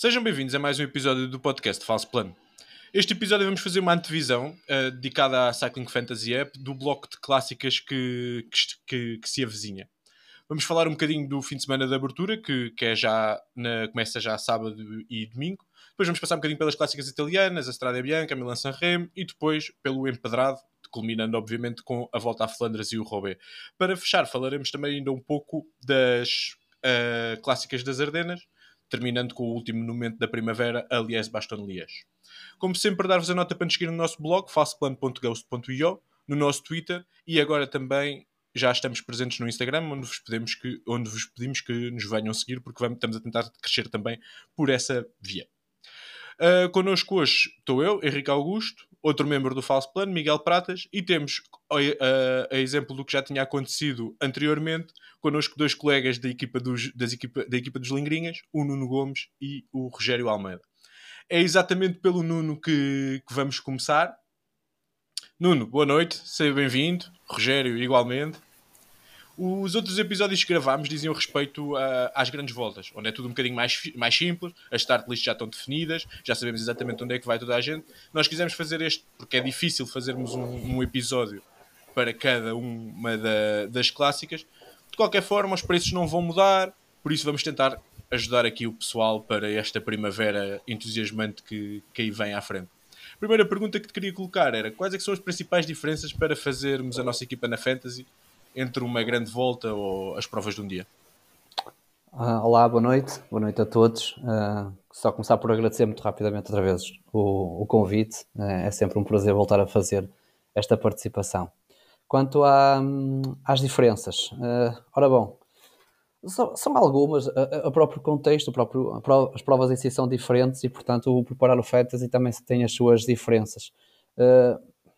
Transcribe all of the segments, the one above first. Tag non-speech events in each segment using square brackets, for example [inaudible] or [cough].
Sejam bem-vindos a mais um episódio do podcast Falso Plano. Este episódio vamos fazer uma antevisão uh, dedicada à Cycling Fantasy App do bloco de clássicas que, que, que, se avizinha. Vamos falar um bocadinho do fim de semana de abertura, que, que é já na, começa já sábado e domingo. Depois vamos passar um bocadinho pelas clássicas italianas, a Strada Bianca, a Milan San Remo e depois pelo Empedrado, culminando obviamente com a volta à Flandres e o Roubaix. Para fechar, falaremos também ainda um pouco das uh, clássicas das Ardenas, terminando com o último momento da primavera, a Liège-Baston-Liège. Como sempre, dar-vos a nota para nos seguir no nosso blog, falsoplano.ghost.io, no nosso Twitter e agora também já estamos presentes no Instagram, onde vos pedimos que, onde vos pedimos que nos venham seguir, porque vamos, estamos a tentar crescer também por essa via. Uh, connosco hoje estou eu, Henrique Augusto, outro membro do Falso Plano, Miguel Pratas, e temos, a, a, a, exemplo do que já tinha acontecido anteriormente, connosco dois colegas da equipa dos, das equipa, da equipa dos Lingrinhas, o Nuno Gomes e o Rogério Almeida. É exatamente pelo Nuno que, que vamos começar. Nuno, boa noite, seja bem-vindo. Rogério, igualmente. Os outros episódios que gravámos diziam respeito a, às grandes voltas, onde é tudo um bocadinho mais, mais simples, as start lists já estão definidas, já sabemos exatamente onde é que vai toda a gente. Nós quisemos fazer este, porque é difícil fazermos um, um episódio para cada uma da, das clássicas. De qualquer forma, os preços não vão mudar, por isso vamos tentar ajudar aqui o pessoal para esta primavera entusiasmante que, que aí vem à frente. A primeira pergunta que te queria colocar era quais é são as principais diferenças para fazermos a nossa equipa na Fantasy entre uma grande volta ou as provas de um dia? Uh, olá, boa noite, boa noite a todos. Uh, só começar por agradecer muito rapidamente outra vez o, o convite. Uh, é sempre um prazer voltar a fazer esta participação. Quanto à, às diferenças, ora bom, são, são algumas, o próprio contexto, o próprio, as provas em si são diferentes e, portanto, o preparar o fantasy também tem as suas diferenças.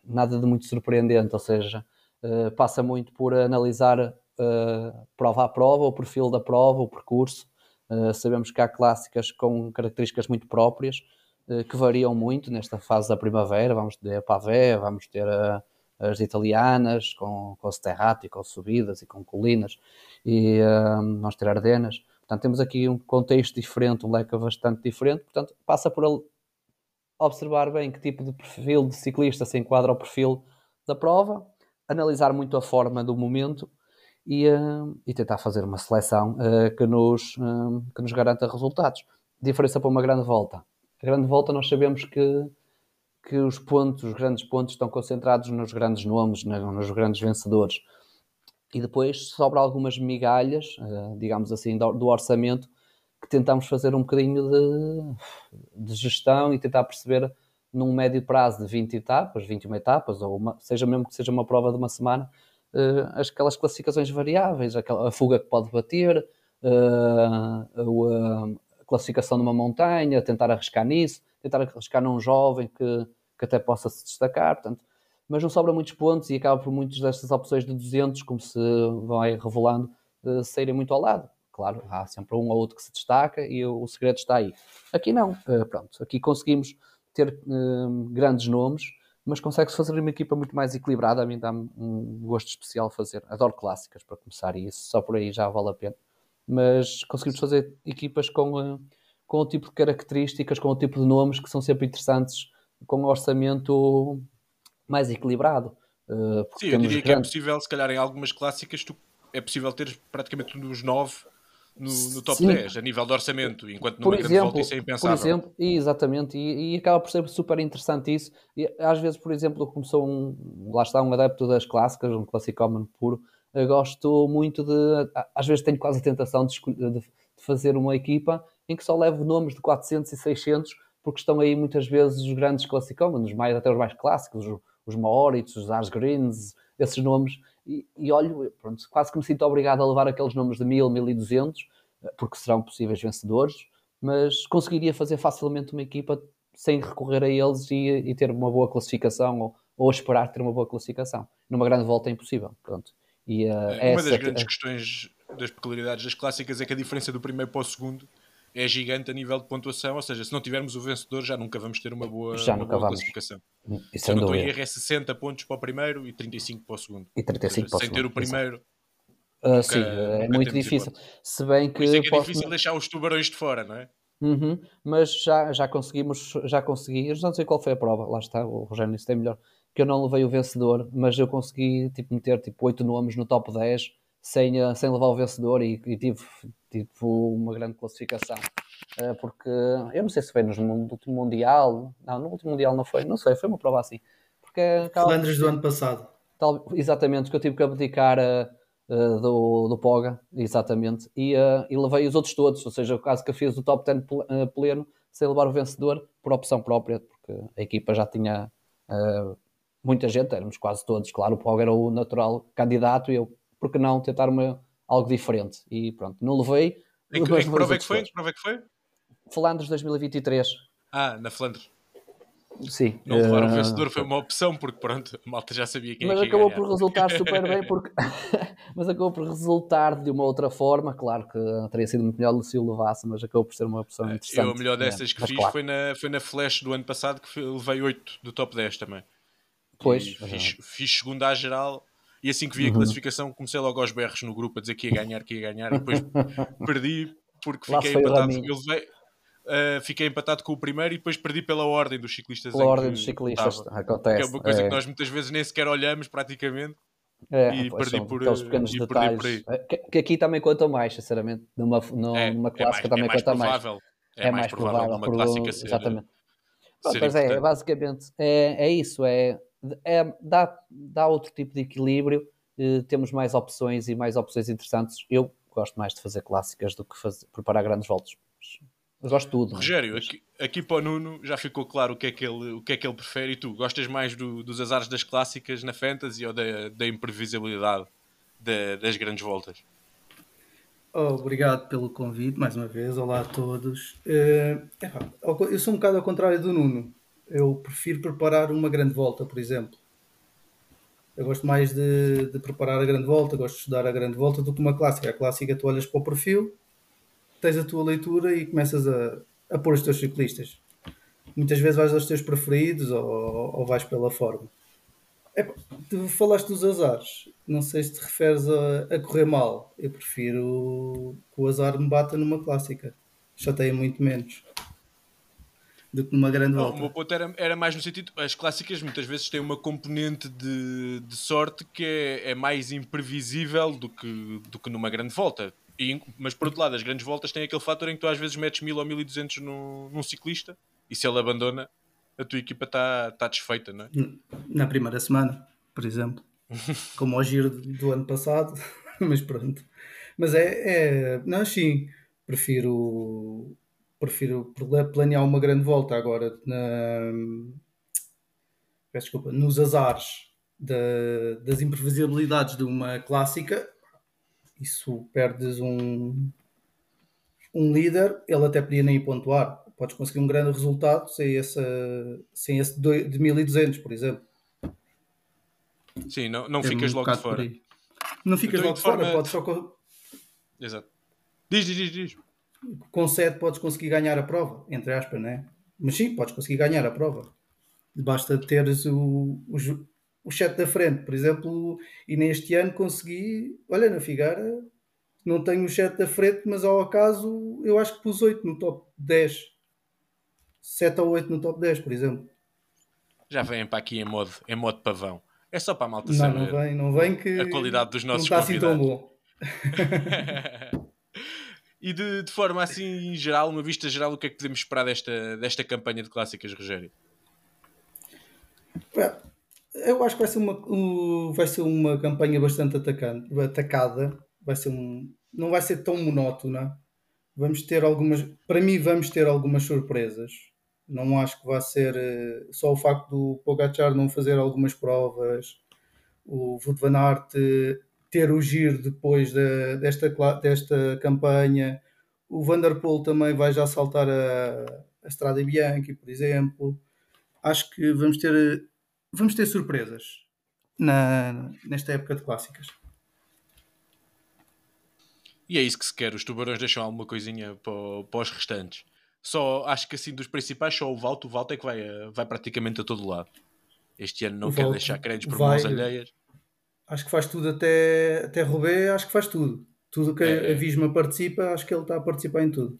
nada de muito surpreendente, ou seja, eh, passa muito por analisar uh, prova a prova, o perfil da prova, o percurso. Uh, sabemos que há clássicas com características muito próprias, que variam muito nesta fase da primavera. Vamos ter a Pavé, vamos ter a, as italianas, com, com Sterrati, com subidas e com colinas, e vamos ter Ardenas. Portanto, temos aqui um contexto diferente, um leque bastante diferente. Portanto, passa por observar bem que tipo de perfil de ciclista se enquadra ao perfil da prova, analisar muito a forma do momento e, uh, e tentar fazer uma seleção uh, que, nos, uh, que nos garanta resultados. Diferença para uma grande volta. A grande volta nós sabemos que, que os pontos, os grandes pontos estão concentrados nos grandes nomes, nos grandes vencedores. E depois sobra algumas migalhas, digamos assim, do, do orçamento que tentamos fazer um bocadinho de, de gestão e tentar perceber num médio prazo de 20 etapas, 21 etapas, ou uma, seja mesmo que seja uma prova de uma semana, uh, aquelas classificações variáveis, aquela, a fuga que pode bater, uh, a classificação numa montanha, tentar arriscar nisso, tentar arriscar num jovem que, que até possa se destacar, portanto, mas não sobra muitos pontos e acaba por muitas destas opções de 200, como se vai revelando, uh, saírem muito ao lado. Claro, há sempre um ou outro que se destaca e o, segredo está aí. Aqui não, pronto, aqui conseguimos ter uh, grandes nomes, mas consegue-se fazer uma equipa muito mais equilibrada. A mim dá-me um gosto especial fazer. Adoro clássicas para começar, e isso só por aí já vale a pena. Mas conseguimos fazer equipas com, uh, com o tipo de características, com o tipo de nomes que são sempre interessantes, com um orçamento mais equilibrado. Uh, Sim, eu diria que é possível, se calhar em algumas clássicas, tu, é possível ter praticamente um dos nove no, no top Sim. 10, a nível de orçamento, enquanto numa por grande exemplo, volta isso é impensável. Por exemplo, exatamente, e, e, acaba por ser super interessante isso. E, às vezes, por exemplo, como sou um, lá está, um adepto das clássicas, um classicómano puro, gosto muito de, às vezes tenho quase a tentação de, de, fazer uma equipa em que só levo nomes de 400 e 600, porque estão aí muitas vezes os grandes classicómanos, mais, até os mais clássicos, os, os os Ars Greens, esses nomes, e, e olho, pronto, quase que me sinto obrigado a levar aqueles números de 1000, 1200, porque serão possíveis vencedores, mas conseguiria fazer facilmente uma equipa sem recorrer a eles e, e ter uma boa classificação ou, ou, esperar ter uma boa classificação. Numa grande volta é impossível. Pronto. E, uh, uma das grandes questões das peculiaridades das clássicas é que a diferença do primeiro para o segundo é gigante a nível de pontuação, ou seja, se não tivermos o vencedor já nunca vamos ter uma boa, já uma boa classificação. Isso se não estou em erro é 60 pontos para o primeiro e 35 para o segundo. E 35 seja, para o sem segundo. ter o primeiro... Uh, nunca, sim, é muito difícil. Se bem que... Isso é que é posso... difícil deixar os tubarões de fora, não é? Uhum, mas já, já conseguimos, já consegui, não sei qual foi a prova, lá está, o Rogério isso tem melhor, que eu não levei o vencedor, mas eu consegui tipo, meter tipo, 8 nomes no top 10 sem, eh, sem levar o vencedor e, e tive tipo, uma grande classificação. Uh, porque eu não sei se foi no, no último Mundial, não, no último Mundial não foi, não sei, foi uma prova assim. Porque, Flandres do ano passado. Tal, exatamente, que eu tive que abdicar uh, do, do Poga, exatamente, e, uh, e levei os outros todos, ou seja, o caso que eu fiz o top 10 pleno sem levar o vencedor por opção própria, porque a equipa já tinha muita gente, éramos quase todos, claro, o Poga era o natural candidato e eu, por que não tentar uma, algo diferente? E pronto, não levei. Em que, em que prova é que foi? Que prova é que foi? Flandres 2023. Ah, na Flandres. Sim. Não levar o uh... vencedor foi uma opção, porque pronto, a malta já sabia quem Mas é acabou por resultar [laughs] super bem, porque... [laughs] mas acabou por resultar de uma outra forma. Claro que teria sido muito melhor se o levasse, mas acabou por ser uma opção é, interessante. Eu, a melhor dessas que mas fiz claro. foi, na, foi na Flash do ano passado, que levei 8 do top 10 também. Pois. Fiz, fiz segunda à geral. E assim que vi a uhum. classificação, comecei logo aos berros no grupo a dizer que ia ganhar, que ia ganhar, e depois [laughs] perdi porque fiquei empatado. Eu levei, Uh, fiquei empatado com o primeiro e depois perdi pela ordem dos ciclistas. Pela ordem dos ciclistas, estava. acontece. Que é uma coisa é. que nós muitas vezes nem sequer olhamos praticamente. É, e perdi por aqueles pequenos detalhes por é, que, que, aqui também conta mais, sinceramente. Numa, numa, é, numa clássica é mais, também mais conta provável, mais. É, é mais, provável, provável numa clássica ser, Exatamente. Pronto, mas é, basicamente é, é isso. É, é, dá, dá outro tipo de equilíbrio. Eh, temos mais opções e mais opções interessantes. Eu gosto mais de fazer clássicas do que fazer, preparar grandes voltas. Eu gosto de tudo. Rogério, aqui, aqui para o Nuno já ficou claro o que é que ele, o que é que ele prefere. E tu, gostas mais do, dos azares das clássicas na Fantasy ou da, da imprevisibilidade de, das grandes voltas? Oh, obrigado pelo convite, mais uma vez. Olá a todos. Uh, eu sou um bocado ao contrário do Nuno. Eu prefiro preparar uma grande volta, por exemplo. Eu gosto mais de, de preparar a grande volta, gosto de estudar a grande volta do que uma clássica. A clássica tu olhas para o perfil, tens a tua leitura e começas a, a pôr os teus ciclistas. Muitas vezes vais aos teus preferidos ou, ou vais pela forma. É, tu falaste dos azares. Não sei se te referes a, a correr mal. Eu prefiro que o azar me bata numa clássica. Chateia muito menos do que numa grande volta. o meu ponto era, era mais no sentido, as clássicas muitas vezes têm uma componente de, de sorte que é, é mais imprevisível do que, do que numa grande volta. E, mas por outro lado, as grandes voltas têm aquele fator em que tu às vezes metes 1000 ou 1200 num, num ciclista e se ele abandona, a tua equipa está tá desfeita, não é? Na primeira semana, por exemplo. [laughs] Como ao giro do ano passado, [laughs] mas pronto. Mas é, é não, sim, prefiro prefiro planear uma grande volta agora na, desculpa, nos azares das imprevisibilidades de uma clássica isso perdes um, um líder, ele até podia nem pontuar. Podes conseguir um grande resultado sem esse, sem esse de 1200, por exemplo. Sim, não, não ficas um logo de fora. Não ficas logo de fora, forma... podes só. Exato. Diz, diz, diz, diz. Com 7 podes conseguir ganhar a prova, entre aspas, né? Mas sim, podes conseguir ganhar a prova. Basta teres o, o, o chat da frente, por exemplo, e neste ano consegui, olha, na Figara não tenho o chat da frente, mas ao acaso eu acho que pus 8 no top 10. 7 ou 8 no top 10, por exemplo. Já vêm para aqui em modo, em modo pavão. É só para a malta não, saber não vem, não vem que a qualidade dos nossos não está convidados. assim tão bom. [laughs] [laughs] e de, de, forma assim geral, uma vista geral, o que é que podemos esperar desta, desta campanha de clássicas, Rogério? Eu acho que vai ser uma, um, vai ser uma campanha bastante atacante, atacada. Vai ser um, não vai ser tão monótona. Vamos ter algumas, para mim, vamos ter algumas surpresas. Não acho que vai ser uh, só o facto do Pogacar não fazer algumas provas, o Wout van Aert ter o giro depois de, desta, desta campanha, o Vanderpool também vai já saltar a, a Estrada Bianchi, por exemplo. Acho que vamos ter vamos ter surpresas na, nesta época de clássicas. E é isso que se quer. Os tubarões deixam alguma coisinha para, para os restantes. Só acho que assim dos principais, só o Valto. O Valto é que vai, vai praticamente a todo lado. Este ano não o quer Valto deixar créditos por vai, mãos alheias. Acho que faz tudo até, até Roubaix, acho que faz tudo. Tudo que é, a Visma participa, acho que ele está a participar em tudo.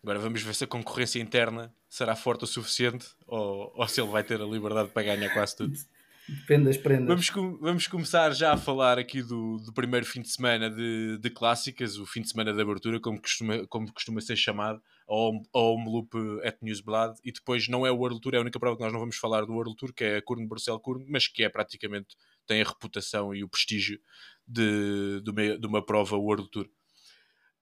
Agora vamos ver se a concorrência interna será forte o suficiente ou, ou se ele vai ter a liberdade para ganhar quase tudo. [laughs] Depende das prendas. Vamos, vamos começar já a falar aqui do, do primeiro fim de semana de, de clássicas, o fim de semana de abertura, como costuma, como costuma ser chamado, ao, Home Loop at Newsblad. E depois não é o World Tour, é a única prova que nós não vamos falar do World Tour, que é a Kurn Bruxelles Kurn, mas que é praticamente, tem a reputação e o prestígio de, de, uma, de uma prova World Tour.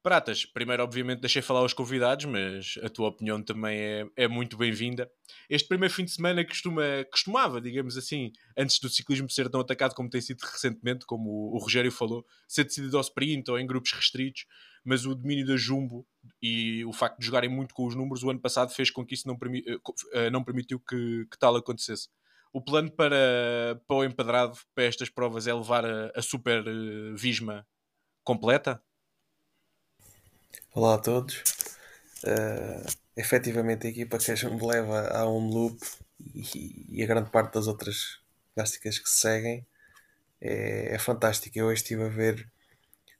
Pratas, primeiro, obviamente, deixei falar aos convidados, mas a tua opinião também é, é muito bem-vinda. Este primeiro fim de semana costuma, costumava, digamos assim, antes do ciclismo ser tão atacado como tem sido recentemente, como o, o Rogério falou, ser decidido ao sprint ou em grupos restritos, mas o domínio da Jumbo e o facto de jogarem muito com os números o ano passado fez com que isso não, permi eh, eh, não permitiu que, que, tal acontecesse. O plano para, para o empedrado, para estas provas, é levar a, a Super uh, Visma completa? Olá a todos. Uh, efetivamente, a equipa que gente leva a um loop e, e, a grande parte das outras plásticas que se seguem é, é fantástica. Eu hoje estive a ver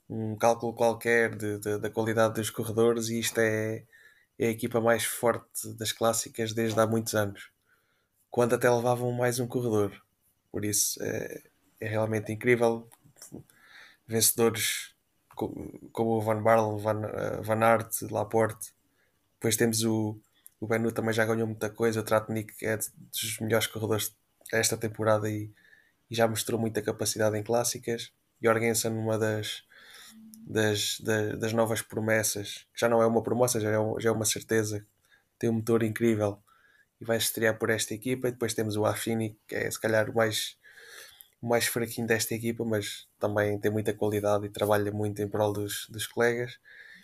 um cálculo qualquer de, de, da qualidade dos corredores e isto é, é a equipa mais forte das clássicas desde há muitos anos, quando até levavam mais um corredor. Por isso é, é realmente incrível. Vencedores como o Van Barle, Van, uh, Van Aert, Laporte. Depois temos o, o Benu também já ganhou muita coisa. O Tratnik é dos melhores corredores esta temporada e, e já mostrou muita capacidade em clássicas. Jorgensen, uma das, das, das, das, novas promessas, já não é uma promessa, já é, já é uma certeza. Tem um motor incrível e vai estrear por esta equipa. E depois temos o Affini, que é se calhar o mais o mais fraquinho desta equipa, mas também tem muita qualidade e trabalha muito em prol dos, dos colegas.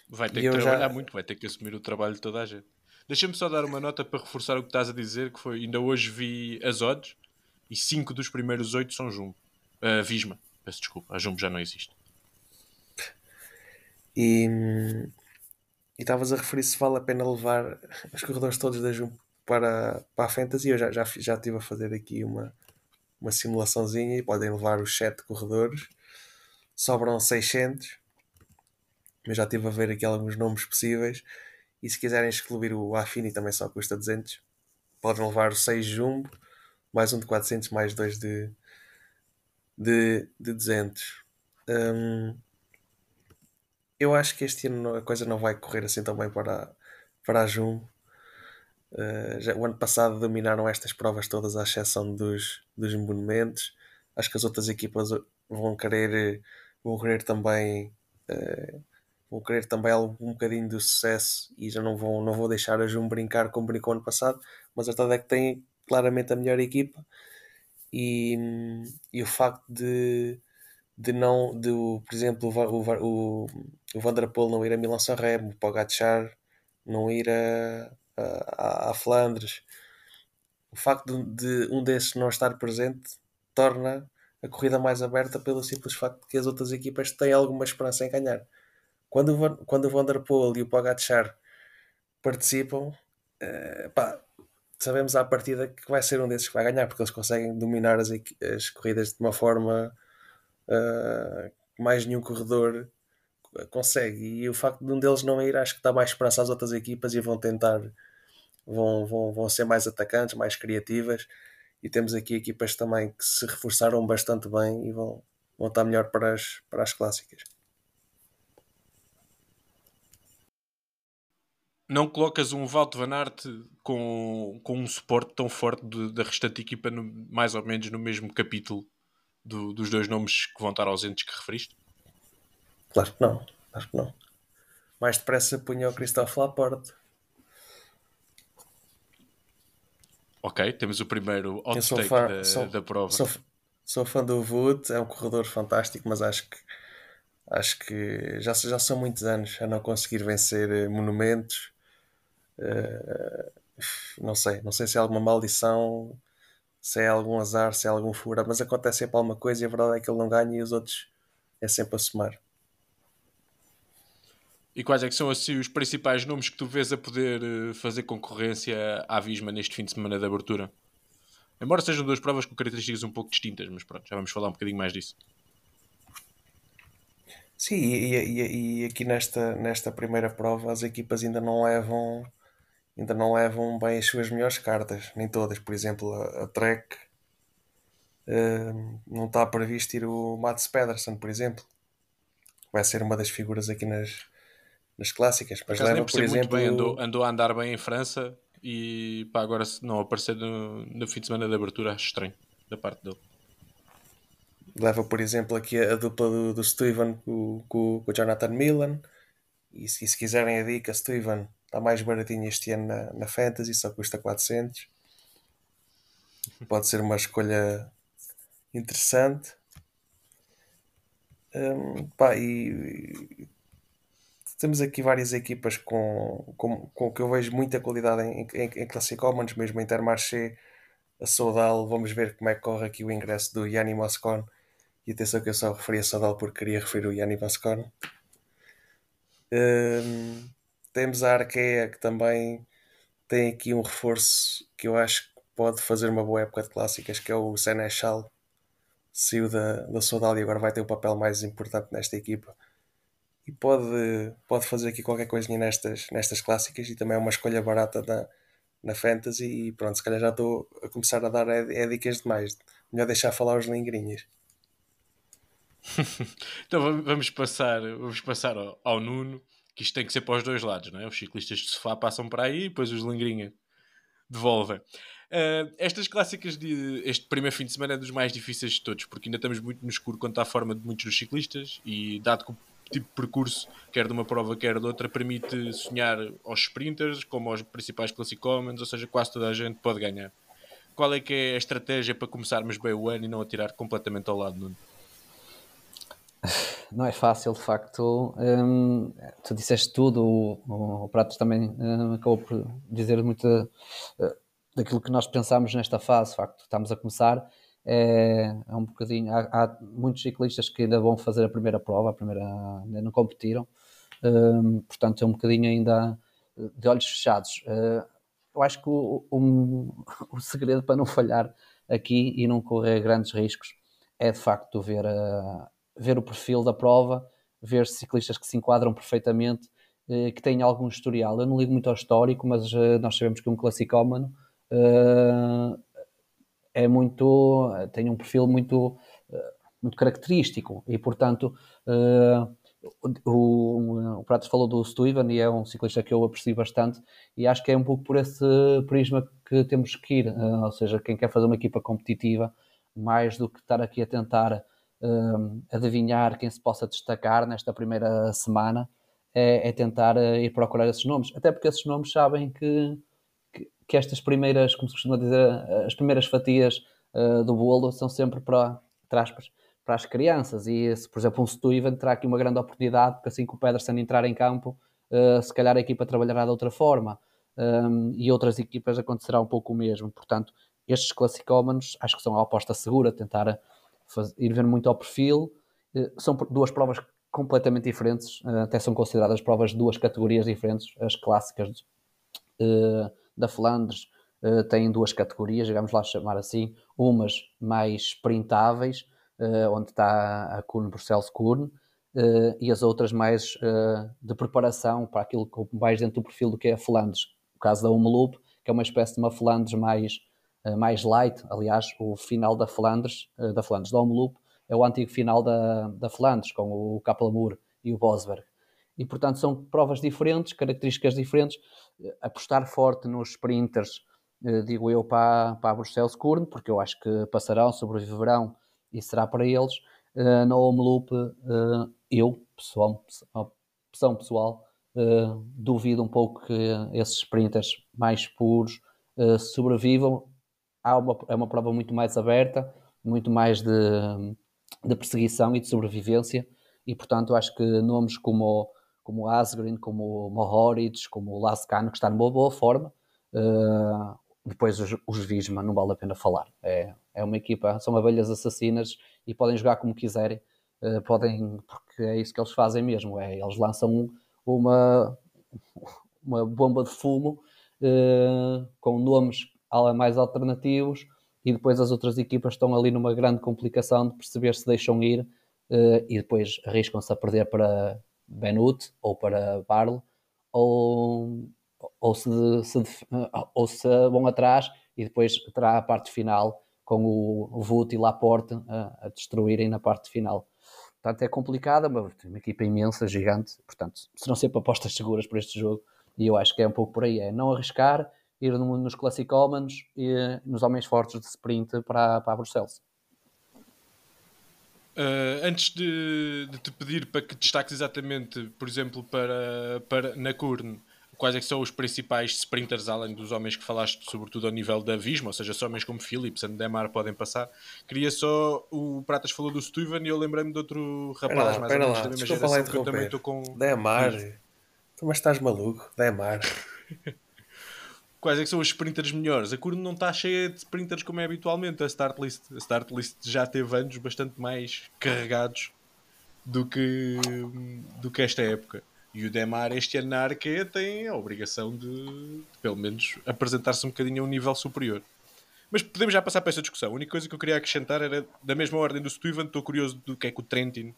Vai ter e que trabalhar já... muito, vai ter que assumir o trabalho de toda a gente. Deixa-me só dar uma nota para reforçar o que estás a dizer, que foi, ainda hoje vi as odds e 5 dos primeiros 8 são Jumbo. Uh, Visma, peço desculpa, a Jumbo já não existe. E estavas a referir se vale a pena levar os corredores todos da Jumbo para, para a Fantasy. Eu já, já, já estive a fazer aqui uma, uma simulaçãozinha e podem levar os 7 corredores. Sobram 600, mas já estive a ver aqui alguns nomes possíveis. E se quiserem excluir o Affini, também só custa 200. Podem levar o 6 Jumbo, mais um de 400, mais dois de, de, de 200. Hum, eu acho que este ano a coisa não vai correr assim tão bem para, para a Jumbo. Uh, já, o ano passado dominaram estas provas todas, à exceção dos, dos monumentos. Acho que as outras equipas vão querer, vão querer também uh, vão querer também um bocadinho do sucesso e já não vão, não vou deixar a Jum brincar como brincou ano passado, mas a verdade é que tem claramente a melhor equipa e, e o facto de, de não, de, por exemplo, o, o, o Vanderpool não ir a Milan-San Remo, o Pogacar não ir a, à, à Flandres. O facto de, de um desses não estar presente torna a corrida mais aberta pelo simples facto de que as outras equipas têm alguma esperança em ganhar. Quando o, quando o Van Der Poel e o Pogacar participam, uh, pá, sabemos à partida que vai ser um desses que vai ganhar, porque eles conseguem dominar as, as corridas de uma forma uh, que mais nenhum corredor consegue. E o facto de um deles não ir, acho que dá mais esperança às outras equipas e vão tentar, vão, vão, vão ser mais atacantes, mais criativas. E temos aqui equipas também que se reforçaram bastante bem e vão, vão estar melhor para as, para as clássicas. Não colocas um Valto Van Aert com, com um suporte tão forte da restante equipa, no, mais ou menos no mesmo capítulo do, dos dois nomes que vão estar ausentes que referiste? Claro que não, claro que não. Mais depressa punha o Christophe Laporte. Ok, temos o primeiro outtake fã, da, sou, da prova. Sou, sou fã do Wood, é um corredor fantástico, mas acho que acho que já, já são muitos anos a não conseguir vencer eh, monumentos. Uh, não sei, não sei se é alguma maldição, se é algum azar, se é algum fura, mas acontece sempre alguma coisa e a verdade é que ele não ganha e os outros é sempre a somar. E quais é que são assim os principais nomes que tu vês a poder eh, fazer concorrência à Visma neste fim de semana de abertura? Embora sejam duas provas com características um pouco distintas, mas pronto, já vamos falar um bocadinho mais disso. Sim, e, e, e, aqui nesta, nesta primeira prova as equipas ainda não levam ainda não levam bem as suas melhores cartas, nem todas. Por exemplo, a, a Trek uh, não está previsto ir o Mats Pedersen, por exemplo. Vai ser uma das figuras aqui nas, nas clássicas. Mas leva, por exemplo. Bem, andou, andou a andar bem em França e pá, agora se não aparecer no, no fim de semana de abertura, acho estranho da parte dele. Leva, por exemplo, aqui a, a dupla do, do Steven com, com, com o Jonathan Milan. E, e se quiserem a dica, Steven está mais baratinho este ano na, na Fantasy, só custa 400. Pode ser uma escolha interessante. Um, pá, e, temos aqui várias equipas com, com, com que eu vejo muita qualidade em, em, em Classic Commons, mesmo Intermarché, a Soudal. Vamos ver como é que corre aqui o ingresso do Yanni Moscon. E atenção que eu só referi a Soudal porque queria referir o Yanni Moscon. Um, temos a Arkea que também tem aqui um reforço que eu acho que pode fazer uma boa época de clássicas, que é o Senechal saiu da, da Sodal e agora vai ter um papel mais importante nesta equipa. E pode, pode fazer aqui qualquer coisinha nestas, nestas clássicas e também é uma escolha barata na, na Fantasy. E pronto, se calhar já estou a começar a dar é, é demais. Melhor deixar falar os lingrinhas. [laughs] então vamos passar, vamos passar ao, ao, Nuno, que isto tem que ser para os dois lados, não é? Os ciclistas de sofá passam para aí e depois os lingrinhas devolvem. Uh, estas clássicas de este primeiro fim de semana é dos mais difíceis de todos, porque ainda estamos muito no escuro quanto à forma de muitos dos ciclistas e dado que o tipo de percurso, quer de uma prova, quer de outra, permite sonhar aos sprinters, como aos principais Classic ou seja, quase toda a gente pode ganhar. Qual é que é a estratégia para começarmos bem o ano e não atirar completamente ao lado, Nuno? Não é fácil, de facto. Hum, tu disseste tudo, o, o Pratos também hum, acabou por dizer muito uh, daquilo que nós pensamos nesta fase, de facto. Estamos a começar, é, é um bocadinho. Há, há, muitos ciclistas que ainda vão fazer a primeira prova, a primeira ainda não competiram, hum, portanto é um bocadinho ainda de olhos fechados. Uh, eu acho que o, o, [laughs] o, segredo para não falhar aqui e não correr grandes riscos é de facto ver, uh, ver o perfil da prova, ver ciclistas que se enquadram perfeitamente, uh, que têm algum historial. Eu não ligo muito ao histórico, mas nós sabemos que um classicómano é muito, tem um perfil muito, muito característico e, portanto, o, o Pratos falou do Stuyven e é um ciclista que eu aprecio bastante e acho que é um pouco por esse prisma que temos que ir, ou seja, quem quer fazer uma equipa competitiva, mais do que estar aqui a tentar adivinhar quem se possa destacar nesta primeira semana, é, é tentar ir procurar esses nomes, até porque esses nomes sabem que que estas primeiras, como se costuma dizer, as primeiras fatias uh, do bolo são sempre para, para as crianças. E se, por exemplo, um Stuyven terá aqui uma grande oportunidade, porque assim que o Pedersen entrar em campo, uh, se calhar a equipa trabalhará de outra forma. Um, e outras equipas acontecerá um pouco o mesmo. Portanto, estes classicómanos acho que são a aposta segura, tentar fazer, ir ver muito ao perfil. Uh, são duas provas completamente diferentes, até são consideradas provas de duas categorias diferentes, as clássicas. Uh, da Flandres uh, têm duas categorias, digamos lá chamar assim, umas mais sprintáveis, uh, onde está a Kuhn Bruxelles Kuhn, uh, e as outras mais de preparação para aquilo que mais dentro do perfil do que é a Flandres. O caso da Umloop, que é uma espécie de uma Flandres mais, mais light, aliás, o final da Flandres, da Flandres, da Umloop, é o antigo final da, da Flandres, com o Kappelmoor e o Bosberg e portanto são provas diferentes, características diferentes. Apostar forte nos sprinters, eh, digo eu, para, para a Bruxelles Kurn, porque eu acho que passarão, sobreviverão e será para eles. Eh, na home loop, eh, eu, pessoal, opção pessoal, duvido um pouco que esses sprinters mais puros sobrevivam. Há uma, é uma prova muito mais aberta, muito mais de, de perseguição e de sobrevivência, e portanto acho que nomes como como o Asgreen, como o Mohoric, como o Lascano, que está numa boa forma. Uh, depois os, os Visma, não vale a pena falar. É, é uma equipa, são abelhas assassinas e podem jogar como quiserem. Uh, podem, porque é isso que eles fazem mesmo. É, eles lançam uma, uma bomba de fumo uh, com nomes mais alternativos e depois as outras equipas estão ali numa grande complicação de perceber se deixam ir uh, e depois arriscam-se a perder para Benut ou para Barle, ou, ou, se, se, ou se vão atrás e depois terá a parte final com o, Vut e Laporte a, a destruírem na parte final. Portanto, é complicada, mas uma equipa imensa, gigante. Portanto, serão sempre apostas seguras para este jogo. E eu acho que é um pouco por aí: é não arriscar, ir nos Classic Commons e nos homens fortes de sprint para, para Bruxelas. Uh, antes de, de, te pedir para que destaques exatamente, por exemplo, para, para na Kurn, quais é são os principais sprinters, além dos homens que falaste, sobretudo ao nível da Visma, ou seja, só homens como Phillips e Demar podem passar. Queria só, o Pratas falou do Steven e eu lembrei-me de outro rapaz, mais ou menos da mesma geração, que eu também estou com... Demar, tu mas estás maluco, Demar. [laughs] quais é que são os sprinters melhores. A Kurn não está cheia de sprinters como é habitualmente a start list. A já teve anos bastante mais carregados do que, do que esta época. E o Demar este ano na Arqueia tem a obrigação de, de pelo menos, apresentar-se um bocadinho a um nível superior. Mas podemos já passar para essa discussão. A única coisa que eu queria acrescentar era, da mesma ordem do Stuyven, estou curioso do que é que o Trentin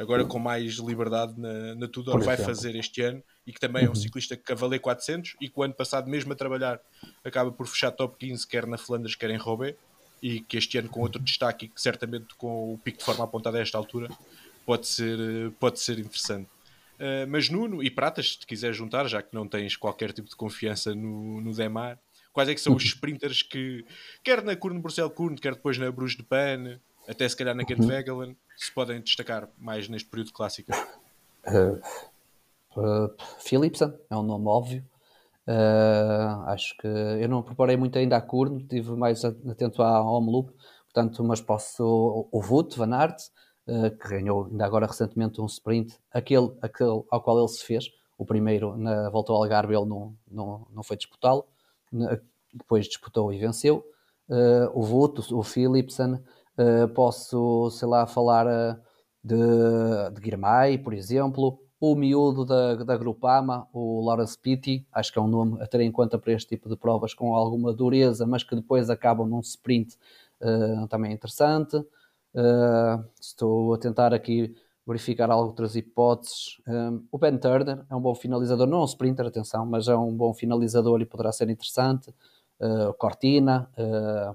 agora com mais liberdade na, na Tudor, vai fazer este ano e que também é um uhum. ciclista que cavale 400 e que o ano passado, mesmo a trabalhar, acaba por fechar top 15, quer na Flandres, quer em Roubaix, e que este ano, com outro destaque, e que certamente com o pico de forma apontado a esta altura, pode ser, pode ser interessante. Uh, mas Nuno e Pratas, se te quiser juntar, já que não tens qualquer tipo de confiança no, no Demar, quais é que são os sprinters que, quer na Kurn Bruxelles Kurn, quer depois na Bruges de Pan, até se calhar na Kent Wegelen, se podem destacar mais neste período clássico? Uh, uh, Philipsen é um nome óbvio. Uh, acho que eu não preparei muito ainda a Kurn, estive mais atento à Omloop, portanto, mas posso. O, o Wout Van Aert, uh, que ganhou ainda agora recentemente um sprint, aquele, aquele ao qual ele se fez, o primeiro na volta ao Algarve, ele não, não, não foi disputá-lo, depois disputou e venceu. Uh, o Wout, o Philipsen, Uh, posso, sei lá, falar de, de Guirmay, por exemplo, o miúdo da, da Grupama, o Lawrence Pitti, acho que é um nome a ter em conta para este tipo de provas com alguma dureza, mas que depois acabam num sprint uh, também interessante. estou a tentar aqui verificar outras hipóteses. o Ben Turner é um bom finalizador, não é um sprinter, atenção, mas é um bom finalizador e poderá ser interessante. Cortina,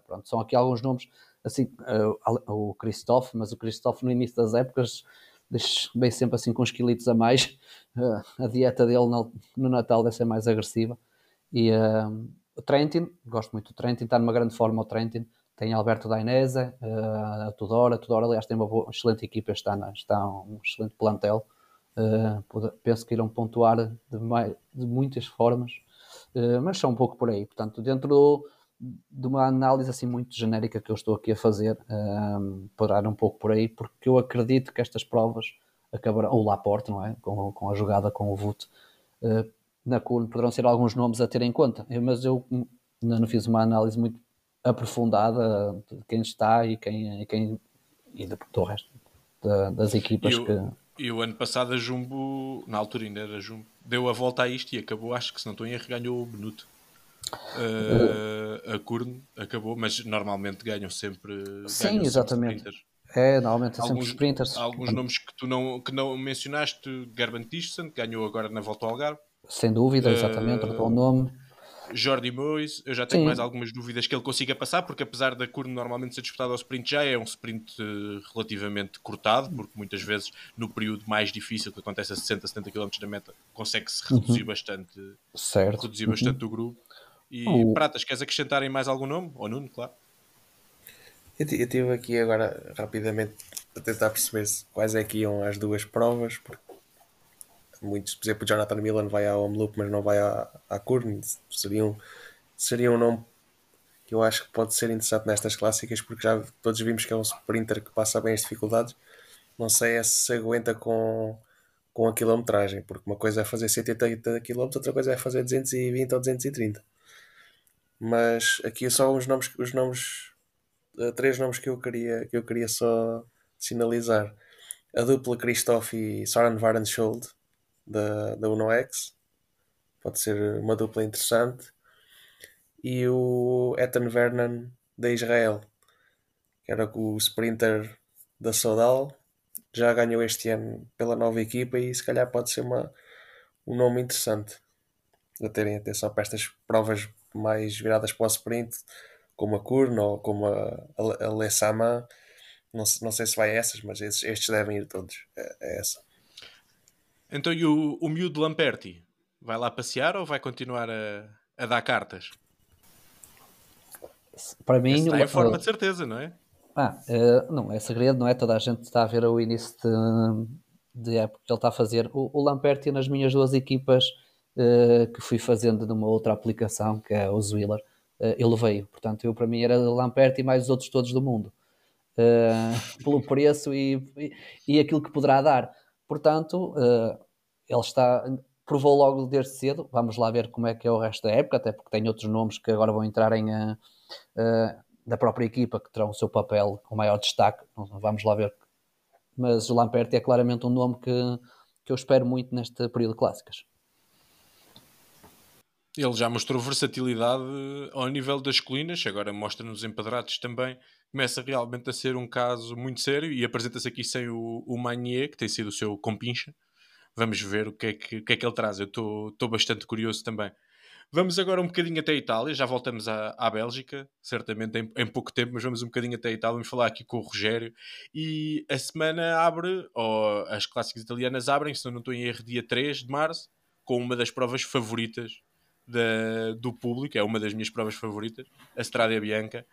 pronto, são aqui alguns nomes assim, uh, o Christophe, mas o Christophe no início das épocas bem sempre assim com uns quilitos a mais. Uh, [laughs] a dieta dele no, no, Natal deve ser mais agressiva. E uh, o Trentin, gosto muito do Trentin, está numa grande forma o Trentin. Tem Alberto Dainese, a Tudor. A Tudor, aliás, tem uma, boa, excelente equipa ano, está um excelente plantel. penso que irão pontuar de, mais, de muitas formas, mas são um pouco por aí. Portanto, dentro do, de uma análise assim muito genérica que eu estou aqui a fazer, um, parar um pouco por aí, porque eu acredito que estas provas acabarão, ou Laporte, não é? Com, com a jogada com o VUT, uh, na Kuhn poderão ser alguns nomes a ter em conta, eu, mas eu não fiz uma análise muito aprofundada de quem está e quem, e quem e do, do resto da, das equipas eu, que. E o ano passado a Jumbo, na altura ainda era Jumbo, deu a volta a isto e acabou, acho que se não estou em erro, ganhou o Benuto. Uh, a Kurn acabou, mas normalmente ganham sempre. Sim, ganham exatamente. Sempre é, normalmente é alguns, sempre sprinters. alguns nomes que tu não, que não mencionaste, Gerben Thyssen, que ganhou agora na volta ao Algarve. Sem dúvida, exatamente, uh, bom nome. Jordi Mois, eu já tenho Sim. mais algumas dúvidas que ele consiga passar, porque apesar da Kurn normalmente ser disputada ao sprint, já é um sprint uh, relativamente cortado, porque muitas vezes no período mais difícil, que acontece a 60, 70 km da meta, consegue-se reduzir uhum. bastante, certo. reduzir uhum. bastante o grupo. E oh. Pratas, queres acrescentar em mais algum nome? Ou Nuno, claro. Eu estive aqui agora rapidamente a tentar perceber quais é que iam as duas provas, porque muitos, por exemplo, o Jonathan Milan vai à Omloop, mas não vai à, à Kurn. Seria um, seria um nome que eu acho que pode ser interessante nestas clássicas, porque já todos vimos que é um sprinter que passa bem as dificuldades. Não sei é se aguenta com, com a quilometragem, porque uma coisa é fazer 180 km, outra coisa é fazer 220 ou 230 mas aqui é só os nomes, os nomes, uh, três nomes que eu queria, que eu queria só sinalizar. A dupla Christoph e Soren Varenschold da, da Uno X pode ser uma dupla interessante. E o Ethan Vernon da Israel, que era o sprinter da Sodal, já ganhou este ano pela nova equipa e se calhar pode ser uma, um nome interessante a terem atenção para estas provas mais viradas para o sprint, como a Kurno ou como a, a, a Lessama. Não, não sei se vai a essas, mas estes, estes devem ir todos a, a essa. Então, e o, o miúdo Lamperti? Vai lá passear ou vai continuar a, a dar cartas? Para mim, está em forma de certeza, não é? Ah, uh, não é segredo, não é? Toda a gente está a ver o início de, de época que ele está a fazer. O, o Lamperti nas minhas duas equipas que fui fazendo numa outra aplicação, que é o Zwiller, uh, ele veio. Portanto, eu para mim era Lamperti mais os outros todos do mundo. pelo preço e, e, e, aquilo que poderá dar. Portanto, ele está provou logo desde cedo. Vamos lá ver como é que é o resto da época, até porque tem outros nomes que agora vão entrar em, uh, da própria equipa que terão o seu papel com maior destaque. Vamos lá ver. Mas o Lamperti é claramente um nome que, que eu espero muito neste período de clássicas. Ele já mostrou versatilidade ao nível das colinas, agora mostra nos empadrados também. Começa realmente a ser um caso muito sério e apresenta-se aqui sem o, o Magnier, que tem sido o seu compincha. Vamos ver o que é que, que, é que ele traz. Eu estou bastante curioso também. Vamos agora um bocadinho até a Itália, já voltamos à, à Bélgica, certamente em, em, pouco tempo, mas vamos um bocadinho até a Itália, vamos falar aqui com o Rogério. E a semana abre, ou as clássicas italianas abrem, se não estou em erro, dia 3 de março, com uma das provas favoritas da, do público, é uma das minhas provas favoritas, a Strada Bianca.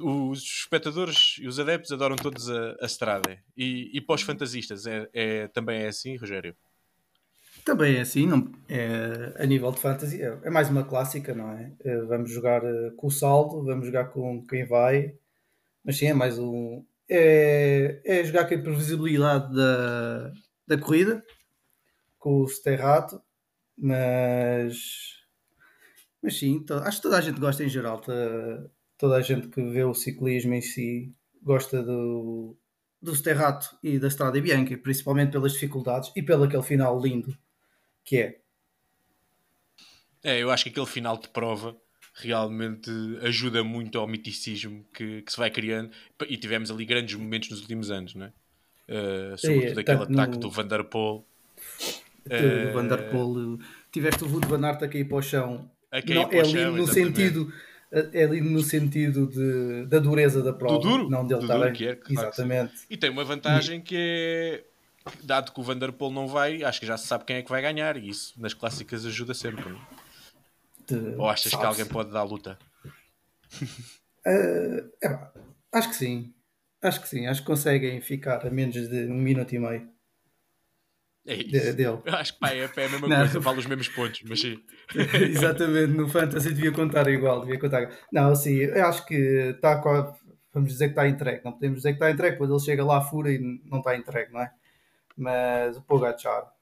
Os espectadores e os adeptos adoram todos a, a. E, e para os fantasistas, é, é, também é assim, Rogério? Também é assim, não, é, a nível de fantasy, é, é, mais uma clássica, não é? é vamos jogar uh, com o saldo, vamos jogar com quem vai, mas sim, é mais um. É, é jogar com a previsibilidade da, da corrida, com o Sterrato, mas. Mas sim, acho que toda a gente gosta em geral, toda, toda a gente que vê o ciclismo em si gosta do, do Sterrato e da Strada Bianca, principalmente pelas dificuldades e pelo aquele final lindo que é. É, eu acho que aquele final de prova realmente ajuda muito ao miticismo que, que se vai criando e tivemos ali grandes momentos nos últimos anos, não é? Uh, sobretudo é, aquele ataque no... do Van Der Poel. Uh, o Van Der Poel, tiveste o Wood Van Aert a cair para o chão. Não, é ali chão, no sentido é ali no sentido de, da dureza da prova, do duro, não dele estar bem. É, exatamente. E tem uma vantagem que é dado que o Vanderpool não vai, acho que já se sabe quem é que vai ganhar e isso nas clássicas ajuda sempre. De... Ou achas que alguém pode dar a luta? Uh, [laughs] é, acho que sim. Acho que sim. Acho que conseguem ficar a menos de um minuto e meio. É isso. De, dele. Eu acho que pá, é, é a mesma não. coisa, vale os mesmos pontos, mas sim. [laughs] Exatamente, no Fantasy devia contar igual, devia contar. Não, sim, eu acho que está vamos dizer que está entregue, não podemos dizer que está entregue, quando ele chega lá fura e não está entregue, não é? mas o Pogacar,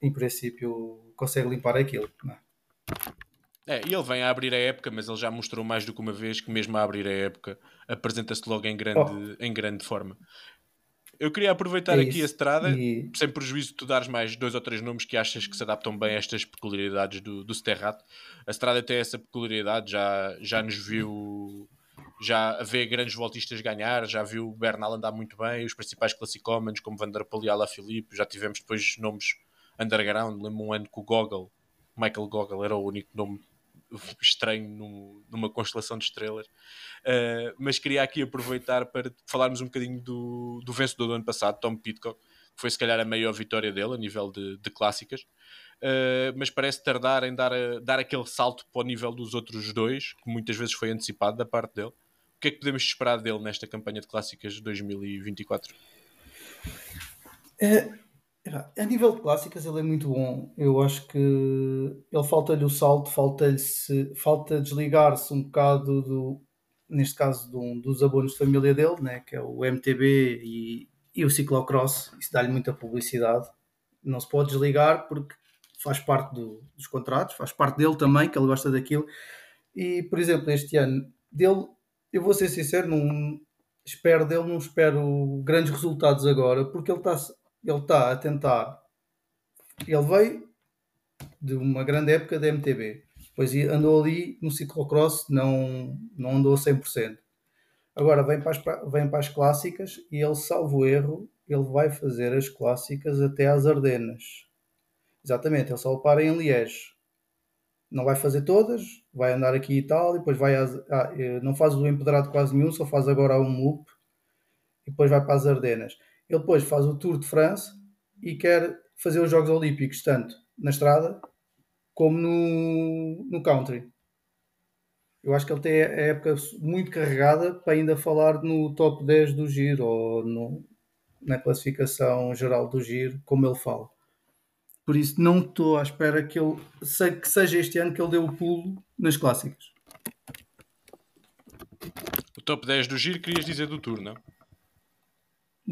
em princípio, consegue limpar aquilo. Não é? É, e ele vem a abrir a época, mas ele já mostrou mais do que uma vez que mesmo a abrir a época apresenta-se logo em grande, oh. em grande forma. Eu queria aproveitar é aqui a estrada, e... sem prejuízo de tu dares mais dois ou três nomes que achas que se adaptam bem a estas peculiaridades do, do Sterrato. A estrada tem essa peculiaridade, já, já nos viu já vê grandes voltistas ganhar, já viu o Bernal andar muito bem, os principais classicómanos como Van der Poel e Alaphilippe, já tivemos depois nomes underground, lembro um ano que o Gogol, Michael Gogol era o único nome [laughs] estranho no, numa constelação de estrelas, uh, mas queria aqui aproveitar para falarmos um bocadinho do, do vencedor do ano passado, Tom Pitcock, que foi se calhar a maior vitória dele a nível de, de clássicas, uh, mas parece tardar em dar, a, dar aquele salto para o nível dos outros dois, que muitas vezes foi antecipado da parte dele. Que é que podemos esperar dele nesta campanha de clássicas de 2024? É, a nível de clássicas ele é muito bom. Eu acho que ele falta-lhe o salto, falta-lhe falta desligar-se um bocado do, neste caso do, dos abonos de família dele, né, que é o MTB e, e o ciclocross. Isso dá-lhe muita publicidade. Não se pode desligar porque faz parte do, dos contratos, faz parte dele também, que ele gosta daquilo. E, por exemplo, este ano dele eu vou ser sincero, não espero dele, não espero grandes resultados agora, porque ele está ele tá a tentar. Ele veio de uma grande época da MTB, depois andou ali no ciclocross, não, não andou a 100%. Agora vem para, as, vem para as clássicas e ele, salvo erro, ele vai fazer as clássicas até às Ardenas. Exatamente, ele só para em Liège. Não vai fazer todas, vai andar aqui e tal, e depois vai às, ah, não faz o empedrado quase nenhum, só faz agora um loop, e depois vai para as Ardenas. Ele depois faz o Tour de France e quer fazer os Jogos Olímpicos, tanto na estrada como no, no country. Eu acho que ele tem a época muito carregada para ainda falar no top 10 do giro ou no, na classificação geral do giro, como ele fala. Por isso não estou à espera que ele que seja este ano que ele dê o pulo nas clássicas. O top 10 do giro querias dizer do tour, não?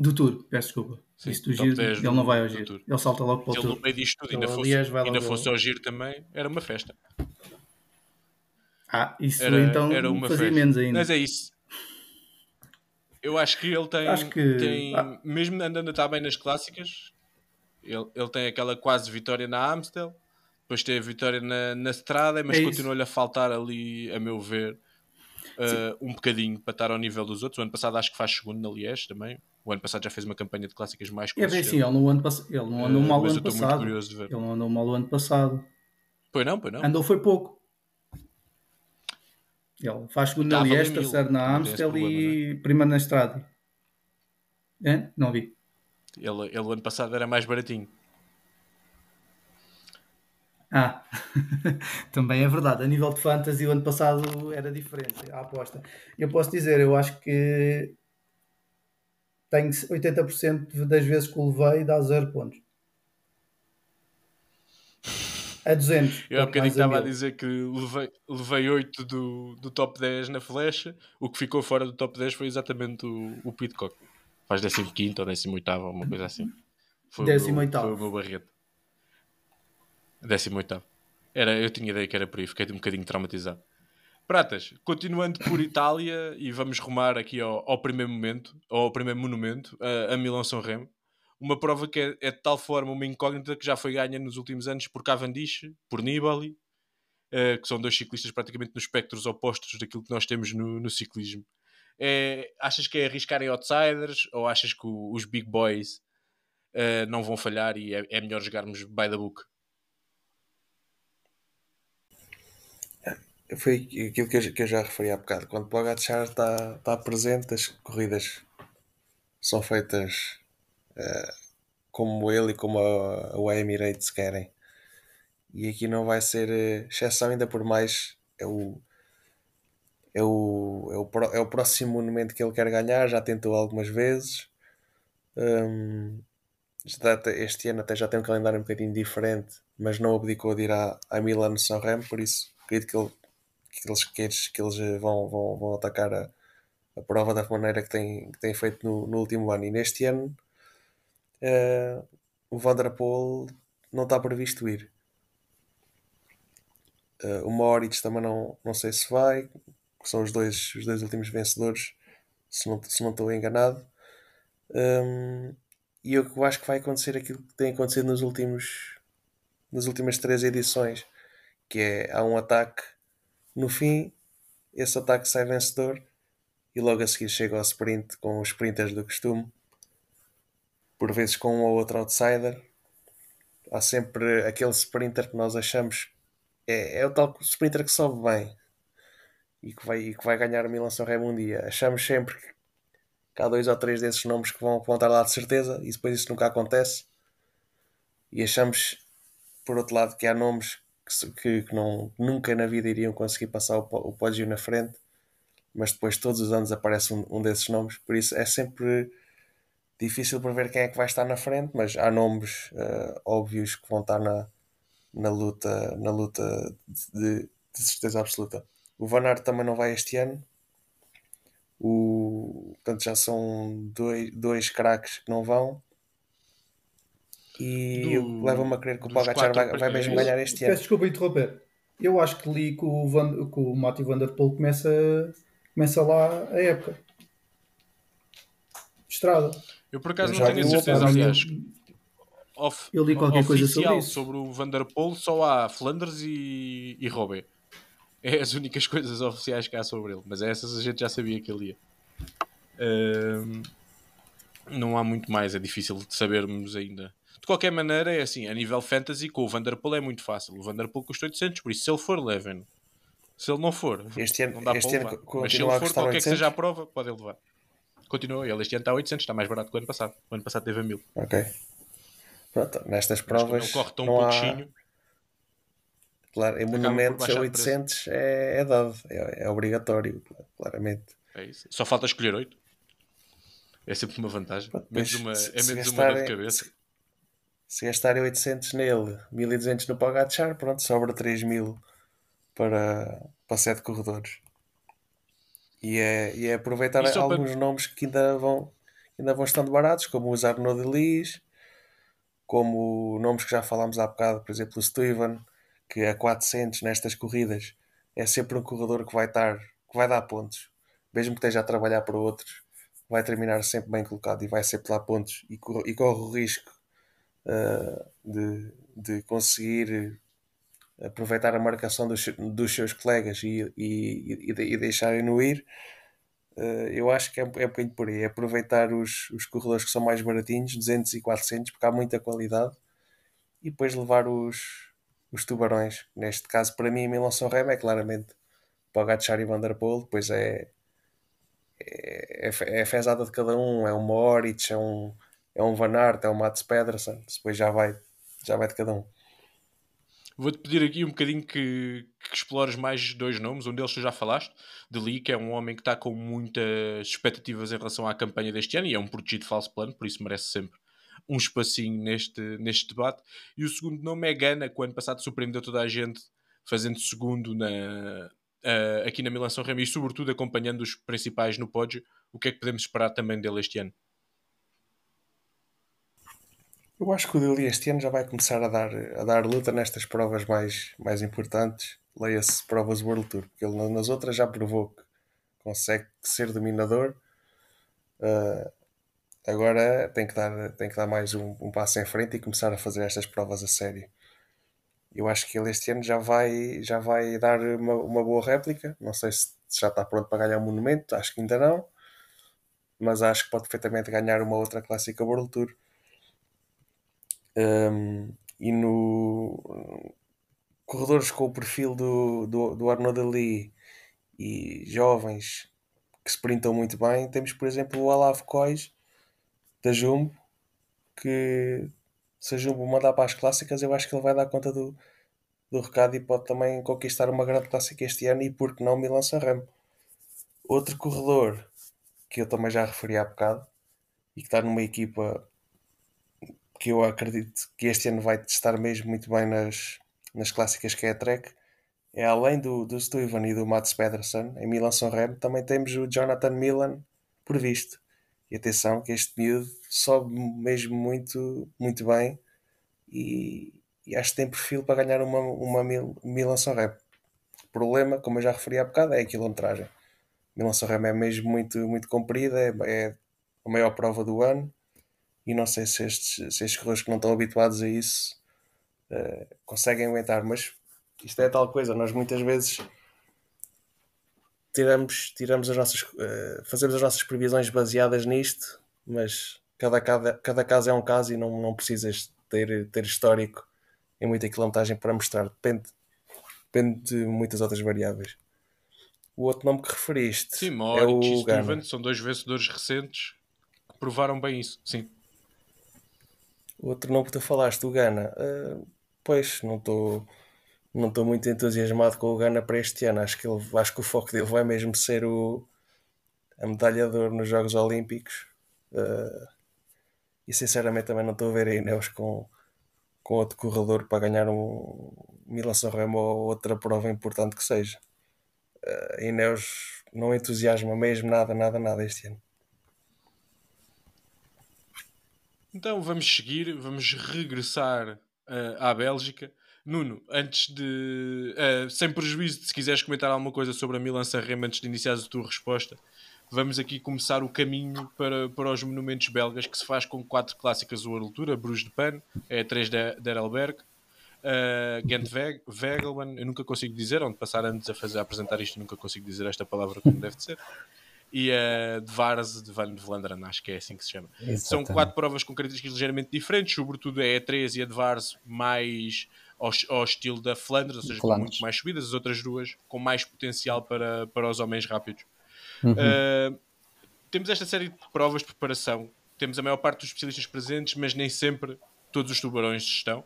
Do tour, peço desculpa. Sim, Isso do giro, ele do, não vai ao giro. Ele salta logo para o ele tour. Ele no meio disto tudo, ainda, fosse, ainda fosse ao giro também, era uma festa. Ah, isso era, então era uma fazia festa. menos ainda. Mas é isso. Eu acho que ele tem, acho que... tem ah. mesmo andando a estar bem nas clássicas, ele, ele tem aquela quase vitória na Amstel, depois tem a vitória na, na Strada, mas é continua-lhe a faltar ali, a meu ver, uh, um bocadinho para estar ao nível dos outros. O ano passado acho que faz segundo na Liège também. O ano passado já fez uma campanha de clássicas mais É bem sim, ele, no ano pass... ele não andou uh, mal o ano passado. Ele não andou mal o ano passado. Pois não, pois não. Andou foi pouco. Ele faz segundo na Liège, terceiro na Amstel e é? primeiro na Estrada. É? Não vi. Ele, ele o ano passado era mais baratinho. Ah, [laughs] também é verdade. A nível de fantasy, o ano passado era diferente a aposta. Eu posso dizer, eu acho que tenho 80% das vezes que o levei dá 0 pontos a 200. Eu há bocadinho estava a, dizer que levei, levei 8 do, do top 10 na flecha. O que ficou fora do top 10 foi exatamente o, o Pitcock. Faz 15 ou 18, uma coisa assim. Foi 18. Foi o meu barreto. 18. Era, eu tinha ideia que era por aí, fiquei um bocadinho traumatizado. Pratas, continuando por Itália e vamos rumar aqui ao, ao primeiro momento, ao primeiro monumento, a, a Milão-São Remo uma prova que é, é, de tal forma uma incógnita que já foi ganha nos últimos anos por Cavendish, por Nibali, uh, que são dois ciclistas praticamente nos espectros opostos daquilo que nós temos no, no ciclismo. É, achas que é arriscar em outsiders ou achas que o, os big boys uh, não vão falhar e é, é, melhor jogarmos by the book? Foi aquilo que eu, que eu já referi há bocado. Quando o Pogacar está, presente, as corridas são feitas uh, como ele e como a, a Emirates querem. E aqui não vai ser uh, exceção, ainda por mais é o, é o, é o, é o próximo monumento que ele quer ganhar, já tentou algumas vezes. Um, este ano até já tem um calendário um bocadinho diferente, mas não abdicou de ir à, à Milano São Remo, por isso acredito que, ele, que, eles, que, que eles eh, vão, vão, vão atacar a, a prova da maneira que têm, que têm feito no, no último ano. E neste ano uh, o Vanderpool não está previsto ir. Uh, o Moritz também não, não sei se vai, que são os dois, os dois últimos vencedores, se não, se não estou enganado. Um, e eu acho que vai acontecer aquilo que tem acontecido nos últimos nas últimas três edições, que é há um ataque no fim, esse ataque sai vencedor e logo a seguir chega ao sprint com os sprinters do costume por vezes com um ou outro outsider. Há sempre aquele sprinter que nós achamos é, é o tal sprinter que sobe bem e que vai, e que vai ganhar a Milan São Remo um dia. Achamos sempre que há dois ou três desses nomes que vão, estar lá de certeza e depois isso nunca acontece. E achamos, por outro lado, que há nomes que, que, não, nunca na vida iriam conseguir passar o, o pódio na frente, mas depois todos os anos aparece um, um desses nomes. Por isso é sempre difícil prever quem é que vai estar na frente, mas há nomes uh, óbvios que vão estar na, na luta, na luta de, de certeza absoluta. O Van Aert também não vai este ano. O, portanto, já são dois, dois craques que não vão. E leva-me a crer que o Pogacar vai, vai mesmo ganhar este ano. Peço desculpa interromper. Eu acho que li que o, Van, que o Matthew Van Der Poel começa, começa lá a época. Estrada. Eu por acaso eu não tenho a certeza, aliás. Off, eu li qualquer coisa sobre isso. sobre o Vanderpool só há Flanders e, e Robé. É as únicas [laughs] coisas oficiais que há sobre ele. Mas essas a gente já sabia que ele ia. Um, Não há muito mais, é difícil de sabermos ainda. De qualquer maneira, é assim, a nível fantasy, com o Vanderpool é muito fácil. O Vanderpool custa 800, por isso se ele for, levem Se ele não for, este ano, não dá este para levar. Mas se ele for, qualquer que seja a prova, pode levar. Continua, ele este ano está a 800, está mais barato que o ano passado. O ano passado teve a 1000. Ok. Pronto, nestas provas. Não corre tão não pouquinho. Há... Claro, em monumentos a 800 é, é dado, é, é, obrigatório, claramente. É isso. Só falta escolher 8. É sempre uma vantagem. Pronto, menos uma, é menos uma dor de cabeça. Se, gastarem 800 nele, 1200 no Pagachar, pronto, sobra 3000 para, para 7 corredores. E é, e é aproveitar e alguns para... nomes que ainda vão, ainda vão estando baratos, como os Arnaud de Lis, como nomes que já falámos há bocado, por exemplo, o Steven, que a 400 nestas corridas é sempre um corredor que vai estar, que vai dar pontos, mesmo que esteja a trabalhar para outros, vai terminar sempre bem colocado e vai sempre lá pontos e, corre, e corre o risco de, de conseguir aproveitar a marcação dos, dos seus colegas e, e, e, deixarem-no ir. Uh, eu acho que é, é um bocadinho por aí, é aproveitar os, os corredores que são mais baratinhos, 200 e 400, porque há muita qualidade, e depois levar os, os tubarões. Neste caso, para mim, Milan São é claramente Pogacar e Vanderpool, depois é, é, é, é fezada de cada um, é um Moritz, é um, é um Van Aert, é um Mats Pedersen, depois já vai, já vai de cada um. Vou-te pedir aqui um bocadinho que, que, explores mais dois nomes. Um deles tu já falaste, de Lee, que é um homem que está com muitas expectativas em relação à campanha deste ano e é um protegido falso plano, por isso merece sempre um espacinho neste, neste debate. E o segundo nome é Gana, que o ano passado surpreendeu toda a gente, fazendo segundo na, uh, aqui na Milan São Remo e, sobretudo, acompanhando os principais no pódio. O que é que podemos esperar também dele este ano? Eu acho que o Dili este ano já vai começar a dar, a dar luta nestas provas mais, mais importantes. Leia-se provas World Tour, porque ele nas outras já provou que consegue ser dominador. Uh, agora tem que dar, tem que dar mais um, um, passo em frente e começar a fazer estas provas a sério. Eu acho que ele este ano já vai, já vai dar uma, uma boa réplica. Não sei se já está pronto para ganhar um monumento, acho que ainda não. Mas acho que pode perfeitamente ganhar uma outra clássica World Tour um, e no corredores com o perfil do, do, do Arnaud Ali e jovens que se printam muito bem, temos por exemplo o Olav Cois da Jumbo que se a Jumbo mandar para as clássicas eu acho que ele vai dar conta do, do recado e pode também conquistar uma grande clássica este ano e porque não Milan Sanremo. Outro corredor que eu também já referi há bocado e que está numa equipa que eu acredito que este ano vai estar mesmo muito bem nas, nas clássicas que é a Trek, é além do, do Stuyven e do Mats Pedersen, em Milan São Remo, também temos o Jonathan Milan previsto. E atenção que este miúdo sobe mesmo muito, muito bem e, e acho que tem perfil para ganhar uma, uma Mil, Milan São Remo. O problema, como eu já referi há bocado, é a quilometragem. Milan São Remo é mesmo muito, muito comprida, é, é a maior prova do ano e não sei se estes, se estes corredores que não estão habituados a isso uh, conseguem aguentar, mas isto é tal coisa, nós muitas vezes tiramos, tiramos as nossas, uh, fazemos as nossas previsões baseadas nisto, mas cada, cada, cada caso é um caso e não, não precisas ter, ter histórico em muita quilometragem para mostrar, depende, depende de muitas outras variáveis. O outro nome que referiste sim, é o e Steven, são dois vencedores recentes que provaram bem isso, sim. Outro nome que tu falaste, o Gana, uh, pois não estou não estou muito entusiasmado com o Gana para este ano. Acho que, ele, acho que o foco dele vai mesmo ser o, a medalha de ouro nos Jogos Olímpicos. Uh, e sinceramente também não estou a ver a Ineos com, com outro corredor para ganhar um Milan San Remo ou outra prova importante que seja. Uh, a Ineos não entusiasma mesmo nada, nada, nada este ano. Então vamos seguir, vamos regressar uh, à Bélgica. Nuno, antes de. Uh, sem prejuízo de se quiseres comentar alguma coisa sobre a Milan Sanremo antes de iniciares a tua resposta, vamos aqui começar o caminho para, para os monumentos belgas que se faz com quatro clássicas do altura: Bruges de Pan, é 3 de Derelberg, uh, Gent Wegelman, eu nunca consigo dizer, onde passar antes a fazer a apresentar isto, nunca consigo dizer esta palavra como deve ser. E a de Vars de Van Vlanderen, acho que é assim que se chama. Exatamente. São quatro provas com características ligeiramente diferentes, sobretudo a E3 e a de Vars mais ao, ao estilo da Flandres, ou seja, Flandres. com muito mais subidas, as outras duas com mais potencial para, para os homens rápidos. Uhum. Uh, temos esta série de provas de preparação, temos a maior parte dos especialistas presentes, mas nem sempre todos os tubarões estão.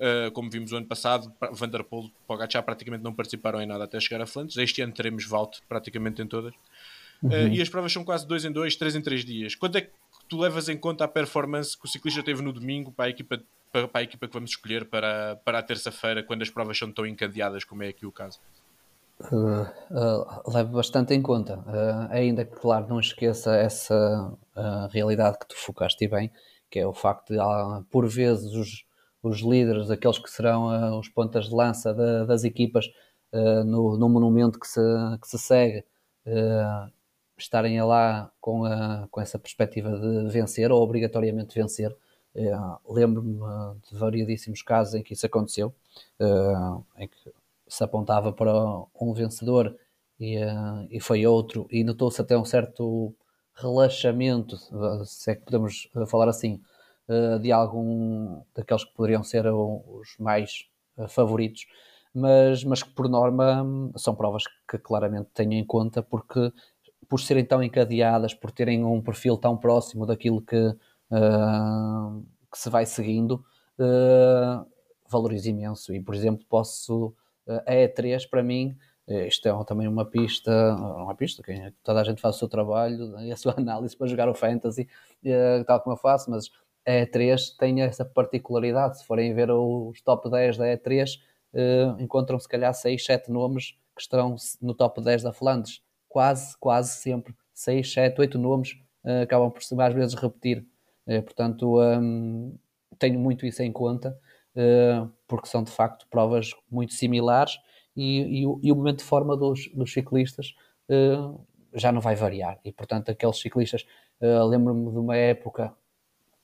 Uh, como vimos o ano passado, Vanderpool e Pogacar praticamente não participaram em nada até chegar a Flandres. Este ano teremos Valt praticamente em todas. Uh, e as provas são quase 2 em 2, 3 em 3 dias. Quando é que tu levas em conta a performance que o ciclista teve no domingo para a equipa, para, para a, equipa que vamos escolher para, para a terça-feira, quando as provas são tão encadeadas como é aqui o caso? Uh, uh, levo bastante em conta. Uh, ainda que, claro, não esqueça essa realidade que tu focaste bem, que é o facto de, por vezes, os, os líderes, aqueles que serão os pontas de lança das equipas no, no, monumento que se, que se segue, estarem lá com, a, com essa perspectiva de vencer ou obrigatoriamente vencer. Lembro-me de variedíssimos casos em que isso aconteceu, em que se apontava para um vencedor e, uh, e foi outro, e notou-se até um certo relaxamento, se é que podemos falar assim, de algum daqueles que poderiam ser os mais favoritos, mas, mas que por norma são provas que claramente tenho em conta porque por serem tão encadeadas, por terem um perfil tão próximo daquilo que, que se vai seguindo, valorizo imenso e por exemplo posso a E3 para mim isto é também uma pista, uma pista que toda a gente faz o seu trabalho e [laughs] a sua análise para jogar o Fantasy, tal como eu faço, mas a E3 tem essa particularidade. Se forem ver os top 10 da E3, encontram se calhar 6, 7 nomes que estarão no top 10 da Flandres. Quase, quase sempre 6, 7, 8 nomes acabam por se mais vezes repetir. Portanto, tenho muito isso em conta porque são de facto provas muito similares e, e, e o, momento de forma dos, dos ciclistas uh, já não vai variar. E portanto, aqueles ciclistas, uh, lembro-me de uma época,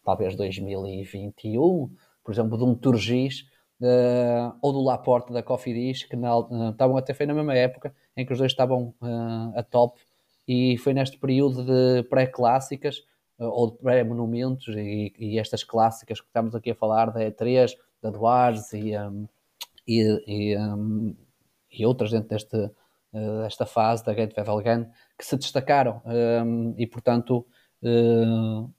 talvez 2021, por exemplo, de um Turgis uh, ou do Laporte da Cofidis, que na, estavam até foi na mesma época em que os dois estavam a top. E foi neste período de pré-clássicas ou de pré-monumentos e, e, estas clássicas que estamos aqui a falar da E3, da Duars e, um, e, e, um, e, outras dentro deste, uh, desta fase da Gate Vevelgan que se destacaram um, e portanto uh,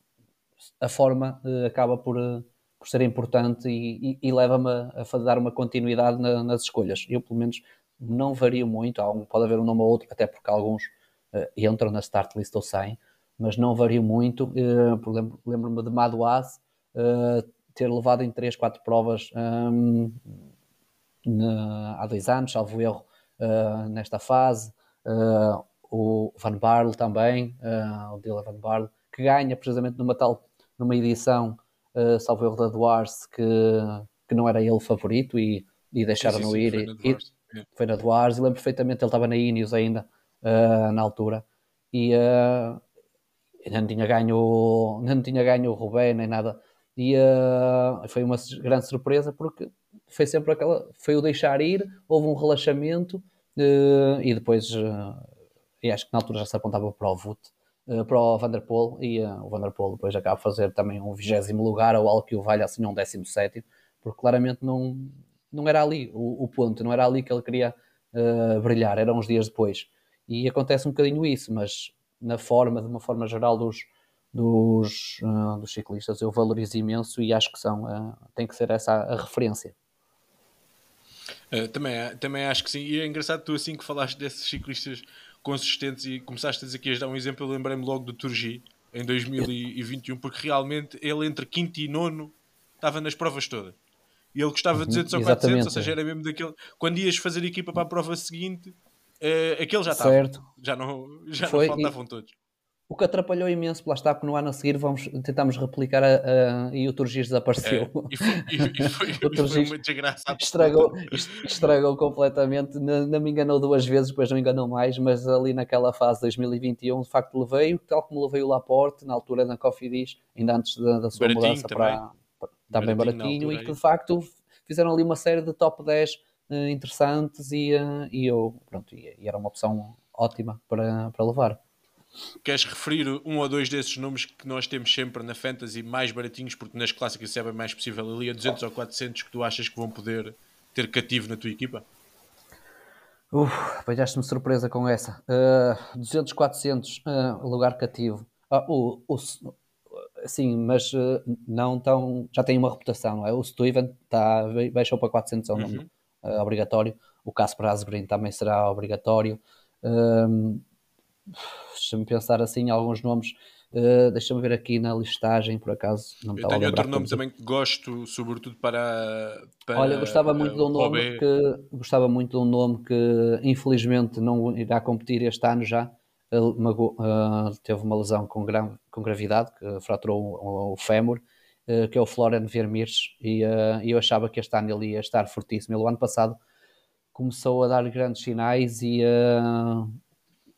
a forma uh, acaba por, por ser importante e, e leva-me a, a, dar uma continuidade na, nas escolhas. Eu pelo menos não vario muito, um, pode haver um nome ou outro, até porque alguns entram na start list ou saem, mas não vario muito. Lembro-me de Madouaz, ter levado em 3, 4 provas um, na, há dois anos, salvo erro, uh, nesta fase. Uh, o Van Barle também, uh, o Dylan Van Barle, que ganha precisamente numa tal numa edição, uh, salvo erro da Duarte, que, que não era ele favorito e, e deixaram-no ir. Foi na, e, e, foi na Duarte, e lembro perfeitamente, ele estava na Ineos ainda, na altura, e não tinha ganho, não tinha ganho o Rubén nem nada. E uh, foi uma grande surpresa porque foi sempre aquela, foi o deixar ir, houve um relaxamento uh, e depois, uh, e acho que na altura já se apontava para o VUT, para o Vanderpool e o Vanderpool depois acaba a fazer também um vigésimo lugar ou algo que o valha assim um décimo sétimo, porque claramente não, não era ali o, o ponto, não era ali que ele queria brilhar, eram uns dias depois. E acontece um bocadinho isso, mas na forma, de uma forma geral, dos, dos, uh, dos ciclistas eu valorizo imenso e acho que são, uh, tem que ser essa a, a referência. Uh, também, também acho que sim, e é engraçado tu assim que falaste desses ciclistas consistentes e começaste a dizer que ias dar um exemplo, eu lembrei-me logo do Turgi em 2021, porque realmente ele entre quinto e nono estava nas provas todas. E ele gostava de 200 uhum, ou 400, ou seja, era mesmo daquele. Quando ias fazer equipa para a prova seguinte, uh, aquele já estava. Certo. Já não, já Foi, não faltavam e, todos. O que atrapalhou imenso, lá está, porque no ano a seguir vamos, tentamos replicar a, a, e o Turgis desapareceu. É, e foi, e [laughs] foi, o Turgis uma desgraça. Estragou, estragou completamente, não, não, me enganou duas vezes, depois não enganou mais, mas ali naquela fase de 2021, de facto levei, tal como levei o Laporte, na altura na Coffee Dish, ainda antes da, da sua baratinho mudança também. para, para também baratinho, baratinho e que de facto fizeram ali uma série de top 10 uh, eh, interessantes e, uh, e eu, pronto, e, e era uma opção ótima para, para levar. Queres referir um ou dois desses nomes que nós temos sempre na Fantasy mais baratinhos, porque nas clássicas é bem mais possível ali a 200 ou 400 que tu achas que vão poder ter cativo na tua equipa? Uf, apanhaste-me surpresa com essa. Uh, 200, 400, uh, lugar cativo. Ah, o, o, sim, mas uh, não tão. Já tem uma reputação, não é? O Steven tá, baixou para 400 é um nome uh, obrigatório. O Casper Asgreen também será obrigatório. Uh, Deixa-me pensar assim alguns nomes. Uh, Deixa-me ver aqui na listagem, por acaso. Não Eu tenho outro nome também que gosto, sobretudo para. para Olha, gostava muito de um nome que gostava muito de um nome que infelizmente não irá competir este ano já. Ele uh, teve uma lesão com, gra com gravidade, que fraturou o, o fémur, uh, que é o Florian Vermeers, e eu achava que este ano ele ia estar fortíssimo. Ele, o ano passado, começou a dar grandes sinais e,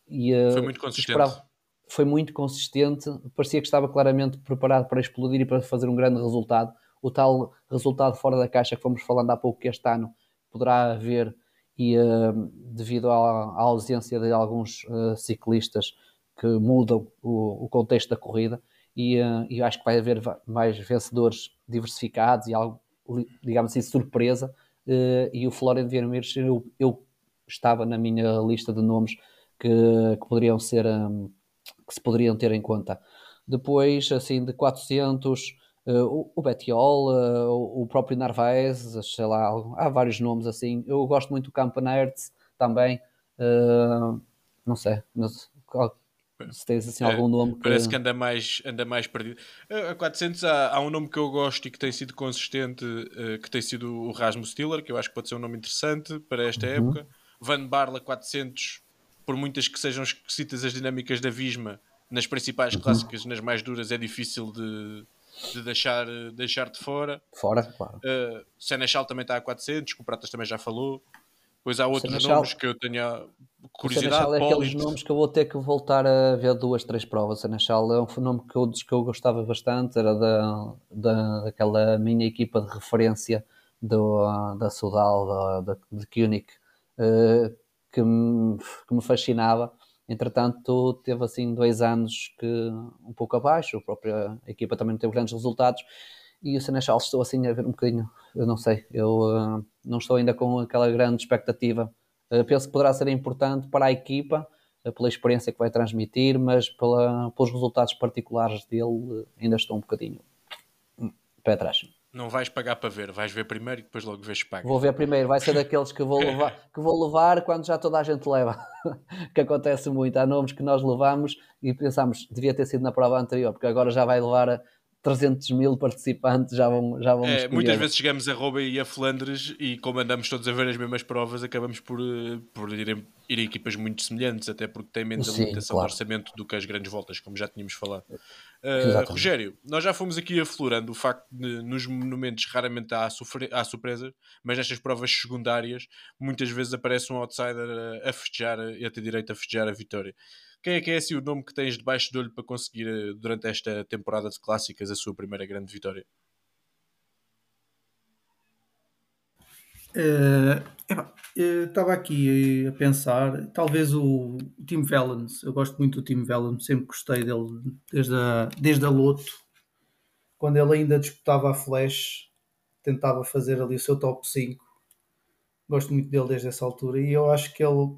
e foi muito consistente. Esperava, foi muito consistente, parecia que estava claramente preparado para explodir e para fazer um grande resultado. O tal resultado fora da caixa que fomos falando há pouco que este ano poderá haver e uh, devido à, à, ausência de alguns uh, ciclistas que mudam o, o, contexto da corrida e uh, eu acho que vai haver mais vencedores diversificados e algo, digamos assim, surpresa e o Florian Vermeers eu, eu estava na minha lista de nomes que, que poderiam ser um, que se poderiam ter em conta. Depois, assim, de 400, uh, o, o Betiol, uh, o próprio Narvaez, sei lá, há vários nomes assim. Eu gosto muito do Campanert também. Uh, não sei, se tens assim algum é, nome que... Parece que anda mais, anda mais perdido. A 400 há, há, um nome que eu gosto e que tem sido consistente, que tem sido o Rasmus Stiller, que eu acho que pode ser um nome interessante para esta uhum. época. Van Barla 400 por muitas que sejam esquisitas as dinâmicas da Visma, nas principais uhum. clássicas, nas mais duras, é difícil de, de deixar, deixar de fora. Fora, claro. Uh, Senechal também está a 400, o Pratas também já falou. Depois há outros Senechal, nomes que eu tenho curiosidade. Senechal é aqueles nomes que eu vou ter que voltar a ver duas, três provas. Senechal é um nome que eu, que eu gostava bastante, era da, da, daquela minha equipa de referência do, da Sudal, da, da, de Koenig. Uh, que me, que me fascinava. Entretanto, teve assim dois anos que um pouco abaixo, a própria equipa também não teve grandes resultados e o Senechal estou assim a ver um bocadinho, eu não sei, eu uh, não estou ainda com aquela grande expectativa. Uh, penso que poderá ser importante para a equipa, uh, pela experiência que vai transmitir, mas pela, pelos resultados particulares dele, ainda estou um bocadinho hum, pé atrás. Não vais pagar para ver, vais ver primeiro e depois logo vês paga. Vou ver primeiro, vai ser daqueles que vou levar, [laughs] que vou levar quando já toda a gente leva. [laughs] que acontece muito. Há nomes que nós levamos e pensamos, devia ter sido na prova anterior, porque agora já vai levar 300 mil participantes já vão, já vão é, Muitas vezes chegamos a Roma e a Flandres e como andamos todos a ver as mesmas provas, acabamos por, eh, por ir, em, ir equipas muito semelhantes, até porque tem menos Sim, a limitação claro. de orçamento do que as grandes voltas, como já tínhamos falado. Uh, Rogério, nós já fomos aqui aflorando o facto de nos monumentos raramente há, há surpresas, mas nestas provas secundárias muitas vezes aparece um outsider a, a festejar e a ter direito a festejar a vitória. Quem é que é assim o nome que tens debaixo do olho para conseguir eh, durante esta temporada de clássicas a sua primeira grande vitória? Estava aqui a pensar, talvez o, o Tim eu gosto muito do Tim Valens, sempre gostei dele desde a, desde a Loto, quando ele ainda disputava a Flash, tentava fazer ali o seu top 5. Gosto muito dele desde essa altura e eu acho que ele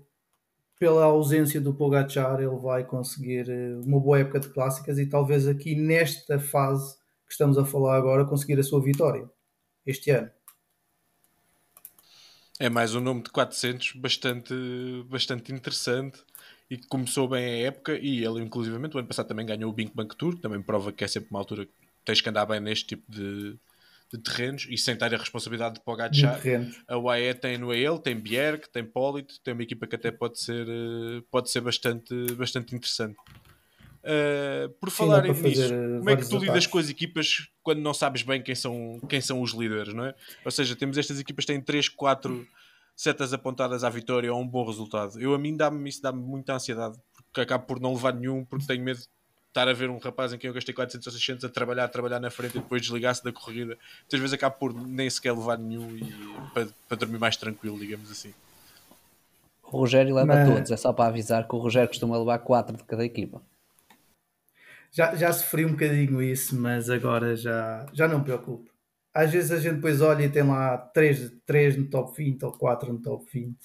pela ausência do Pogacar, ele vai conseguir eh, uma boa época de clássicas e talvez aqui nesta fase que estamos a falar agora conseguir a sua vitória este ano. É mais um nome de 400 bastante, bastante interessante e que começou bem a época e ele inclusivamente o ano passado também ganhou o Bink Bank Tour, também prova que é sempre uma altura que tens que andar bem neste tipo de, de terrenos e sem ter a responsabilidade de Pogacar. A UAE tem no ele, tem Bjerg, tem Polito, tem uma equipa que até pode ser, eh, pode ser bastante, bastante interessante. Uh, por Sim, falar nisso, como é que tu lidas com as equipas quando não sabes bem quem são, quem são os líderes, não é? Ou seja, temos estas equipas que têm 3, 4 setas apontadas à vitória ou um bom resultado. Eu a mim dá-me isso dá-me muita ansiedade, porque acabo por não levar nenhum, porque tenho medo estar a ver um rapaz em quem eu gastei 400 ou 600 a trabalhar, a trabalhar na frente e depois desligar-se da corrida. Muitas vezes acabo por nem sequer levar nenhum e para, para dormir mais tranquilo, digamos assim. O Rogério leva Mas- todos, é só para avisar que o Rogério costuma levar 4 de cada equipa. Já, já sofri um bocadinho isso, mas agora já, já não me preocupo. Às vezes a gente depois olha e tem lá 3, três no top 20 ou 4 no top 20.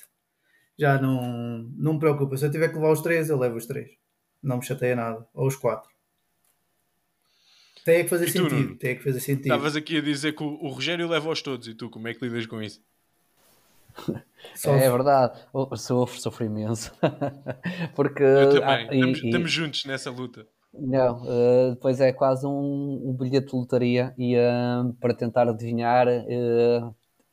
Já não, não me preocupa. Se eu tiver que levar os 3, eu levo os 3. Não me chateia nada. Ou os 4. Tem é que fazer E tu, sentido. Nuno? Tem é que fazer sentido. Estavas aqui a dizer que o, o Rogério leva-os todos e tu, como é que lidas com isso? Só- [laughs] É verdade, sofro, sofro imenso. [laughs] Porque. Eu também. ah, e- estamos, e- estamos juntos nessa luta. Não, eh, depois é quase um, um bilhete de lotaria e eh, para tentar adivinhar eh,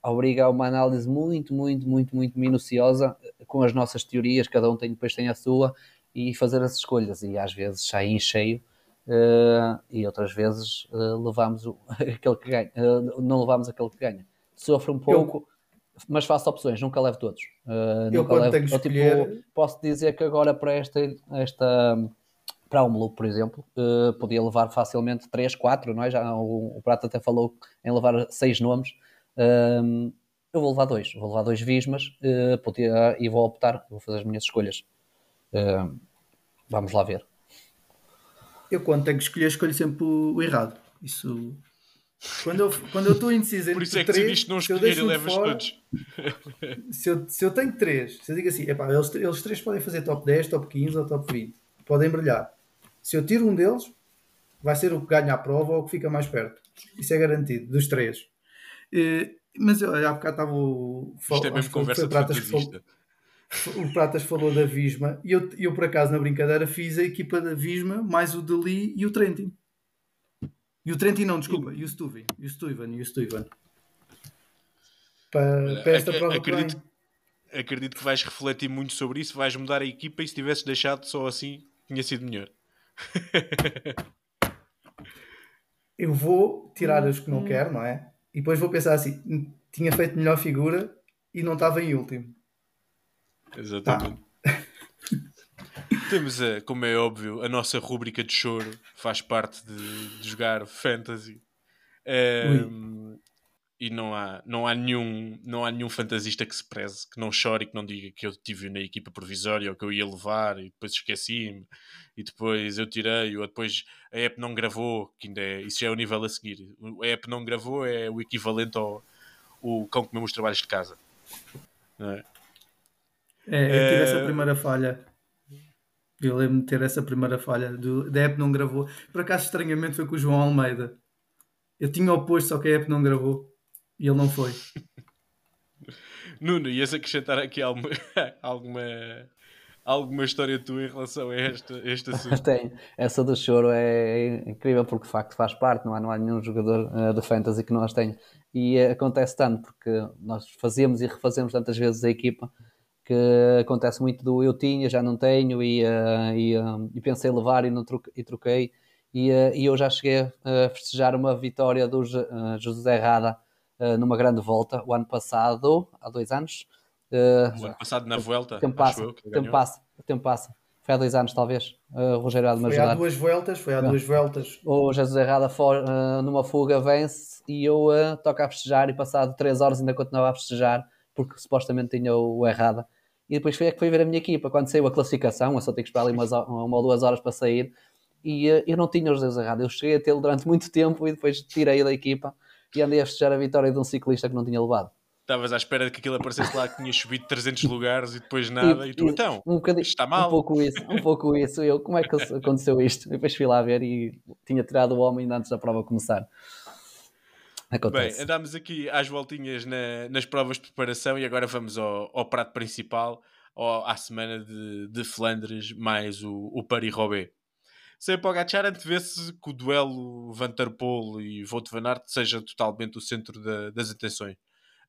obriga a uma análise muito, muito, muito, muito minuciosa com as nossas teorias, cada um tem, depois tem a sua e fazer as escolhas e às vezes sai em cheio eh, e outras vezes levamos o, [laughs] aquele que ganha, não levamos aquele que ganha. Sofro um pouco, mas faço opções, nunca levo todos. Eu, nunca quando levo, tenho que eu, tipo, escolher- posso dizer que agora para esta, esta para a Umlu, por exemplo, eh, podia levar facilmente 3, 4, não é? Já, o, o Prato até falou em levar 6 nomes. Ahm, eu vou levar dois, vou levar dois Vismas eh, podia, e vou optar, vou fazer as minhas escolhas. Ahm, vamos lá ver. Eu quando tenho que escolher, escolho sempre o, o errado. Isso. Quando eu quando eu estou indeciso entre Por isso é que três, decidiste não se eu escolher e um levas fora, todos. Se eu, se eu tenho três, se eu digo assim, epá, eles, eles três podem fazer top 10, top 15 ou top 20, podem brilhar. Se eu tiro um deles, vai ser o que ganha a prova ou o que fica mais perto. Isso é garantido, dos três. Mas eu, há bocado estava o. Isto é mesmo que conversa Pratas que falou- o Pratas falou da Visma e eu, eu, por acaso, na brincadeira, fiz a equipa da Visma mais o Dali e o Trentin. E o Trentin não, desculpa, e o Stuyven. E o Stuyven, e o Stuyven. Para, para esta ac- prova que acredito, acredito que vais refletir muito sobre isso, vais mudar a equipa e se tivesses deixado só assim, tinha sido melhor. Eu vou tirar os que não quero, não é? E depois vou pensar assim: "Hum, tinha feito melhor figura e não estava em último. Exatamente. [laughs] Temos, a, como é óbvio, a nossa rúbrica de choro faz parte de, de jogar fantasy. Ehm, e não há, não, há nenhum, não há nenhum fantasista que se preze, que não chore e que não diga que eu tive na equipa provisória ou que eu ia levar e depois esqueci-me e depois eu tirei ou depois a app não gravou, que ainda é, isso já é o nível a seguir. A app não gravou é o equivalente ao o cão comeu os trabalhos de casa. Não é? É, eu tive Eh, essa primeira falha. Eu lembro-me de ter essa primeira falha. Do, da app não gravou. Por acaso, estranhamente, foi com o João Almeida. Eu tinha oposto, só que a app não gravou. E ele não foi. [laughs] Nuno, ias acrescentar aqui alguma, [laughs] alguma, alguma história tua em relação a esta, este assunto? [laughs] Tem. Essa do choro é incrível porque de facto faz parte, não há, não há nenhum jogador eh, de fantasy que não as tenha. E eh, acontece tanto porque nós fazemos e refazemos tantas vezes a equipa que acontece muito do eu tinha, já não tenho e, eh, e, e pensei levar e, não troque- e troquei. E, e eu já cheguei a festejar uma vitória do Jo- José Rada numa grande volta o ano passado, há dois anos. Eh, O ano passado na Vuelta, o tempo acho passa, eu, que tempo passa, tempo passa. Foi há dois anos, talvez. Uh, Rogério há de me Foi há ajudar. duas voltas. Foi há duas voltas. O Jesus Errada for, uh, numa fuga vence e eu uh, toco a festejar e passado três horas ainda continuava a festejar porque supostamente tinha o, o Errada. E depois foi, foi ver a minha equipa. Quando saiu a classificação, eu só tenho que esperar ali umas, uma ou duas horas para sair. E uh, eu não tinha o Jesus Errada. Eu cheguei a tê-lo durante muito tempo e depois tirei da equipa e andei a festejar a vitória de um ciclista que não tinha levado. Estavas à espera de que aquilo aparecesse lá que tinha subido 300 lugares e depois nada. E, tu, então, um está mal. Um pouco isso, um pouco isso. Eu, como é que aconteceu isto? E depois fui lá ver e tinha tirado o homem ainda antes da prova começar. Acontece. Bem, andámos aqui às voltinhas na- nas provas de preparação e agora vamos ao, ao prato principal, ao- à semana de, de Flandres, mais o, o Paris-Roubaix. Sem Pogacar, antevê-se que o duelo Van der Poel e Wout van Aert seja totalmente o centro da- das atenções.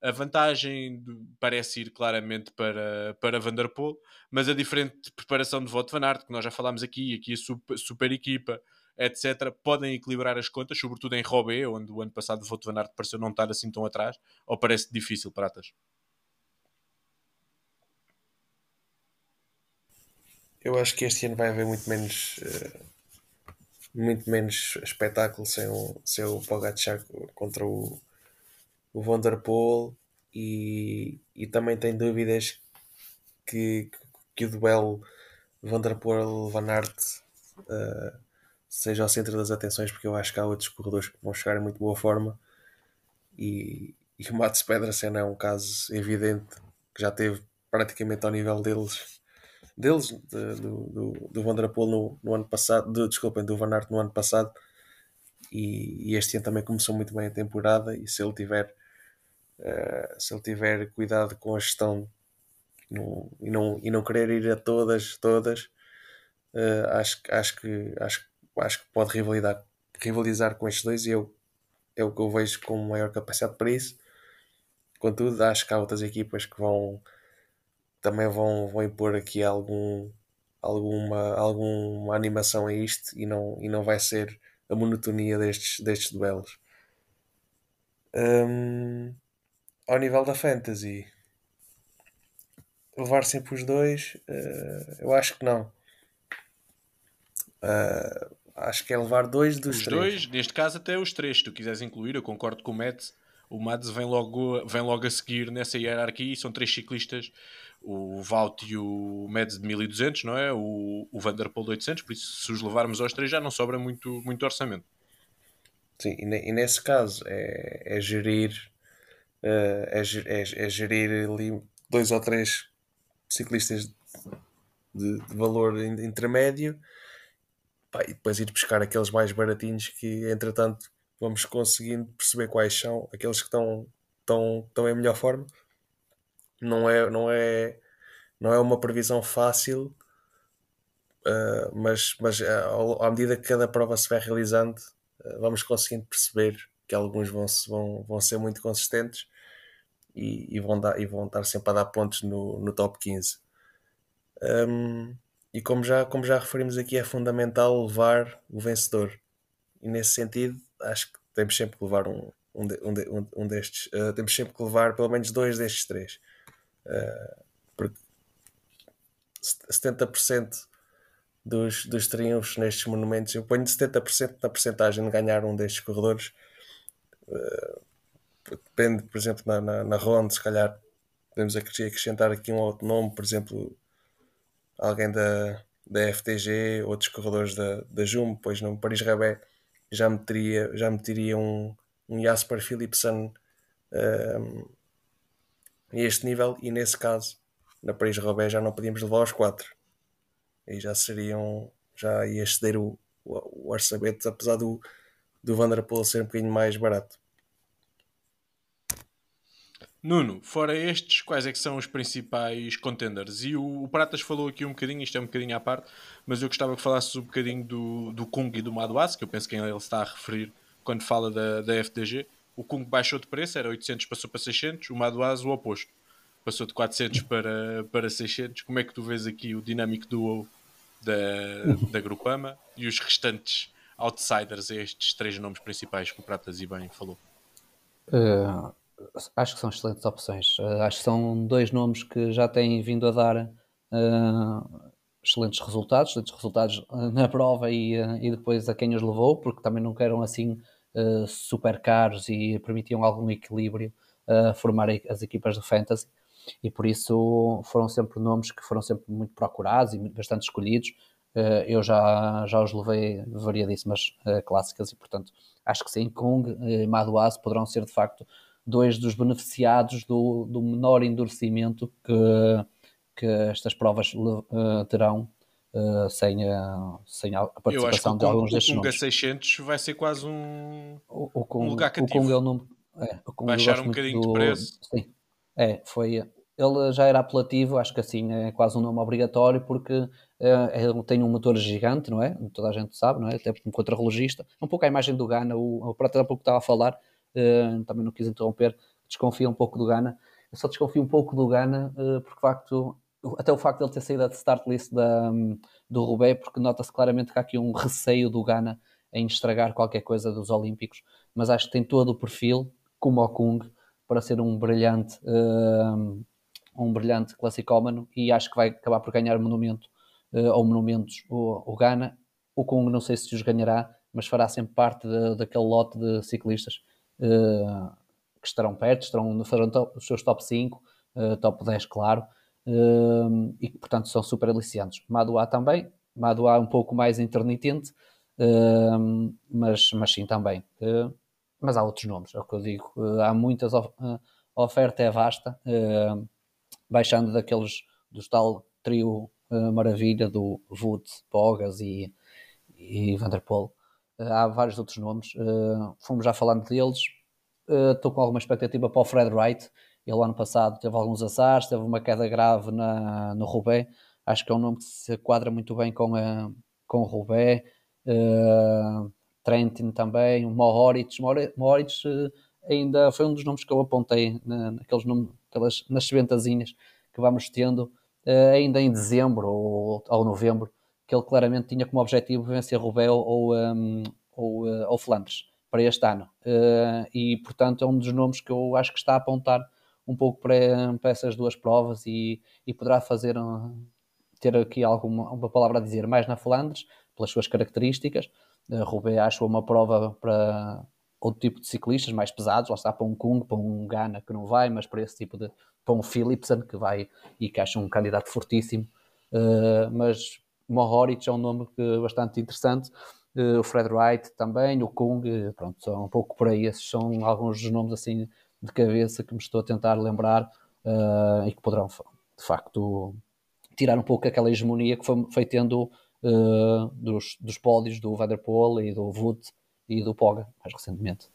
A vantagem parece ir claramente para, para Van der Poel, mas a diferente preparação de Wout van Aert, que nós já falámos aqui, aqui a super, super equipa, etc., podem equilibrar as contas, sobretudo em Roubaix, onde o ano passado o van Aert pareceu não estar assim tão atrás, ou parece difícil, Pratas? Eu acho que este ano vai haver muito menos eh, muito menos espetáculo sem o, sem o Pogacar contra o, o Van der Poel. E, e também tenho dúvidas que, que o duelo Vanderpool-Van Aert uh, seja ao centro das atenções, porque eu acho que há outros corredores que vão chegar em muito boa forma. E, e o Mats Pedersen é um caso evidente que já teve praticamente ao nível deles deles, de, do, do, do Vanderpool no, no ano passado, de, desculpem, do Van Aert no ano passado e, e, este ano também começou muito bem a temporada e se ele tiver uh, se ele tiver cuidado com a gestão no, e, não, e não querer ir a todas, todas uh, acho, acho, que, acho, acho que pode rivalizar, rivalizar com estes dois e eu, é o que eu vejo com maior capacidade para isso. Contudo acho que há outras equipas que vão também vão, vão impor aqui algum, alguma, alguma animação a isto e não, e não vai ser a monotonia destes, destes duelos. Um, ao nível da fantasy, levar sempre os dois, uh, eu acho que não. Uh, acho que é levar dois dos os três. dois, neste caso até os três, se tu quiseres incluir, eu concordo com o Matt. O Mads vem logo, vem logo a seguir nessa hierarquia e são três ciclistas o Vaut e o Meds de 1200, não é? O, o Vanderpool de 800, por isso se os levarmos aos três já não sobra muito, muito orçamento. Sim, e, e nesse caso é, é gerir uh, é, é, é, gerir ali dois ou três ciclistas de, de valor intermédio pá, e depois ir buscar aqueles mais baratinhos que entretanto vamos conseguindo perceber quais são aqueles que estão, estão, estão em melhor forma não é, não é, não é uma previsão fácil, uh, mas, mas uh, à medida que cada prova se vai realizando, uh, vamos conseguindo perceber que alguns vão, vão, vão ser muito consistentes e, e, vão dar, e vão estar sempre a dar pontos no, no top 15. Um, e como já, como já referimos aqui, é fundamental levar o vencedor. E nesse sentido, acho que temos sempre que levar um, um, de, um, de, um destes. Uh, temos sempre que levar pelo menos dois destes três. Porque 70% dos, dos triunfos nestes monumentos, eu ponho 70% na porcentagem de ganhar um destes corredores. Uh, depende, por exemplo, na, na, na Ronde, se calhar podemos acrescentar aqui um outro nome, por exemplo, alguém da, da FTG, outros corredores da, da Jumbo, pois no Paris-Roubaix já meteria, já meteria um, um Jasper Philipsen um, este nível e nesse caso na Paris-Roubaix já não podíamos levar os quatro aí já seriam já ia exceder o, o, o orçamento apesar do, do Vanderpool ser um bocadinho mais barato Nuno, fora estes, quais é que são os principais contenders? E o, o, Pratas falou aqui um bocadinho, isto é um bocadinho à parte, mas eu gostava que falasses um bocadinho do, do Kung e do Madouas, que eu penso que ele está a referir quando fala da, da FDG. O Kung baixou de preço, era 800, passou para 600. O Madouas, o oposto. Passou de 400 para, para 600. Como é que tu vês aqui o dinâmico duo da, da Grupama e os restantes outsiders a estes três nomes principais que o Pratas e bem falou? Uh, acho que são excelentes opções. Uh, acho que são dois nomes que já têm vindo a dar uh, excelentes resultados, excelentes resultados na prova e, e depois a quem os levou, porque também não queiram assim uh, super caros e permitiam algum equilíbrio uh, formar as equipas de fantasy e por isso foram sempre nomes que foram sempre muito procurados e bastante escolhidos. Uh, eu já, já os levei variadíssimas clássicas e, portanto, acho que sim, Kung e Madouas poderão ser de facto dois dos beneficiados do, do menor endurecimento que, que estas provas terão uh, sem, a, sem a participação de alguns destes nomes. O Kung 600 vai ser quase um, o, o Kung, um lugar cativo. O Kung é o nome... É, o Baixar um bocadinho do, de preço. Sim, é, foi... Ele já era apelativo, acho que assim é quase um nome obrigatório, porque é, ele tem um motor gigante, não é? Toda a gente sabe, não é? Até um contra-relogista. Um pouco a imagem do Gana, o, o Prata pouco estava a falar, uh, também não quis interromper, desconfia um pouco do Gana. Eu só desconfio um pouco do Gana, uh, porque de facto até o facto de ele ter saído da start list da, do Roubaix, porque nota-se claramente que há aqui um receio do Ghana em estragar qualquer coisa dos Olímpicos, mas acho que tem todo o perfil, como o Kung, para ser um brilhante, uh, um brilhante classicómano e acho que vai acabar por ganhar monumento uh, ou monumentos o, o Ghana. O Kung não sei se os ganhará, mas fará sempre parte de, daquele lote de ciclistas uh, que estarão perto, estarão, farão os seus top 5, uh, top 10, claro, uh, e que, portanto, são super aliciantes. Madua também, Madua um pouco mais intermitente, uh, mas, mas sim também. Uh, mas há outros nomes, é o que eu digo. há muitas, of a oferta é vasta, baixando daqueles, do tal trio maravilha do Wood, Pogas e, e Vanderpool. há vários outros nomes, fomos já falando deles. Estou com alguma expectativa para o Fred Wright, ele ano passado teve alguns azares, teve uma queda grave na, no Roubaix. Acho que é um nome que se quadra muito bem com, a, com o Roubaix. Uh, Trentin também, o Mohoric. Mohoric uh, ainda foi um dos nomes que eu apontei na, naqueles nomes, aquelas, nas ventazinhas que vamos tendo uh, ainda em dezembro ou, ou novembro, que ele claramente tinha como objetivo vencer Roubaix ou, um, ou, uh, ou Flandres para este ano. Uh, e portanto é um dos nomes que eu acho que está a apontar um pouco para, para essas duas provas e, e poderá fazer ter aqui alguma uma palavra a dizer mais na Flandres, pelas suas características. Uh, Roubaix acho uma prova para outro tipo de ciclistas mais pesados, lá está para um Kung, para um Gana que não vai, mas para esse tipo de para um Philipsen que vai e que acho um candidato fortíssimo. Uh, mas Mohoric é um nome que, bastante interessante. Uh, o Fred Wright também, o Kung, pronto, são um pouco por aí. Esses são alguns dos nomes assim de cabeça que me estou a tentar lembrar uh, e que poderão, de facto, tirar um pouco aquela hegemonia que foi, foi tendo uh, dos, dos pódios do Vanderpool e do Wood e do Poga, mais recentemente.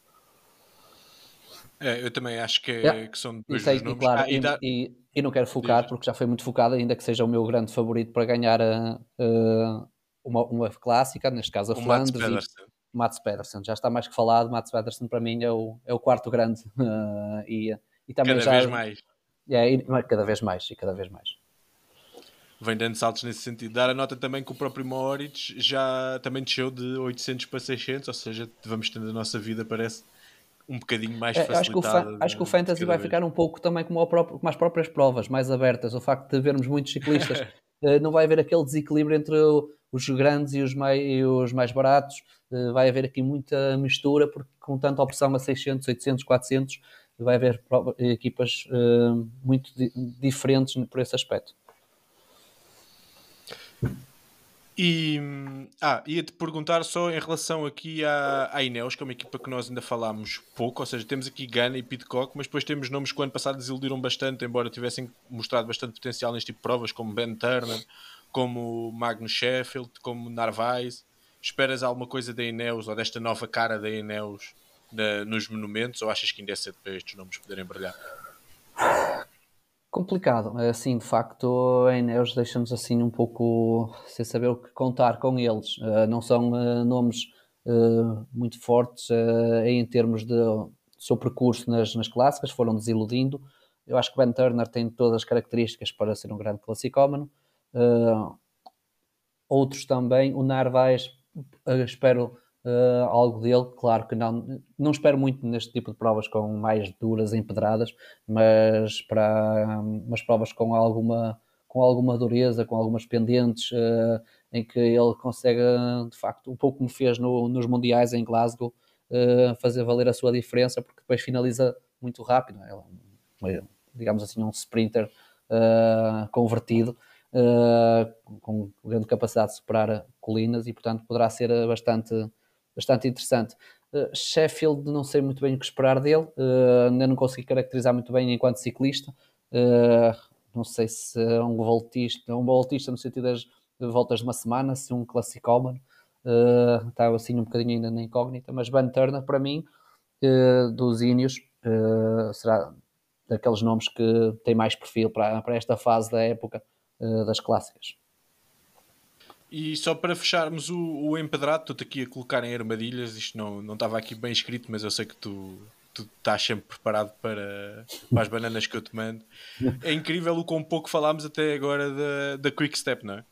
É, eu também acho que, é, que são dois sei, nomes. Claro, ah, e, dá... e, e, não quero focar, porque já foi muito focado, ainda que seja o meu grande favorito para ganhar uh, uma, uma clássica, neste caso a o Flandres. Mats Pedersen, já está mais que falado. Mats Pedersen para mim é o, é o quarto grande uh, [laughs] e, e também cada já, vez mais. É, e, cada vez mais e cada vez mais. Vem dando saltos nesse sentido. Dar a nota também que o próprio Moritz já também desceu de 800 para 600, ou seja, vamos tendo a nossa vida, parece um bocadinho mais é, facilitada. Acho que o, acho que o Fantasy vai vez. ficar um pouco também como, próprio, como as próprias provas, mais abertas. O facto de vermos muitos ciclistas, [laughs] eh, não vai haver aquele desequilíbrio entre os grandes e os mais, e os mais baratos. Uh, vai haver aqui muita mistura, porque com tanta opção a 600, 800, 400, vai haver equipas uh, muito di diferentes por esse aspecto. E ah, ia-te perguntar só em relação aqui à, à Ineos, que é uma equipa que nós ainda falámos pouco, ou seja, temos aqui Gana e Pitcock, mas depois temos nomes que o ano passado desiludiram bastante, embora tivessem mostrado bastante potencial neste tipo de provas, como Ben Turner, como Magnus Sheffield, como Narvaez. Esperas alguma coisa da Ineos ou desta nova cara da Ineos na, nos monumentos ou achas que ainda é cedo para estes nomes poderem brilhar? Complicado, assim, de facto, a Ineos deixa-nos assim um pouco sem saber o que contar com eles. Uh, não são uh, nomes uh, muito fortes em termos de seu percurso nas, nas clássicas, foram desiludindo. Eu acho que Ben Turner tem todas as características para ser um grande classicómano. Uh, outros também, o Narvaez, espero uh, algo dele, claro que não, não espero muito neste tipo de provas com mais duras empedradas, mas para umas provas com alguma, com alguma dureza, com algumas pendentes, em que ele consegue, de facto, um pouco como fez no, nos Mundiais em Glasgow, fazer valer a sua diferença, porque depois finaliza muito rápido, é? digamos assim, um sprinter convertido uh, com grande capacidade de superar colinas e, portanto, poderá ser bastante, bastante interessante. Uh, Sheffield, não sei muito bem o que esperar dele, uh, ainda não consegui caracterizar muito bem enquanto ciclista. não sei se é um voltista, um voltista no sentido das voltas de uma semana, se um classicómano. Uh, estava assim um bocadinho ainda na incógnita, mas Ben Turner, para mim, dos uh, será daqueles nomes que tem mais perfil para, para esta fase da época das clássicas. E só para fecharmos o, o empedrado, estou-te aqui a colocar em armadilhas, isto não, não estava aqui bem escrito, mas eu sei que tu, tu estás sempre preparado para, para as bananas que eu te mando. É incrível o quão pouco falámos até agora da, da Quick Step, não é?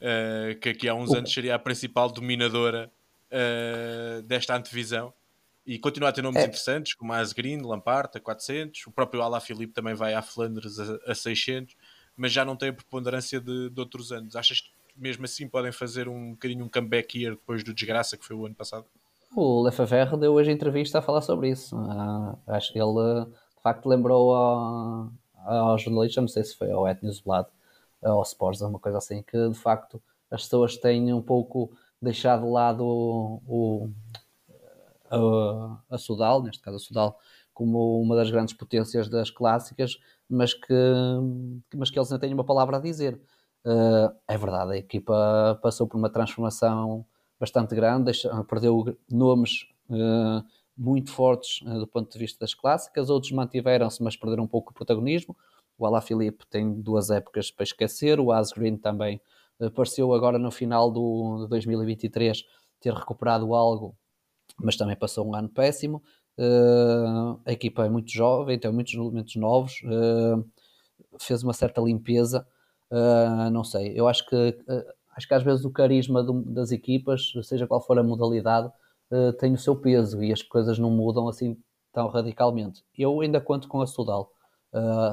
Uh, que aqui há uns anos seria a principal dominadora uh, desta antevisão e continua a ter nomes é. interessantes como a Asgreen, Lampard a 400, o próprio Ala Filipe também vai à Flandres a, a 600 mas já não tem a preponderância de, de outros anos. Achas que mesmo assim podem fazer um bocadinho um comeback here depois do desgraça que foi o ano passado? O Lefebvre deu hoje entrevista a falar sobre isso. Uh, acho que ele de facto lembrou aos jornalistas, não sei se foi ao Et Newsblad, ao Sports, uma coisa assim, que de facto as pessoas têm um pouco deixado de lado o, o a, a Sudal, neste caso a Sudal, como uma das grandes potências das clássicas, mas que, mas que eles ainda têm uma palavra a dizer. Uh, é verdade, a equipa passou por uma transformação bastante grande, deixa, perdeu nomes uh, muito fortes uh, do ponto de vista das clássicas, outros mantiveram-se, mas perderam um pouco o protagonismo. O Alaphilippe tem duas épocas para esquecer, o Asgreen também apareceu agora no final do, de 2023 ter recuperado algo, mas também passou um ano péssimo. A equipa é muito jovem, tem muitos elementos novos, fez uma certa limpeza Uh, não sei, eu acho que uh, acho que às vezes o carisma das equipas, seja qual for a modalidade, uh, tem o seu peso e as coisas não mudam assim tão radicalmente. Eu ainda conto com a Sudal.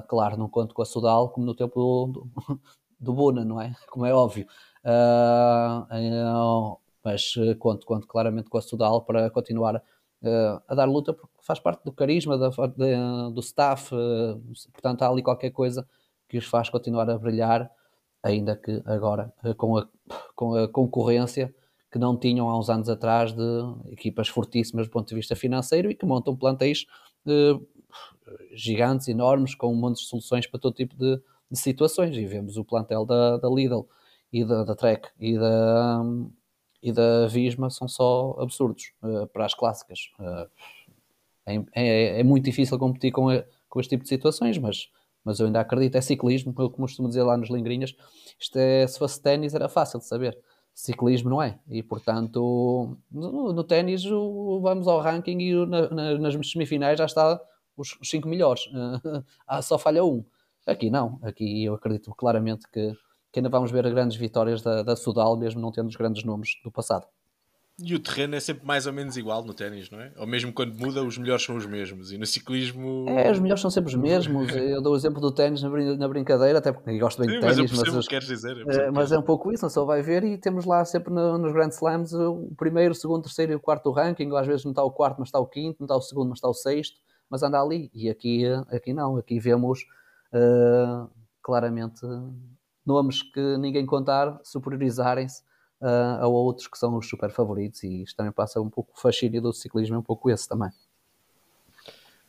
claro, não conto com a Sudal como no tempo do, do, [laughs] do Bona, não é? Como é óbvio. mas conto, conto claramente com a Sudal para continuar a dar luta, porque faz parte do carisma da, do staff, portanto há ali qualquer coisa que os faz continuar a brilhar, ainda que agora eh, com a, com a concorrência que não tinham há uns anos atrás de equipas fortíssimas do ponto de vista financeiro e que montam plantéis gigantes, enormes, com um monte de soluções para todo tipo de, de situações. E vemos o plantel da, da Lidl e da, da Trek e da, e da Visma são só absurdos uh, para as clássicas. Uh, é, é, é, muito difícil competir com, com este tipo de situações, mas mas eu ainda acredito, é ciclismo, eu costumo dizer lá nos Lingrinhas, isto é, se fosse ténis era fácil de saber, ciclismo não é, e portanto no, no ténis vamos ao ranking e na, na, nas semifinais já está os 5 melhores, [laughs] ah, só falha um. Aqui não, aqui eu acredito claramente que, que ainda vamos ver grandes vitórias da, da Sudal, mesmo não tendo os grandes nomes do passado. E o terreno é sempre mais ou menos igual no ténis, não é? Ou mesmo quando muda, os melhores são os mesmos. E no ciclismo. É, os melhores são sempre os mesmos. [laughs] Eu dou o exemplo do ténis na brincadeira, até porque gosto bem Sim, de ténis. Mas, mas, queres dizer, é, mas é um pouco isso, não só vai ver. E temos lá sempre no, nos Grand Slams o primeiro, o segundo, o terceiro e o quarto ranking. Às vezes não está o quarto, mas está o quinto, não está o segundo, mas está o sexto. Mas anda ali. E aqui, aqui não. Aqui vemos uh, claramente nomes que ninguém contar superiorizarem-se uh, a outros que são os super favoritos e isto também passa um pouco o fascínio do ciclismo, é um pouco esse também.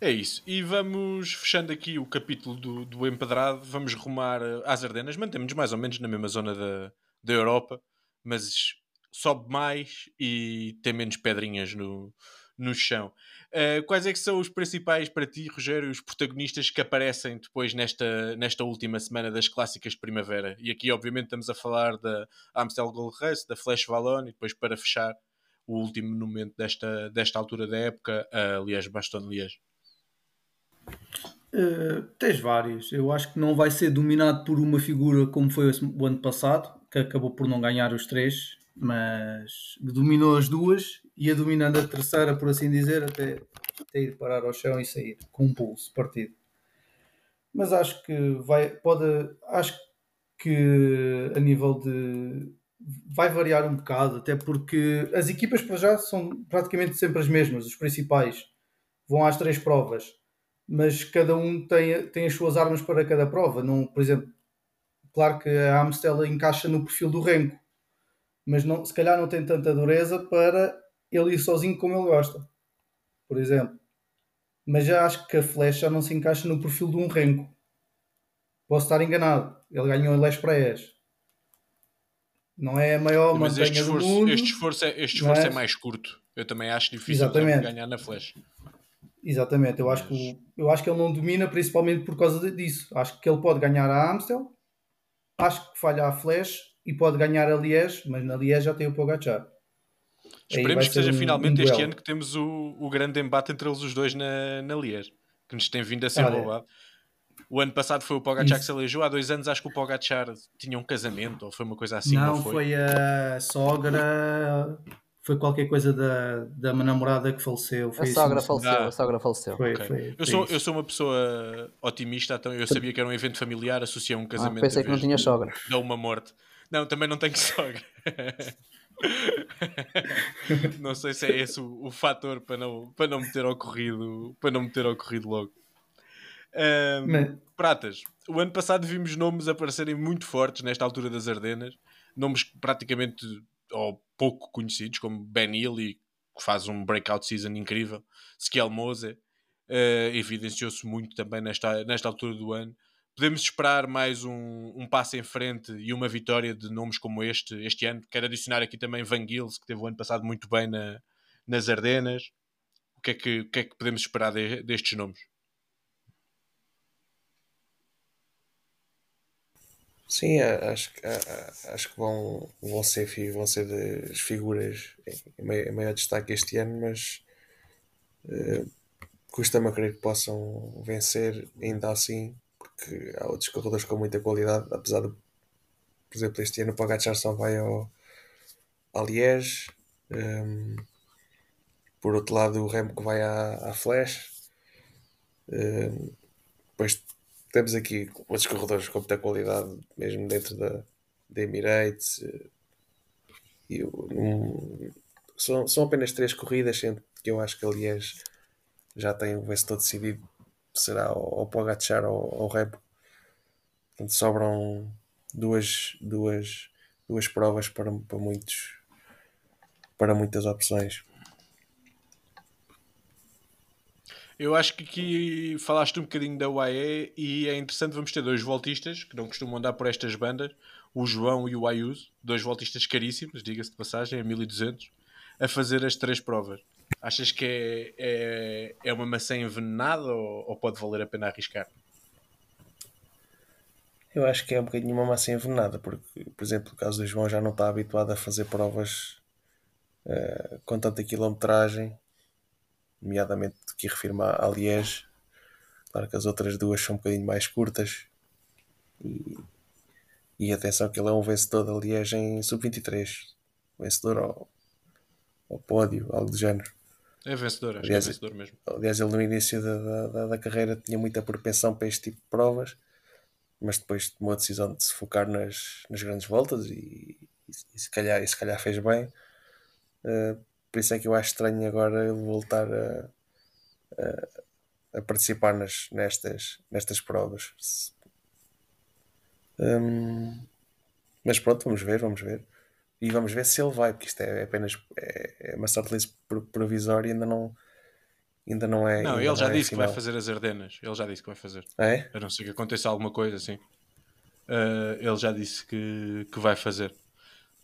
É isso. E vamos fechando aqui o capítulo do, do Empedrado, vamos rumar às Ardenas, mantemos-nos mais ou menos na mesma zona da, da Europa, mas sobe mais e tem menos pedrinhas no, no chão. Uh, quais é que são os principais para ti, Rogério, os protagonistas que aparecem depois nesta, nesta última semana das clássicas de primavera? E aqui, obviamente, estamos a falar da Amstel Gold Race, da Flash Wallonne e depois para fechar o último momento desta, desta altura da época, a Liège-Bastogne-Liège. Uh, tens vários. Eu acho que não vai ser dominado por uma figura como foi o ano passado, que acabou por não ganhar os três, mas dominou as duas ia dominando a terceira, por assim dizer, até, até ir parar ao chão e sair com um pulso partido. Mas acho que vai, pode, acho que a nível de vai variar um bocado, até porque as equipas para já são praticamente sempre as mesmas, os principais vão às três provas, mas cada um tem, tem as suas armas para cada prova. Não, por exemplo, claro que a Amstel encaixa no perfil do Renko, mas não, se calhar não tem tanta dureza para ele ir sozinho como ele gosta, por exemplo. Mas já acho que a flecha não se encaixa no perfil de um renco. Posso estar enganado. Ele ganhou em Les Praias. Não é a maior Mas este esforço, do mundo. Este esforço, é, este esforço é? é? mais curto. Eu também acho difícil ganhar na flecha. Exatamente. Eu acho, que, eu acho que ele não domina principalmente por causa disso. Acho que ele pode ganhar a Amstel. Acho que falha a Flash e pode ganhar a Liège, mas na Liège já tem o Pogacar. Esperemos que seja um, finalmente um este ano que temos o, o grande embate entre eles os dois na, na Lier, que nos tem vindo a ser roubado. O ano passado foi o Pogacar que se elegeu, há dois anos acho que o Pogacar tinha um casamento ou foi uma coisa assim. Não, foi? foi? a sogra, foi qualquer coisa da, da namorada que faleceu. Foi a sogra faleceu, ah, a sogra faleceu. Foi, okay. foi, eu, sou, eu sou uma pessoa otimista, então eu sabia que era um evento familiar, associei um ah, casamento. Ah, pensei que não tinha [laughs] sogra. Dá uma morte. Não, também não tenho [laughs] sogra. [laughs] não sei se é esse o, o fator para não, para não me ter ocorrido para não me ter ocorrido logo. Um, Pratas, o ano passado vimos nomes aparecerem muito fortes nesta altura das Ardenas, nomes praticamente ou pouco conhecidos, como Ben Healy, que faz um breakout season incrível, Skiel Mose, eh, evidenciou-se muito também nesta, nesta altura do ano. Podemos esperar mais um, um passo em frente e uma vitória de nomes como este este ano. Quero adicionar aqui também Van Gils, que teve o ano passado muito bem na, nas Ardenas. O que é que, que, é que podemos esperar de- destes nomes? Sim, acho, acho que vão, vão, ser, vão ser as figuras em mai- em maior destaque este ano, mas eh, custa-me a crer que possam vencer ainda assim, porque há outros corredores com muita qualidade, apesar de, por exemplo, este ano o Pogacar só vai ao, Liège, ehm, por outro lado o Remco vai à, à Flash, ehm, depois temos aqui outros corredores com muita qualidade, mesmo dentro da, da Emirates. E um, são, são apenas três corridas, sendo que eu acho que a Liège já tem o vencedor decidido, será ou o Pogacar ou ou o Remco. Portanto, sobram duas, duas, duas provas para, para muitos para muitas opções. Eu acho que aqui falaste um bocadinho da UAE e é interessante, vamos ter dois voltistas que não costumam andar por estas bandas, o João e o Ayuso, dois voltistas caríssimos, diga-se de passagem, a 1200, a fazer as três provas. Achas que é, é, é uma maçã envenenada ou, ou pode valer a pena arriscar? Eu acho que é um bocadinho uma massa envenenada, porque, por exemplo, o caso do João já não está habituado a fazer provas eh, com tanta quilometragem, nomeadamente que refirma a Liège. Claro que as outras duas são um bocadinho mais curtas. E, e atenção que ele é um vencedor da Liège em sub-23. Vencedor ao, ao pódio, algo do género. É vencedor, acho Aliás, que é vencedor mesmo. Aliás, ele no início da, da, da- carreira tinha muita propensão para este tipo de provas, mas depois tomou a decisão de se focar nas, nas grandes voltas e, e, e se, calhar, e se calhar fez bem. Uh, por isso é que eu acho estranho agora ele voltar a, a, a participar nas, nestas, nestas provas. Se- Hum, mas pronto, vamos ver, vamos ver. E vamos ver se ele vai, porque isto é apenas é, é uma pro- provisória e ainda não, ainda não é. Não, ele já é disse que vai fazer as Ardenas. Ele já disse que vai fazer. É? A não ser que aconteça alguma coisa assim. Uh, ele já disse que, que vai fazer.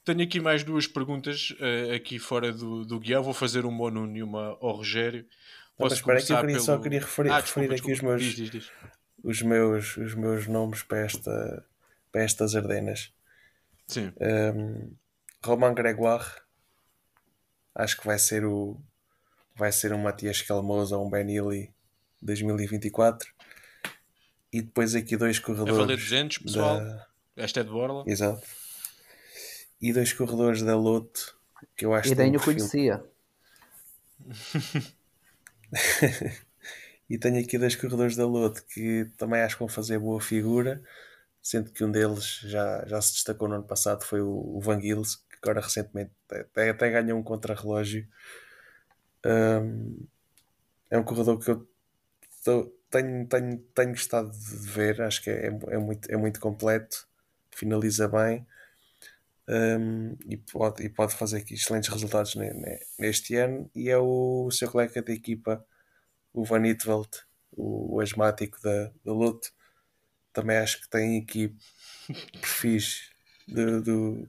Tenho aqui mais duas perguntas uh, aqui fora do, do guião. Vou fazer uma ao Nuno e uma ao Rogério. Não, mas espera que eu queria, só queria referir, Ah, referir desculpa, aqui os desculpa. meus, Diz, diz, diz. os meus, os meus nomes para, esta, para estas Ardenas. Sim. Um, Romain Gregoire, acho que vai ser o vai ser um Matias Calmoso ou um Ben Healy 2024. E depois aqui dois A corredores. valer 200, pessoal. da- Esta é de Borla. Exato. E dois corredores da Loto que eu acho E que têm nem um o perfil- conhecia. [laughs] E tenho aqui dois corredores da Loto que também acho que vão fazer boa figura, sendo que um deles já, já se destacou no ano passado, foi o, o Van Gils, agora recentemente até, até ganhou um contrarrelógio. Um, é um corredor que eu tô- tenho, tenho, tenho gostado de ver, acho que é, é, muito, é muito completo, finaliza bem. um, e, pode, e pode fazer aqui excelentes resultados ne- ne- neste ano. E é o seu colega de equipa, o Van Itveld, o, o asmático da, da Luto, também acho que tem aqui [laughs] perfis do, do,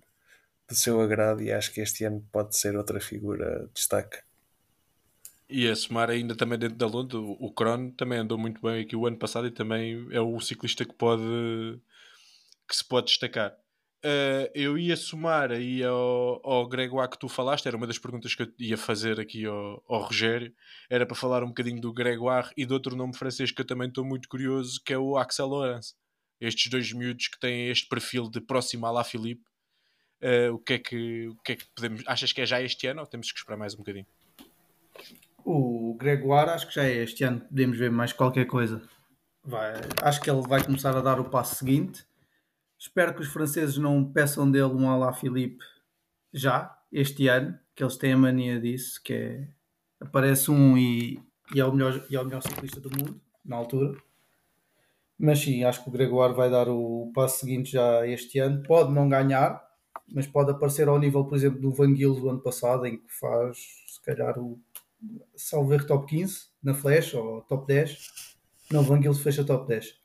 do seu agrado e acho que este ano pode ser outra figura de destaque. E a somar ainda também dentro da Londres, o, Crono também andou muito bem aqui o ano passado e também é o ciclista que pode que se pode destacar. Uh, eu ia somar aí ao, ao Gregoire que tu falaste, era uma das perguntas que eu ia fazer aqui ao, ao Rogério, era para falar um bocadinho do Gregoire e de outro nome francês que eu também estou muito curioso, que é o Axel Laurence. Estes dois miúdos que têm este perfil de próximo à La Philippe, uh, o, que é que, o que é que podemos. Achas que é já este ano ou temos que esperar mais um bocadinho? O Gregoire, acho que já é este ano, podemos ver mais qualquer coisa. Vai, acho que ele vai começar a dar o passo seguinte. Espero que os franceses não peçam dele um Alá Philippe já, este ano, que eles têm a mania disso, que é aparece um e, e, é, o melhor, e é o melhor ciclista do mundo, na altura. Mas sim, acho que o Gregoire vai dar o passo seguinte já este ano. Pode não ganhar, mas pode aparecer ao nível, por exemplo, do Van Gils do ano passado, em que faz, se calhar, o salver top 15 na Flash ou top 10. Não, o Van Gils fecha top 10.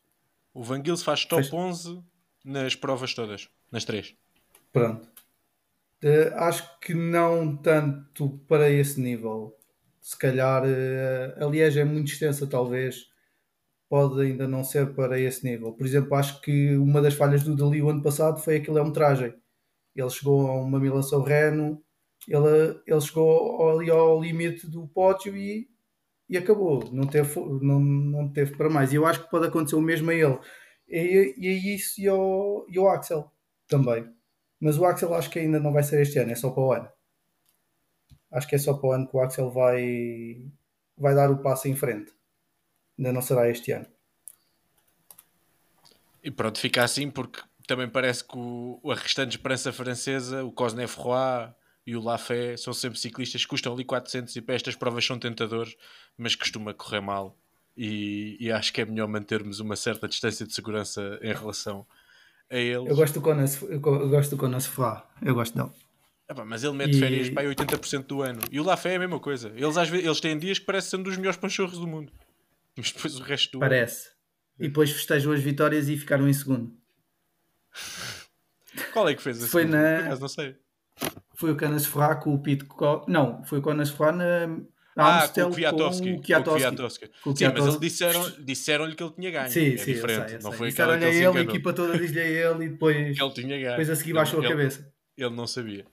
O Van Gils faz top Fecha. 11 nas provas todas, nas três. Pronto. Eh, acho que não tanto para esse nível. Se calhar eh, a é muito extensa, talvez. Pode ainda não ser para esse nível. Por exemplo, acho que uma das falhas do Dali o ano passado foi a quilometragem. Ele chegou a uma Milação Reno, ele, ele chegou ali ao limite do pódio e, e acabou. Não teve, não, não teve para mais. E eu acho que pode acontecer o mesmo a ele. E, e é isso e ao, e Axel também. Mas o Axel acho que ainda não vai ser este ano, é só para o ano. Acho que é só para o ano que o Axel vai, vai dar o passo em frente. Ainda não será este ano. E pronto, fica assim porque também parece que o, a restante esperança francesa, o Cosnefroy e o Lafay são sempre ciclistas que custam ali 400 e para estas provas são tentadores, mas costuma correr mal. E, e acho que é melhor mantermos uma certa distância de segurança em relação a eles. Eu gosto do Conas, eu go- eu gosto do Conas. Eu gosto dele. Epá, mas ele mete E- férias para aí 80% do ano. E o Lafay é a mesma coisa. Eles, às vezes, eles têm dias que parecem ser um dos melhores panchorros do mundo. Mas depois o resto do ano. Parece. E depois festejam as vitórias e ficaram em segundo. Qual é que fez a Foi na- não sei. Foi o Canas Fra com o Pito Co... Não, foi o Canas Fra na Ah, Amstel com o Kwiatkowski. com o Com o. Kwiatkowski. Com o Sim, mas Kwiatkowski. ele disseram, disseram-lhe que ele tinha ganho. Sim, é sim, eu diferente. sei, eu não foi Disseram-lhe a ele ele, a equipa toda diz-lhe a ele e depois, Que [laughs] ele tinha ganho. depois a seguir Ele- baixou a ele- cabeça. Ele não sabia.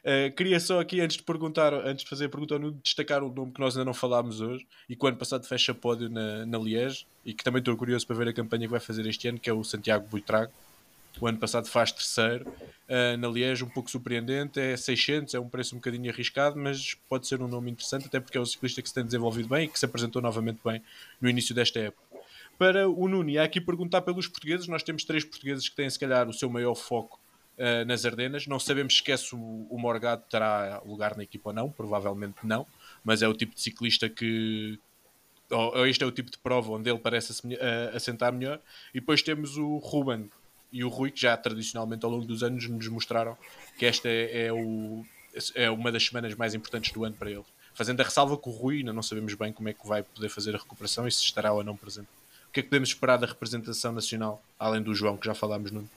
Uh, queria só aqui, antes de perguntar, antes de fazer a pergunta, destacar um nome que nós ainda não falámos hoje e que o ano passado fecha pódio na, na Liège e que também estou curioso para ver a campanha que vai fazer este ano, que é o Santiago Buitrago. O ano passado faz terceiro uh, na Liège, um pouco surpreendente, é 600, é um preço um bocadinho arriscado, mas pode ser um nome interessante, até porque é um ciclista que se tem desenvolvido bem e que se apresentou novamente bem no início desta época. Para o Nuno, e há aqui perguntar pelos portugueses, nós temos três portugueses que têm se calhar o seu maior foco uh, nas Ardenas. Não sabemos se o, o Morgado terá lugar na equipa ou não, provavelmente não, mas é o tipo de ciclista que. Ou, este é o tipo de prova onde ele parece assentar melhor. E depois temos o Ruben e o Rui, que já tradicionalmente ao longo dos anos nos mostraram que esta é, é o, é uma das semanas mais importantes do ano para ele. Fazendo a ressalva que o Rui ainda não sabemos bem como é que vai poder fazer a recuperação e se estará ou não presente. O que é que podemos esperar da representação nacional, além do João, que já falámos no.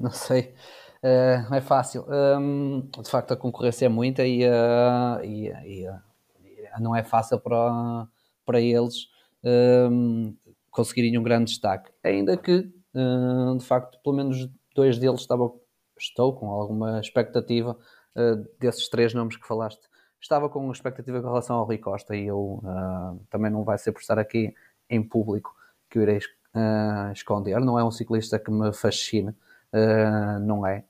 Não sei, Eh, não é fácil. Hum, de facto, a concorrência é muita e, eh, e, e, eh, não é fácil para, para eles hum, conseguirem um grande destaque. Ainda que, eh, de facto, pelo menos dois deles estavam, estou com alguma expectativa eh, desses três nomes que falaste. Estava com expectativa com relação ao Rui Costa e eu eh, também não vai ser por estar aqui em público que eu irei esconder. Não é um ciclista que me fascina, não é,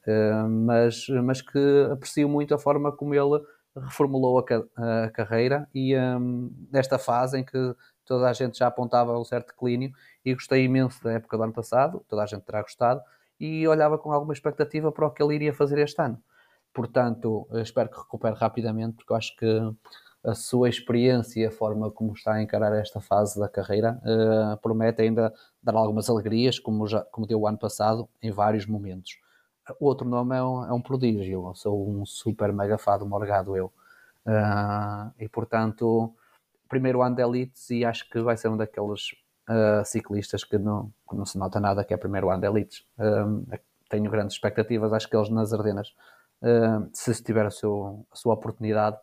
mas, mas que aprecio muito a forma como ele reformulou a carreira e um, nesta fase em que toda a gente já apontava um certo declínio e gostei imenso da época do ano passado, toda a gente terá gostado, e olhava com alguma expectativa para o que ele iria fazer este ano. Portanto, espero que recupere rapidamente, porque eu acho que a sua experiência e a forma como está a encarar esta fase da carreira eh, promete ainda dar algumas alegrias, como, já, como deu o ano passado, em vários momentos. O outro nome é um, é um prodígio, eu sou um super mega fã do Morgado, eu. Ah, e portanto, primeiro ano de elites e acho que vai ser um daqueles ah, ciclistas que não, que não se nota nada que é primeiro ano de elites. Ah, tenho grandes expectativas, acho que eles nas Ardenas, ah, se tiver a, seu, a sua oportunidade,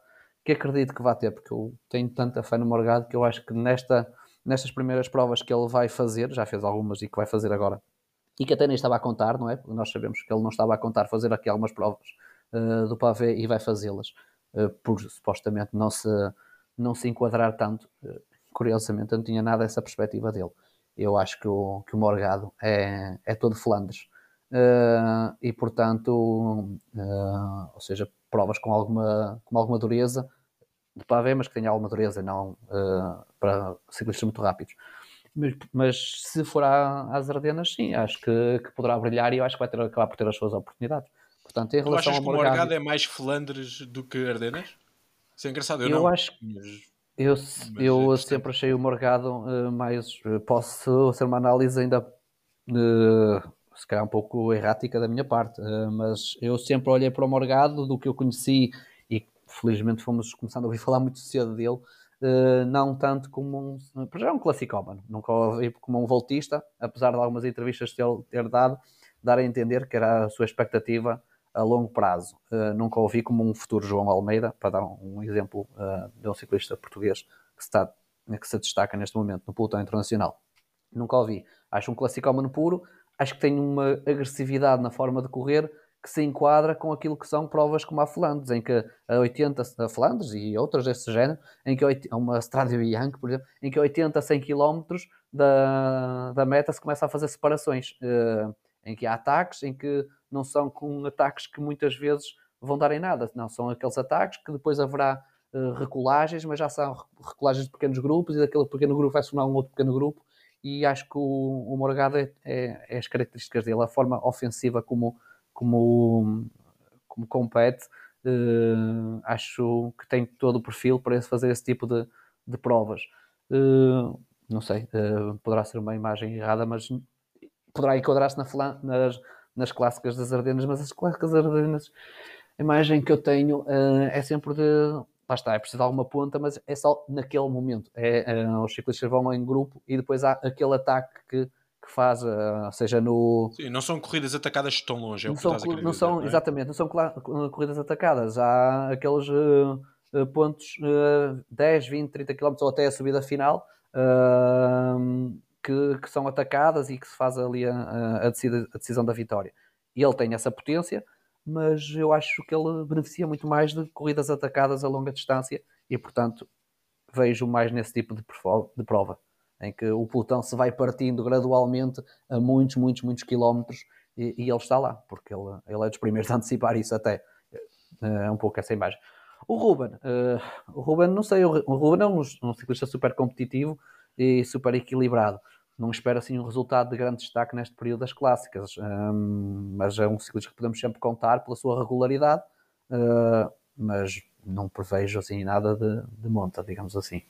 que acredito que vai ter, porque eu tenho tanta fé no Morgado que eu acho que nesta, nestas primeiras provas que ele vai fazer, já fez algumas e que vai fazer agora, e que até nem estava a contar, não é? Porque nós sabemos que ele não estava a contar fazer aqui algumas provas uh, do pavê e vai fazê-las, uh, por supostamente não se, não se enquadrar tanto. Uh, curiosamente, eu não tinha nada essa perspectiva dele. Eu acho que o, que o Morgado é, é todo Flandres. Uh, e portanto, uh, ou seja, provas com alguma, com alguma dureza de pavê, mas que tenha alguma dureza, não uh, para ciclistas muito rápidos. Mas, mas, se for à, às Ardenas, sim, acho que, que, poderá brilhar e eu acho que vai ter, acabar por ter as suas oportunidades. Portanto, em tu relação achas ao que o Morgado, Morgado é mais Flandres do que Ardenas? Isso é engraçado, eu, eu não. Acho, Mas... Eu, Mas eu é sempre achei o Morgado uh, mais. Uh, posso ser uma análise ainda. Uh, se calhar um pouco errática da minha parte, mas eu sempre olhei para o Morgado do que eu conheci e felizmente fomos começando a ouvir falar muito cedo dele, não tanto como um. Já é um classicómano, nunca ouvi como um voltista, apesar de algumas entrevistas ter, ter dado, dar a entender que era a sua expectativa a longo prazo. Uh, nunca ouvi como um futuro João Almeida, para dar um, exemplo uh, de um ciclista português que, está, que se destaca neste momento no pelotão internacional. Nunca ouvi. Acho um classicómano puro, acho que tem uma agressividade na forma de correr que se enquadra com aquilo que são provas como a Flandres, em que a 80, a Flandres e outras desse género, em que uma Strade Bianchi, por exemplo, em que 80, 100 km da, da meta se começa a fazer separações, uh, em que há ataques, em que não são com ataques que muitas vezes vão dar em nada, não, são aqueles ataques que depois haverá uh, recolagens, mas já são recolagens de pequenos grupos e daquele pequeno grupo vai formar um outro pequeno grupo e acho que o, o Morgado é, é, é, as características dele, a forma ofensiva como, como, como compete, uh, acho que tem todo o perfil para fazer esse tipo de, de provas. Uh, não sei, poderá ser uma imagem errada, mas poderá enquadrar-se na, nas, nas clássicas das Ardenas, mas as clássicas das Ardenas, a imagem que eu tenho uh, é sempre de. Lá está, é preciso de alguma ponta, mas é só naquele momento. É, é, os ciclistas vão em grupo e depois há aquele ataque que, que faz, uh, seja no. Sim, não são corridas atacadas tão longe, é não o que são, não dizer, são não é? Exatamente, não são corridas atacadas. Há aqueles uh, pontos uh, 10, 20, 30 km ou até a subida final. Uh, que, que, são atacadas e que se faz ali a, a, decisão, a decisão da vitória. E ele tem essa potência, mas eu acho que ele beneficia muito mais de corridas atacadas a longa distância e, portanto, vejo mais nesse tipo de prova, em que o pelotão se vai partindo gradualmente a muitos, muitos, muitos quilómetros e, e ele está lá, porque ele, ele é dos primeiros a antecipar isso até. É um pouco essa imagem. O Ruben, uh, o Ruben, não sei, o Ruben é um, um ciclista super competitivo e super equilibrado não espero assim um resultado de grande destaque neste período das clássicas, um, mas é um ciclista que podemos sempre contar pela sua regularidade, uh, mas não prevejo assim nada de, de monta, digamos assim.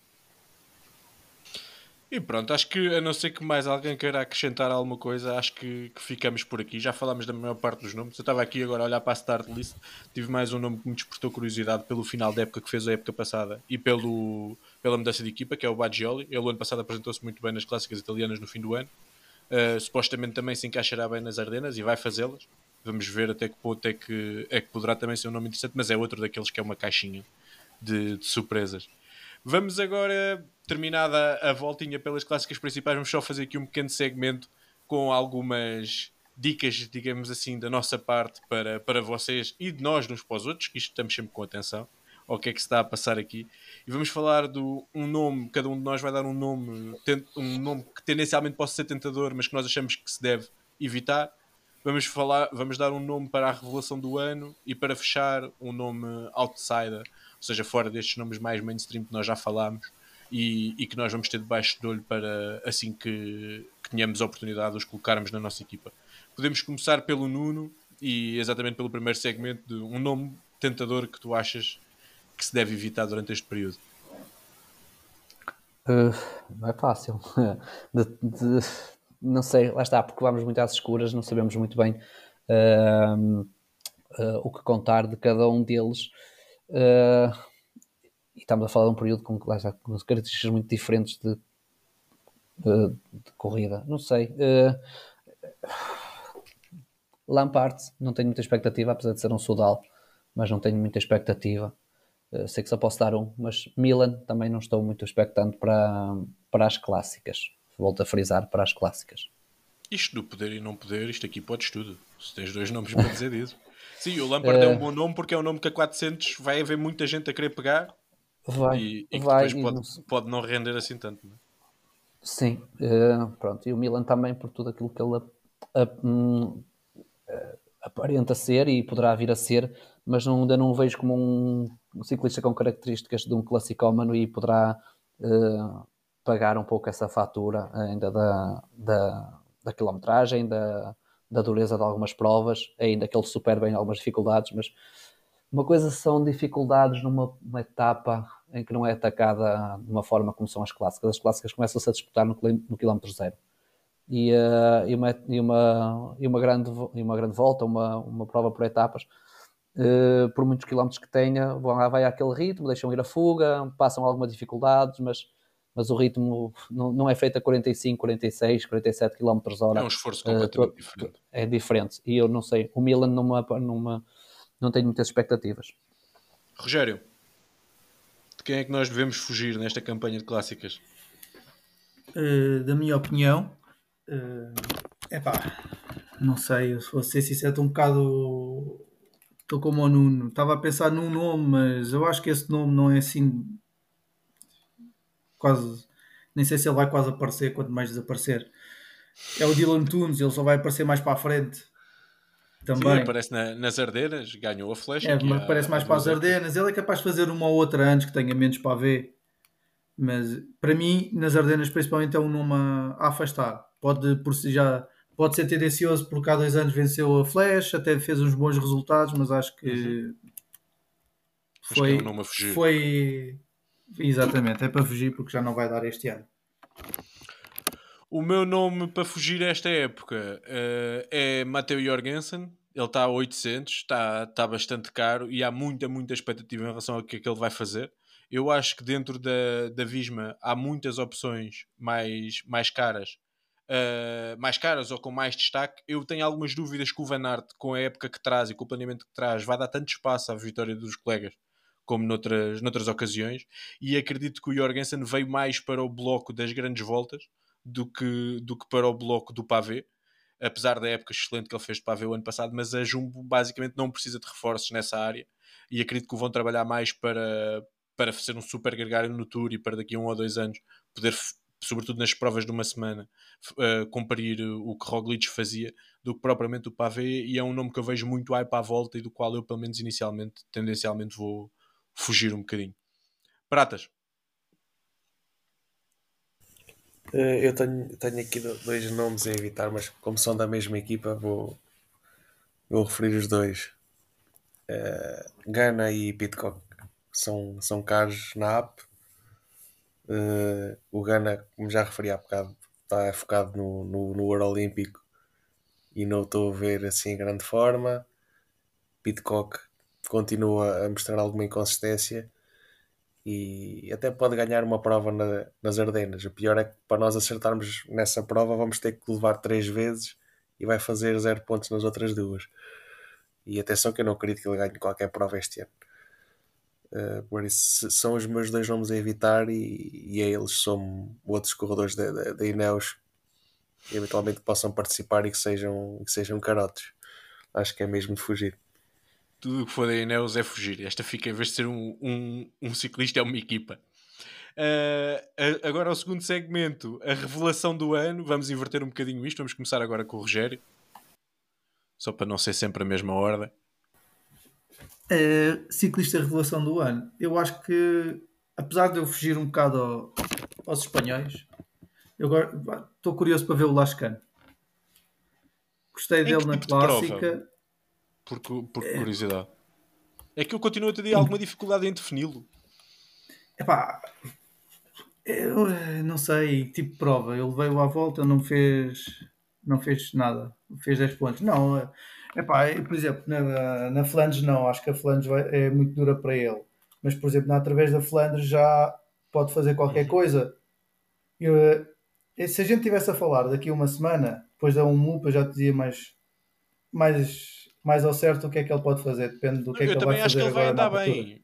E pronto, acho que a não ser que mais alguém queira acrescentar alguma coisa, acho que, que ficamos por aqui. Já falámos da maior parte dos nomes. Eu estava aqui agora a olhar para a start list, tive mais um nome que me despertou curiosidade pelo final da época que fez a época passada e pelo, pela mudança de equipa, que é o Baggioli. Ele, ano passado, apresentou-se muito bem nas clássicas italianas no fim do ano. Uh, supostamente também se encaixará bem nas Ardenas e vai fazê-las. Vamos ver até que ponto é que, é que poderá também ser um nome interessante, mas é outro daqueles que é uma caixinha de, de surpresas. Vamos agora, terminada a voltinha pelas clássicas principais, vamos só fazer aqui um pequeno segmento com algumas dicas, digamos assim, da nossa parte para, para vocês e de nós uns para os outros, que isto estamos sempre com atenção ao que é que se está a passar aqui. E vamos falar do um nome, cada um de nós vai dar um nome, um nome que tendencialmente possa ser tentador, mas que nós achamos que se deve evitar. Vamos falar, vamos dar um nome para a revelação do ano e para fechar um nome outsider ou seja, fora destes nomes mais mainstream que nós já falámos e, e que nós vamos ter debaixo de olho para assim que, que tenhamos a oportunidade de os colocarmos na nossa equipa. Podemos começar pelo Nuno e exatamente pelo primeiro segmento de um nome tentador que tu achas que se deve evitar durante este período. Uh, não é fácil. [laughs] De, de, não sei, lá está, porque vamos muito às escuras, não sabemos muito bem uh, uh, o que contar de cada um deles. Uh, e estamos a falar de um período com, lá está, com características muito diferentes de, de, de corrida. Não sei. Uh, Lampard, não tenho muita expectativa, apesar de ser um Sudal, mas não tenho muita expectativa. Uh, sei que só posso dar um, mas Milan também não estou muito expectante para, para as clássicas. Volto a frisar para as clássicas. Isto do poder e não poder, isto aqui podes tudo. Se tens dois nomes para dizer disso. [laughs] Sim, o Lampard é... é um bom nome porque é um nome que a 400 vai haver muita gente a querer pegar vai, e, e vai, depois pode, não... pode não render assim tanto. Não é? Sim, uh, pronto. E o Milan também por tudo aquilo que ele uh, aparenta ser e poderá vir a ser, mas não, ainda não o vejo como um ciclista com características de um classicómano e poderá uh, pagar um pouco essa fatura ainda da, da, da quilometragem, da, da dureza de algumas provas, ainda que ele supere bem algumas dificuldades, mas uma coisa são dificuldades numa etapa em que não é atacada de uma forma como são as clássicas. As clássicas começam-se a disputar no, no quilómetro zero. E, uh, e, uma, e, uma, e, uma grande, uma grande volta, uma, uma prova por etapas, uh, por muitos quilómetros que tenha, vão lá, vai àquele ritmo, deixam ir a fuga, passam algumas dificuldades, mas, mas o ritmo não, não é feito a 45, 46, 47 km hora. É um esforço completamente uh, diferente. É diferente. E eu não sei, o Milan numa, numa, não tenho muitas expectativas. Rogério, de quem é que nós devemos fugir nesta campanha de clássicas? Uh, da minha opinião, é uh, pá, não sei, eu vou ser sincero, estou um bocado. Estou como o Nuno. Estava a pensar num nome, mas eu acho que esse nome não é assim. Quase. Nem sei se ele vai quase aparecer, quanto mais desaparecer. É o Dylan Tunes, ele só vai aparecer mais para a frente. Também. Sim, aparece na, nas Ardenas, ganhou a flecha. É, mas parece mais para as Ardenas. Ele é capaz de fazer uma ou outra antes que tenha menos para ver. Mas para mim, nas Ardenas, principalmente, é um nome a, afastar. Pode, por si já, pode ser tendencioso porque há dois anos venceu a Flash, até fez uns bons resultados, mas acho que uhum. foi. Acho que é um a. Foi. Exatamente, é para fugir porque já não vai dar este ano. O meu nome para fugir esta época uh, é Matteo Jorgensen. Ele está a 800, está, está bastante caro e há muita, muita expectativa em relação ao que é que ele vai fazer. Eu acho que dentro da, da Visma há muitas opções mais, mais caras, uh, mais caras ou com mais destaque. Eu tenho algumas dúvidas que o Van Aert, com a época que traz e com o planeamento que traz, vai dar tanto espaço à vitória dos colegas como noutras, noutras ocasiões. E acredito que o Jorgensen veio mais para o bloco das grandes voltas do que, do que para o bloco do pavê apesar da época excelente que ele fez de pavê o ano passado, mas a Jumbo basicamente não precisa de reforços nessa área e acredito que vão trabalhar mais para, para ser um super gregário no Tour e para daqui a um ou dois anos poder, sobretudo nas provas de uma semana, uh, cumprir o que Roglic fazia do que propriamente o Pavé e é um nome que eu vejo muito hype à volta e do qual eu, pelo menos inicialmente, tendencialmente vou fugir um bocadinho. Pratas. Uh, eu tenho, tenho aqui dois nomes a evitar, mas como são da mesma equipa, vou, vou referir os dois. Uh, Gana e Pitcock são, são caros na app. Uh, o Gana, como já referi há bocado, está focado no, no, no Ouro Olímpico e não estou a ver assim em grande forma. Pitcock continua a mostrar alguma inconsistência e até pode ganhar uma prova na, nas Ardenas. O pior é que para nós acertarmos nessa prova vamos ter que levar três vezes e vai fazer zero pontos nas outras duas. E atenção que eu não acredito que ele ganhe qualquer prova este ano. Uh, por isso são os meus dois nomes a evitar e, e a eles são outros corredores da, da, Ineos que eventualmente possam participar e que sejam, que sejam carotes. Acho que é mesmo de fugir. Tudo o que for da Ineos é fugir. Esta fica, em vez de ser um, um, um ciclista, é uma equipa. Uh, agora, o segundo segmento, a revelação do ano. Vamos inverter um bocadinho isto. Vamos começar agora com o Rogério, só para não ser sempre a mesma ordem. Uh, ciclista revelação do ano. Eu acho que, apesar de eu fugir um bocado ao, aos espanhóis, eu estou curioso para ver o Lascano. Gostei dele na tipo clássica. Por, por é... curiosidade. É que eu continuo a ter alguma dificuldade em defini-lo. Epá, eu eh, não sei, tipo prova. Ele veio à volta, não fez, não fez nada. Fez 10 pontos. Não, é Epá, por exemplo, na, na Flandres não, acho que a Flandres vai, é muito dura para ele. Mas, por exemplo, na, através da Flandres já pode fazer qualquer uhum. coisa. Eu, eh, se a gente estivesse a falar daqui a uma semana, depois da um MUPA, já te dizia mais, mais, mais ao certo o que é que ele pode fazer. Depende do que eu é que ele vai fazer. Eu também acho que ele vai andar bem.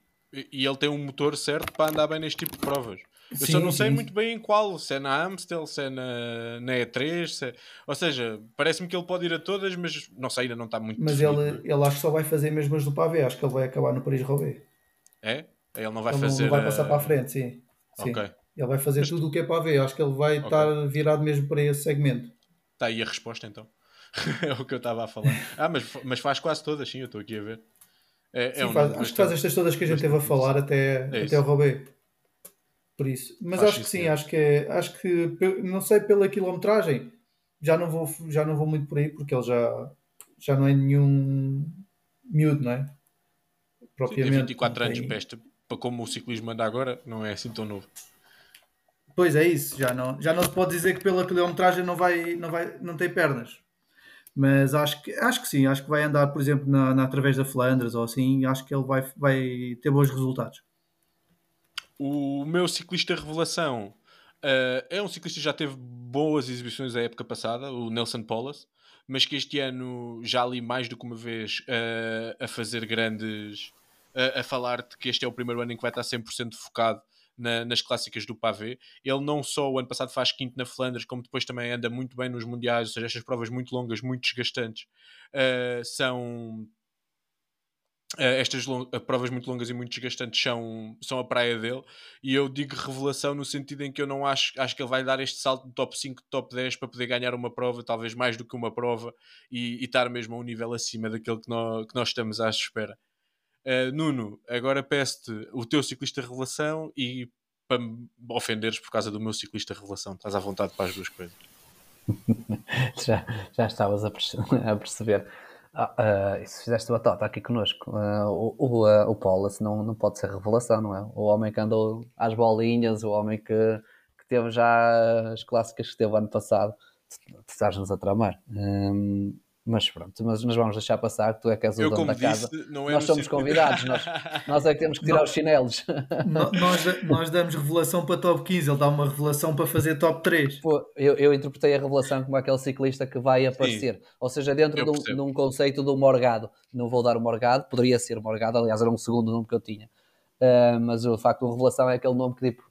E ele tem um motor certo para andar bem neste tipo de provas. Eu sim, só não sei sim. muito bem em qual, se é na Amstel, se é na, na E3, se é... ou seja, parece-me que ele pode ir a todas, mas não sei, ainda não está muito Mas ele, ele acho que só vai fazer mesmo as do Pavé, acho que ele vai acabar no Paris-Roubaix. É? Ele não vai ele fazer. Ele vai passar para a frente, sim. sim. Okay. Ele vai fazer mas... tudo o que é para ver, acho que ele vai okay. estar virado mesmo para esse segmento. Está aí a resposta então. [laughs] é o que eu estava a falar. Ah, mas, mas faz quase todas, sim, eu estou aqui a ver. É, é sim, é um faz, acho que faz estas todas que a gente teve a falar até, é até o Roubaix por isso. Mas Faz acho que sim, é. acho que é, acho que não sei pela quilometragem, já não vou, já não vou muito por aí porque ele já, já não é nenhum miúdo, não é? Propriamente. Sim, tem 24 anos para esta, para como o ciclismo anda agora, não é assim tão novo. Pois é isso, já não, já não se pode dizer que pela quilometragem não, vai, não, vai, não tem pernas. Mas acho que, acho que sim, acho que vai andar, por exemplo, na, na através da Flandres ou assim, acho que ele vai, vai ter bons resultados. O meu ciclista revelação uh, é um ciclista que já teve boas exibições a época passada, o Nelson Polas, mas que este ano já li mais do que uma vez uh, a fazer grandes. Uh, a falar-te que este é o primeiro ano em que vai estar 100% focado na, nas clássicas do Pavé. Ele não só o ano passado faz quinto na Flandres, como depois também anda muito bem nos mundiais, ou seja, estas provas muito longas, muito desgastantes, uh, são. Uh, estas provas muito longas e muito desgastantes são, são a praia dele e eu digo revelação no sentido em que eu não acho, acho que ele vai dar este salto de top 5, top 10 para poder ganhar uma prova, talvez mais do que uma prova e, e estar mesmo a um nível acima daquele que nós, que nós estamos à espera. Uh, Nuno, agora peço-te o teu ciclista revelação e para me ofenderes por causa do meu ciclista revelação. Estás à vontade para as duas coisas. [laughs] já, já estavas a, [laughs] perceber. Ah, uh, se fizeste uma tota aqui connosco, uh, o, o, uh, o Paulus não, não pode ser revelação, não é? O homem que andou às bolinhas, o homem que, que teve já as clássicas que teve ano passado, estás-nos a tramar. Um, mas pronto, mas nós vamos deixar passar que tu é que és o eu, dono da disse, casa. É nós somos convidados, nós, nós é que temos que tirar os chinelos. [laughs] Nós, nós damos revelação para top 15, ele dá uma revelação para fazer top 3. Pô, eu, eu interpretei a revelação como aquele ciclista que vai aparecer, Sim, ou seja, dentro de um, de um, conceito do Morgado. Não vou dar o Morgado, poderia ser Morgado, aliás, era um segundo nome que eu tinha. Uh, mas o facto de revelação é aquele nome que tipo,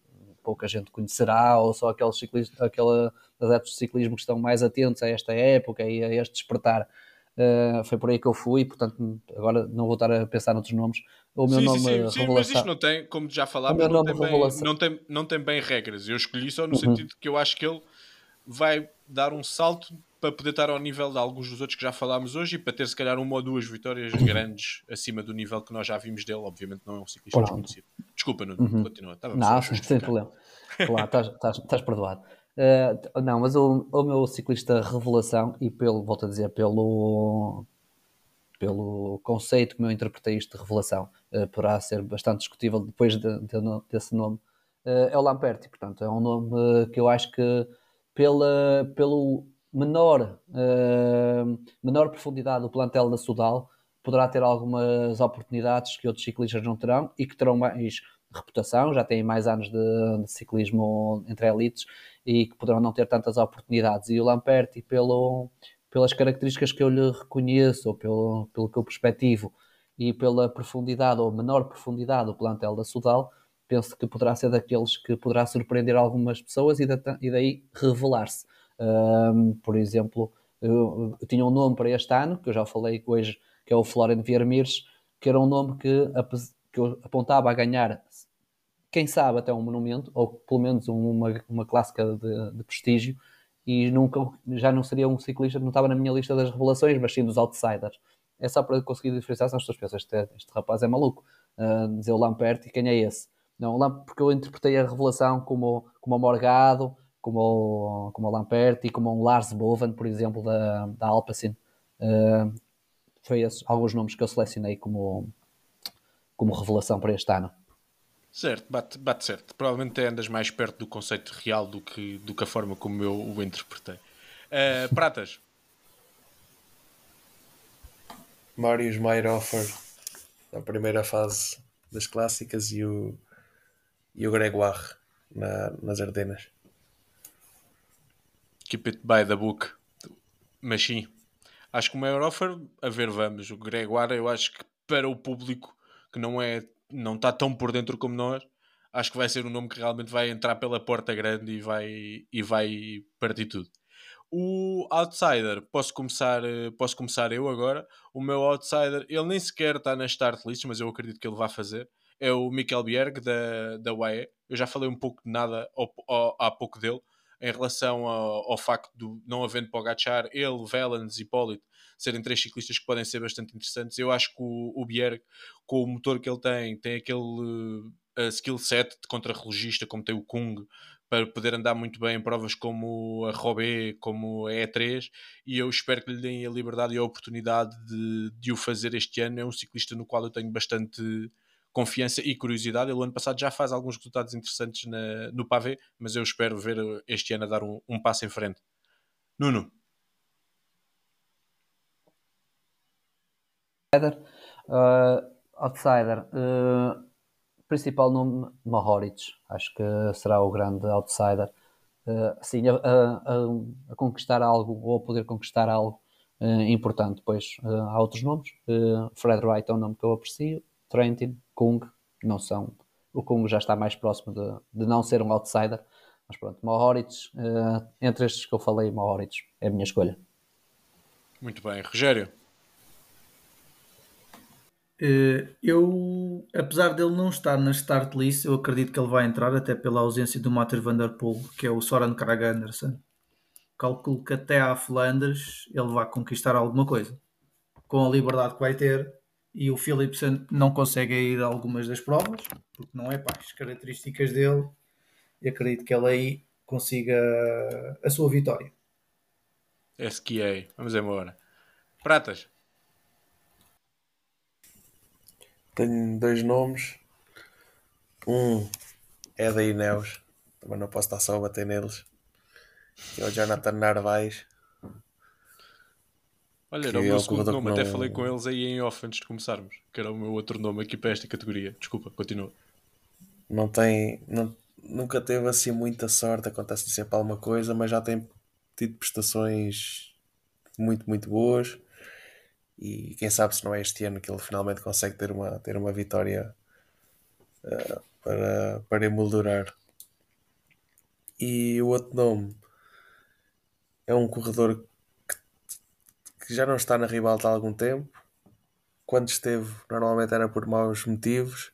pouca gente conhecerá, ou só aqueles ciclistas, aquele adeptos de ciclismo que estão mais atentos a esta época e a este despertar. Uh, foi por aí que eu fui, portanto, agora não vou estar a pensar noutros nomes. O meu sim, nome sim, sim, sim, mas isto não tem, como já falámos, não tem, bem, não, tem, não tem bem regras. Eu escolhi só no uhum. sentido que eu acho que ele vai dar um salto para poder estar ao nível de alguns dos outros que já falámos hoje e para ter se calhar uma ou duas vitórias grandes acima do nível que nós já vimos dele. Obviamente não é um ciclista Pronto. desconhecido. Desculpa, não, uhum. continua. Estava não, sem problema. Claro, estás, estás, estás perdoado. Uh, não, mas o, o meu ciclista revelação, e pelo, volto a dizer, pelo, pelo conceito como eu interpretei isto de revelação, uh, poderá ser bastante discutível depois de, de, desse nome, uh, é o Lamperti. Portanto, é um nome que eu acho que pela, pelo menor, uh, menor profundidade do plantel da Sudal, poderá ter algumas oportunidades que outros ciclistas não terão e que terão mais reputação, já têm mais anos de, de ciclismo entre elites e que poderão não ter tantas oportunidades. E o Lamperti, pelo, pelas características que eu lhe reconheço, ou pelo, pelo que eu perspectivo, e pela profundidade ou menor profundidade do plantel da Sudal, penso que poderá ser daqueles que poderá surpreender algumas pessoas e, e daí revelar-se. Um, por exemplo, eu, eu, tinha um nome para este ano, que eu já falei hoje, que é o Florian Viermires, que era um nome que, que eu apontava a ganhar, quem sabe até um monumento, ou pelo menos uma, uma clássica de, de prestígio, e nunca, já não seria um ciclista, não estava na minha lista das revelações, mas sim dos outsiders. É só para conseguir diferenciar, se as pessoas pensam, este, este rapaz é maluco, uh, dizer o Lampert e quem é esse? Não, porque eu interpretei a revelação como, como o Morgado, como o, como o Lamperti, como um Lars Boven, por exemplo, da, da Alpecin. Uh, foi esses alguns nomes que eu selecionei como, como revelação para este ano. Certo, bate, bate certo. Provavelmente andas mais perto do conceito real do que, do que a forma como eu o interpretei. Uh, [laughs] pratas. Marius Meyerhofer na primeira fase das clássicas e o, e o Gregoire na, nas Ardenas keep it by the book. Mas sim, acho que o maior offer, a ver, vamos. O Gregoire, eu acho que para o público que não é não está tão por dentro como nós, acho que vai ser um nome que realmente vai entrar pela porta grande e vai, e vai partir tudo. O outsider, posso começar, posso começar eu agora. O meu outsider, ele nem sequer está na start list, mas eu acredito que ele vai fazer. É o Mikel Bjerg da, da UAE. Eu já falei um pouco de nada ao, ao, há pouco dele, em relação ao, ao facto de não havendo Pogacar, ele, Velens e Polito serem três ciclistas que podem ser bastante interessantes. Eu acho que o, o Bierg, com o motor que ele tem, tem aquele uh, skill set de contrarrelogista, como tem o Kung, para poder andar muito bem em provas como a Robé, como a E3, e eu espero que lhe deem a liberdade e a oportunidade de, de o fazer este ano. É um ciclista no qual eu tenho bastante confiança e curiosidade. Ele, ano passado, já faz alguns resultados interessantes na, no Pavé, mas eu espero ver este ano a dar um, um passo em frente. Nuno. Uh, outsider. Uh, principal nome, Mahoric. Acho que será o grande outsider. Uh, assim, a, a, a, conquistar algo ou a poder conquistar algo uh, importante. Depois uh, há outros nomes. Uh, Fred Wright é um nome que eu aprecio. Trentin, Kung, não são. O Kung já está mais próximo de, de não ser um outsider. Mas pronto, Mohoric, entre estes que eu falei, Mohoric é a minha escolha. Muito bem. Rogério? Eu, apesar dele não estar na start list, eu acredito que ele vai entrar até pela ausência do Matter Van Der Poel, que é o Soren Krag Anderson calculo que até à Flandres ele vai conquistar alguma coisa com a liberdade que vai ter e o Philipsen não consegue ir a algumas das provas porque não é para as características dele e acredito que ele aí consiga a sua vitória. SQA, vamos embora. Pratas. Tenho dois nomes. Um é da Ineos. Também não posso estar só a bater neles. Que é o Jonathan Narvaez. Olha, era o meu é segundo nome, até falei com eles aí em off antes de começarmos, que era o meu outro nome aqui para esta categoria. Desculpa, continua. Não tem. Não, nunca teve assim muita sorte, acontece sempre alguma coisa, mas já tem tido prestações muito, muito boas. E quem sabe se não é este ano que ele finalmente consegue ter uma, ter uma vitória uh, para, para emoldurar. E o outro nome é um corredor que, já não está na ribalta há algum tempo. Quando esteve, normalmente era por maus motivos,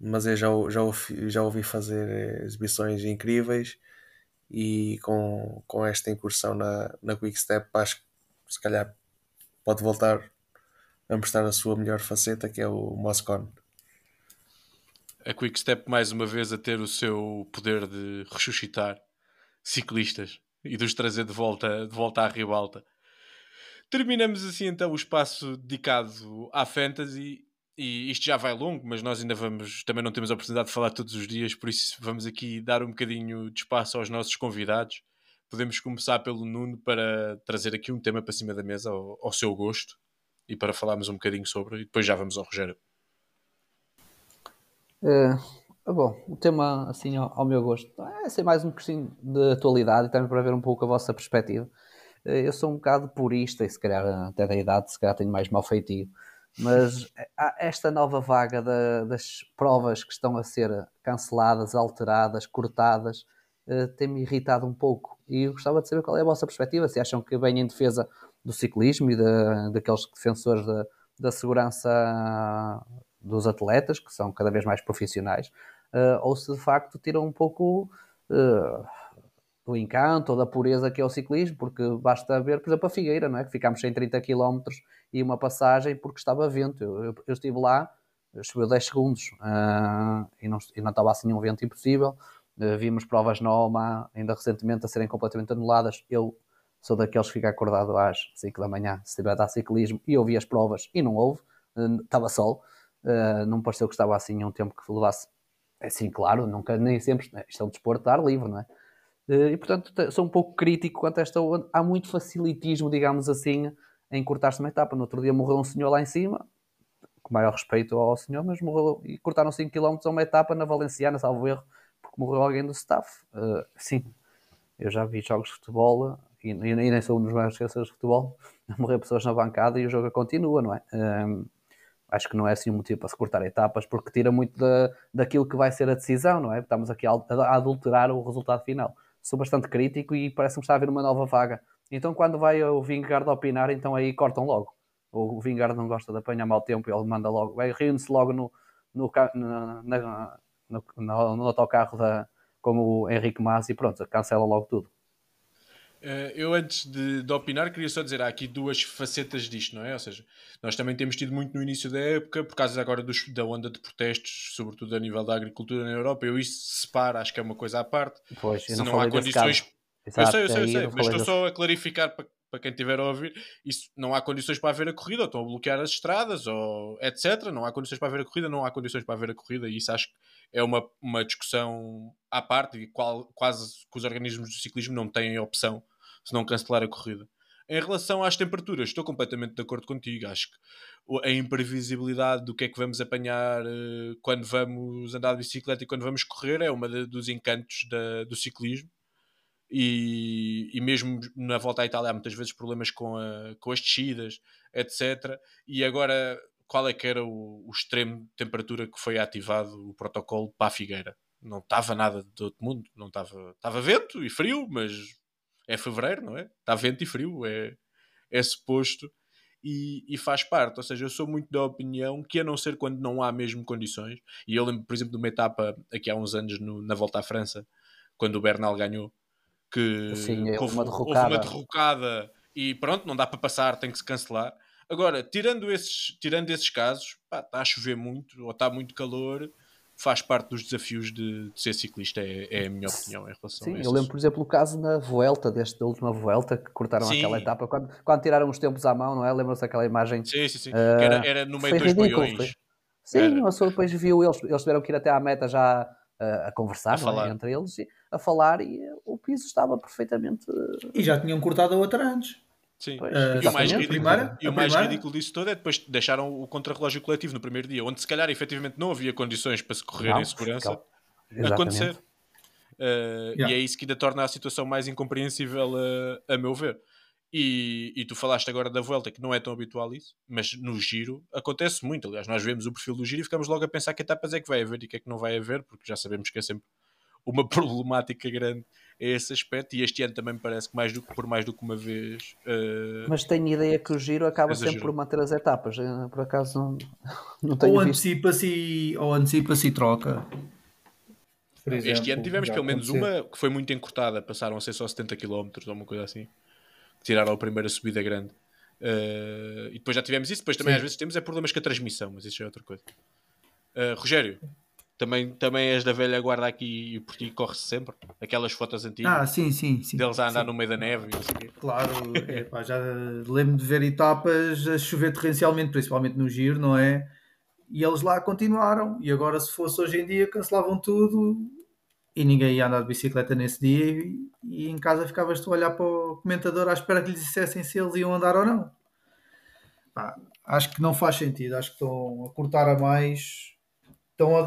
mas eu já, já, ouvi, já ouvi fazer exibições incríveis e com, com esta incursão na, na Quick Step acho que se calhar pode voltar a mostrar a sua melhor faceta que é o Moscone. A Quick Step mais uma vez a ter o seu poder de ressuscitar ciclistas e de os trazer de volta, de volta à ribalta. Terminamos assim então o espaço dedicado à fantasy e isto já vai longo, mas nós ainda vamos, também não temos a oportunidade de falar todos os dias, por isso vamos aqui dar um bocadinho de espaço aos nossos convidados. Podemos começar pelo Nuno para trazer aqui um tema para cima da mesa ao, ao seu gosto e para falarmos um bocadinho sobre, e depois já vamos ao Rogério. Ah, bom, o tema, assim, ao, ao meu gosto, é ser mais um bocadinho de atualidade e também para ver um pouco a vossa perspectiva. Eh, eu sou um bocado purista e se calhar até da idade, se calhar tenho mais mal feitio, mas esta nova vaga da, das provas que estão a ser canceladas, alteradas, cortadas, eh, tem-me irritado um pouco. E eu gostava de saber qual é a vossa perspectiva, se acham que vem em defesa do ciclismo e da, daqueles defensores da, da segurança dos atletas, que são cada vez mais profissionais, ou se de facto tiram um pouco uh, do encanto ou da pureza que é o ciclismo, porque basta ver, por exemplo, a Figueira, não é? que ficámos sem 30 km e uma passagem porque estava vento. Eu, eu, eu estive lá, choveu 10 segundos uh, e, não, e não estava assim um vento impossível. vimos provas no Oma ainda recentemente a serem completamente anuladas. Eu sou daqueles que fica acordado às 5 da manhã se estiver a dar ciclismo e ouvi as provas e não houve, estava sol. Uh, não pareceu que estava assim um tempo que levasse é sim, claro, nunca, nem sempre. Isto é um desporto de ar livre, não é? Eh, e portanto, sou um pouco crítico quanto a esta. Há muito facilitismo, digamos assim, em cortar-se uma etapa. No outro dia morreu um senhor lá em cima, com maior respeito ao senhor, mas morreu e cortaram 5 km a uma etapa na Valenciana, salvo erro, porque morreu alguém do staff. Uh, sim, eu já vi jogos de futebol e, e nem sou um dos maiores esquecedores de futebol, [laughs] morrer pessoas na bancada e o jogo continua, não é? Um, acho que não é assim um motivo para se cortar etapas, porque tira muito da, daquilo que vai ser a decisão, não é? Estamos aqui a adulterar o resultado final. Sou bastante crítico e parece-me estar a haver uma nova vaga. Então, quando vai o Vingard opinar, então aí cortam logo. O Vingard não gosta de apanhar mau tempo e ele manda logo, vai rindo-se logo no, no, na, na, no, no, autocarro da, como o Henrique Mas e pronto, cancela logo tudo. Uh, eu, antes de, de, opinar, queria só dizer: há aqui duas facetas disto, não é? Ou seja, nós também temos tido muito no início da época, por causa agora dos, da onda de protestos, sobretudo a nível da agricultura na Europa. Eu isso separo, acho que é uma coisa à parte. Pois, Se não, não há condições. Exato, eu sei, eu sei, eu sei, mas estou só a clarificar para, para quem estiver a ouvir, isso, não há condições para haver a corrida, ou estão a bloquear as estradas, ou etc. Não há condições para haver a corrida, não há condições para haver a corrida, e isso acho que é uma, uma discussão à parte, e qual, quase que os organismos do ciclismo não têm opção se não cancelar a corrida. Em relação às temperaturas, estou completamente de acordo contigo. Acho que a imprevisibilidade do que é que vamos apanhar uh, quando vamos andar de bicicleta e quando vamos correr é uma dos encantos da, do ciclismo. E, e mesmo na volta à Itália há muitas vezes problemas com, a, com as descidas, etc. E agora, qual é que era o, o extremo de temperatura que foi ativado o protocolo para a Figueira? Não estava nada de outro mundo, não estava, estava vento e frio, mas é fevereiro, não é? Está vento e frio, é, é suposto e, e, faz parte. Ou seja, eu sou muito da opinião que, a não ser quando não há mesmo condições, e eu lembro, por exemplo, de uma etapa aqui há uns anos no, na volta à França, quando o Bernal ganhou, que, Sim, é houve, uma houve uma derrocada e pronto, não dá para passar, tem que se cancelar. Agora, tirando esses, tirando esses casos, pá, está a chover muito ou está muito calor faz parte dos desafios de, de ser ciclista, é, é, a minha opinião em relação Sim, a isso. eu lembro, por exemplo, o caso na Vuelta, desta última Vuelta, que cortaram sim. aquela etapa, quando, quando tiraram os tempos à mão, não é? Lembram-se daquela imagem? Sim, sim, sim. Uh, era, era, no meio dos boiões. Sim, era. a pessoa depois viu, eles, eles tiveram que ir até à meta já uh, a conversar, a falar. É? entre eles, a falar, e o piso estava perfeitamente... E já tinham cortado a outra antes. Sim. Pois, uh, e o mais, ridículo, primeira, e o mais ridículo disso tudo é depois deixaram o contrarrelógio coletivo no primeiro dia, onde se calhar efetivamente não havia condições para se correr não, em segurança acontecer. Uh, yeah. E é isso que ainda torna a situação mais incompreensível, a, a meu ver. E, e, tu falaste agora da volta, que não é tão habitual isso, mas no giro acontece muito. Aliás, nós vemos o perfil do giro e ficamos logo a pensar que etapas é que vai haver e que é que não vai haver, porque já sabemos que é sempre uma [laughs] problemática grande esse aspecto e este ano também me parece que mais do, por mais do que uma vez uh, mas tenho ideia que o giro acaba sempre por manter as etapas. Por acaso não, [laughs] não tenho ou antecipa-se e, ou antecipa-se e troca. Exemplo, este ano tivemos pelo menos uma que foi muito encurtada passaram a ser só 70 km ou uma coisa assim tiraram a primeira subida grande. Uh, e depois já tivemos isso depois também Sim. às vezes temos é problemas com a transmissão mas isso é outra coisa. Uh, Rogério também, também és da velha guarda aqui e por ti corre-se sempre. Aquelas fotos antigas. Ah, sim, sim. sim deles a andar sim. no meio da neve. Claro, é, pá, já lembro de ver etapas a chover torrencialmente, principalmente no giro, não é? E eles lá continuaram. E agora, se fosse hoje em dia, cancelavam tudo e ninguém ia andar de bicicleta nesse dia. E, e em casa ficavas tu a olhar para o comentador à espera que lhes dissessem se eles iam andar ou não. Pá, acho que não faz sentido. Acho que estão a cortar a mais. Estão a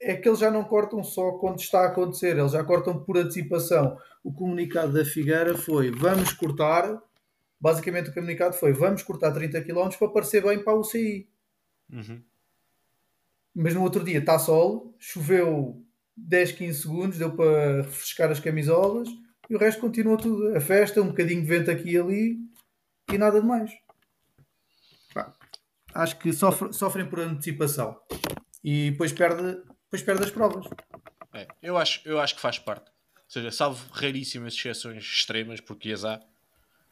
é que eles já não cortam só quando está a acontecer, eles já cortam por antecipação. O comunicado da Figueira foi: vamos cortar. Basicamente, o comunicado foi: vamos cortar 30 km para parecer bem para a UCI. Uhum. Mas no outro dia está sol, choveu 10, 15 segundos, deu para refrescar as camisolas e o resto continua tudo. A festa, um bocadinho de vento aqui e ali e nada de mais. Acho que sofre, sofrem por antecipação e depois perde depois perde as provas. É, eu, acho, eu acho que faz parte. Ou seja, salvo raríssimas exceções extremas, porque as há,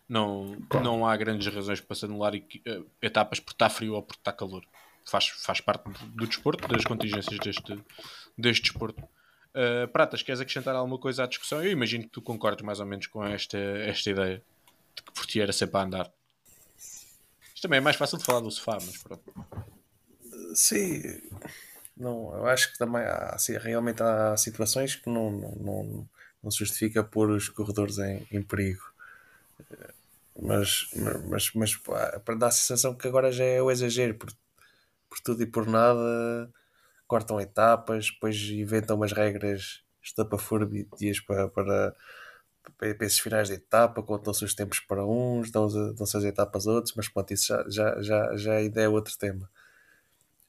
não, claro. não há grandes razões para se anular uh, etapas porque está frio ou porque está calor. Faz, faz parte do desporto, das contingências deste, deste desporto. Uh, Pratas, queres acrescentar alguma coisa à discussão? Eu imagino que tu concordes mais ou menos com esta, esta ideia de que por ti era sempre a andar. Isto também é mais fácil de falar do sofá, mas pronto. Sim, não, eu acho que também há, assim, realmente há situações que não, não, não, não se justifica pôr os corredores em, em perigo. Mas, mas, mas para dar a sensação que agora já é o exagero, por, por tudo e por nada, cortam etapas, depois inventam umas regras estapafúrdias para, para, para esses finais de etapa, contam-se os tempos para uns, dão-se as etapas a outros, mas pronto, isso já, já, já, já ainda é outro tema.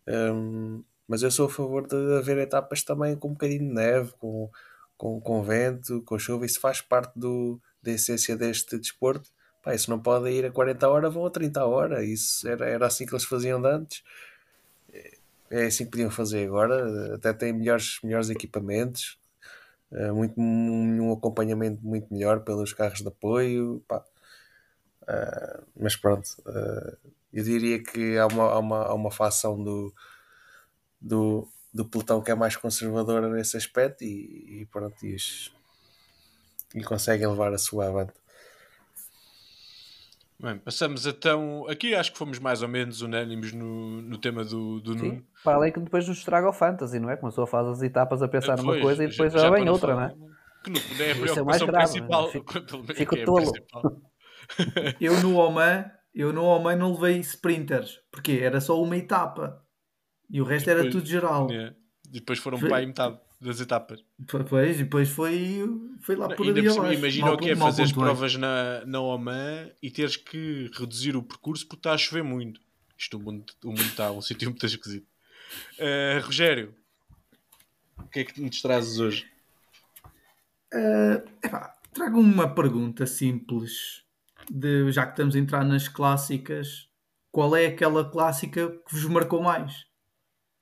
Hum, mas eu sou a favor de haver etapas também com um bocadinho de neve, com, com, com vento, com chuva, isso faz parte do, da essência deste desporto. Pá, isso não pode ir a 40 horas, vão a 30 horas. Isso era, era assim que eles faziam de antes. É assim que podiam fazer agora. Até têm melhores, melhores equipamentos, eh, muito, um acompanhamento muito melhor pelos carros de apoio. Pá. Uh, mas pronto, uh, eu diria que há uma, há uma, há uma facção do, do, do pelotão que é mais conservadora nesse aspecto e, e pronto, e, os, e conseguem levar a sua avante. Bem, passamos então. Aqui acho que fomos mais ou menos unânimes no, no tema do, do Nuno. Sim, para além que depois nos estraga o fantasy, não é? Começou a fazer as etapas a pensar numa Pois, coisa e depois já, para vem não outra, falar- não é? Que no fundo é a Isso é mais preocupação grave, principal. fico- [laughs] fico é tolo. principal. Eu no Oman, eu no Oman não levei sprinters, porque era só uma etapa e o resto era Depois- tudo geral. Yeah. E depois foram Foi- para aí metade das etapas. Depois, e depois foi, foi lá por ali imagina o que é fazer as pontuei. provas na, na Oman e teres que reduzir o percurso porque está a chover muito. Isto, o mundo, o mundo está um [laughs] sítio muito esquisito. Eh, Rogério, o que é que nos trazes hoje? Eh, epá, trago uma pergunta simples. De, já que estamos a entrar nas clássicas, qual é aquela clássica que vos marcou mais?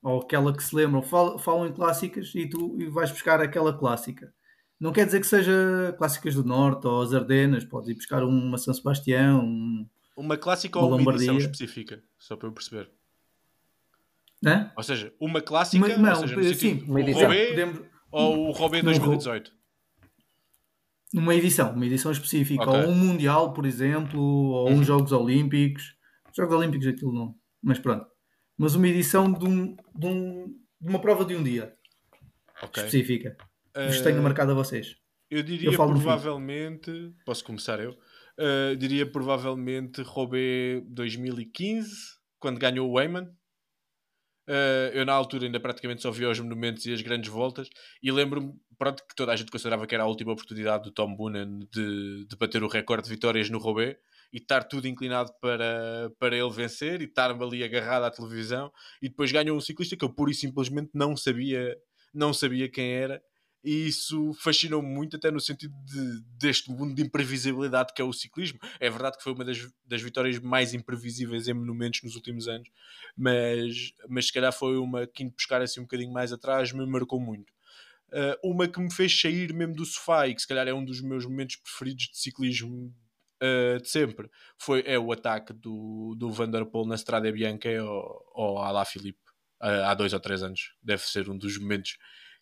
Ou aquela que se lembram? Fal- Falam em clássicas e tu e vais buscar aquela clássica. Não quer dizer que seja clássicas do Norte ou as Ardenas, podes ir buscar uma São Sebastião, um, Uma clássica Uma ou uma edição específica? Só para eu perceber. né? Ou seja, uma clássica, Uma- não, ou seja, no sim, sentido, uma o edição. Robé Podemos- ou o Robé Não, 2018? Uma edição, uma edição específica, Ok. ou um Mundial, por exemplo, ou uns Uhum. Jogos Olímpicos. Jogos Olímpicos aquilo não, mas pronto. Mas uma edição de, um, de, um- de uma prova de um dia Ok. específica. Vos Eh, tenho marcado a vocês. Eu diria Eu provavelmente. Posso começar eu? Uh, diria provavelmente Robé 2015, quando ganhou o Weyman. Uh, eu na altura ainda praticamente só via os monumentos e as grandes voltas e lembro-me pronto, que toda a gente considerava que era a última oportunidade do Tom Boonen de, de bater o recorde de vitórias no Robé e estar tudo inclinado para, para ele vencer e estar-me ali agarrado à televisão e depois ganhou um ciclista que eu pura e simplesmente não sabia, não sabia quem era e isso fascinou-me muito até no sentido de, deste mundo de imprevisibilidade que é o ciclismo. É verdade que foi uma das, das vitórias mais imprevisíveis em monumentos nos últimos anos, mas, mas se calhar foi uma que indo buscar assim um bocadinho mais atrás me marcou muito. Uh, uma que me fez sair mesmo do sofá e que se calhar é um dos meus momentos preferidos de ciclismo uh, de sempre foi, é o ataque do, do Van der Poel na Strada Bianca ao, ao Alaphilippe uh, há dois ou três anos. Deve ser um dos momentos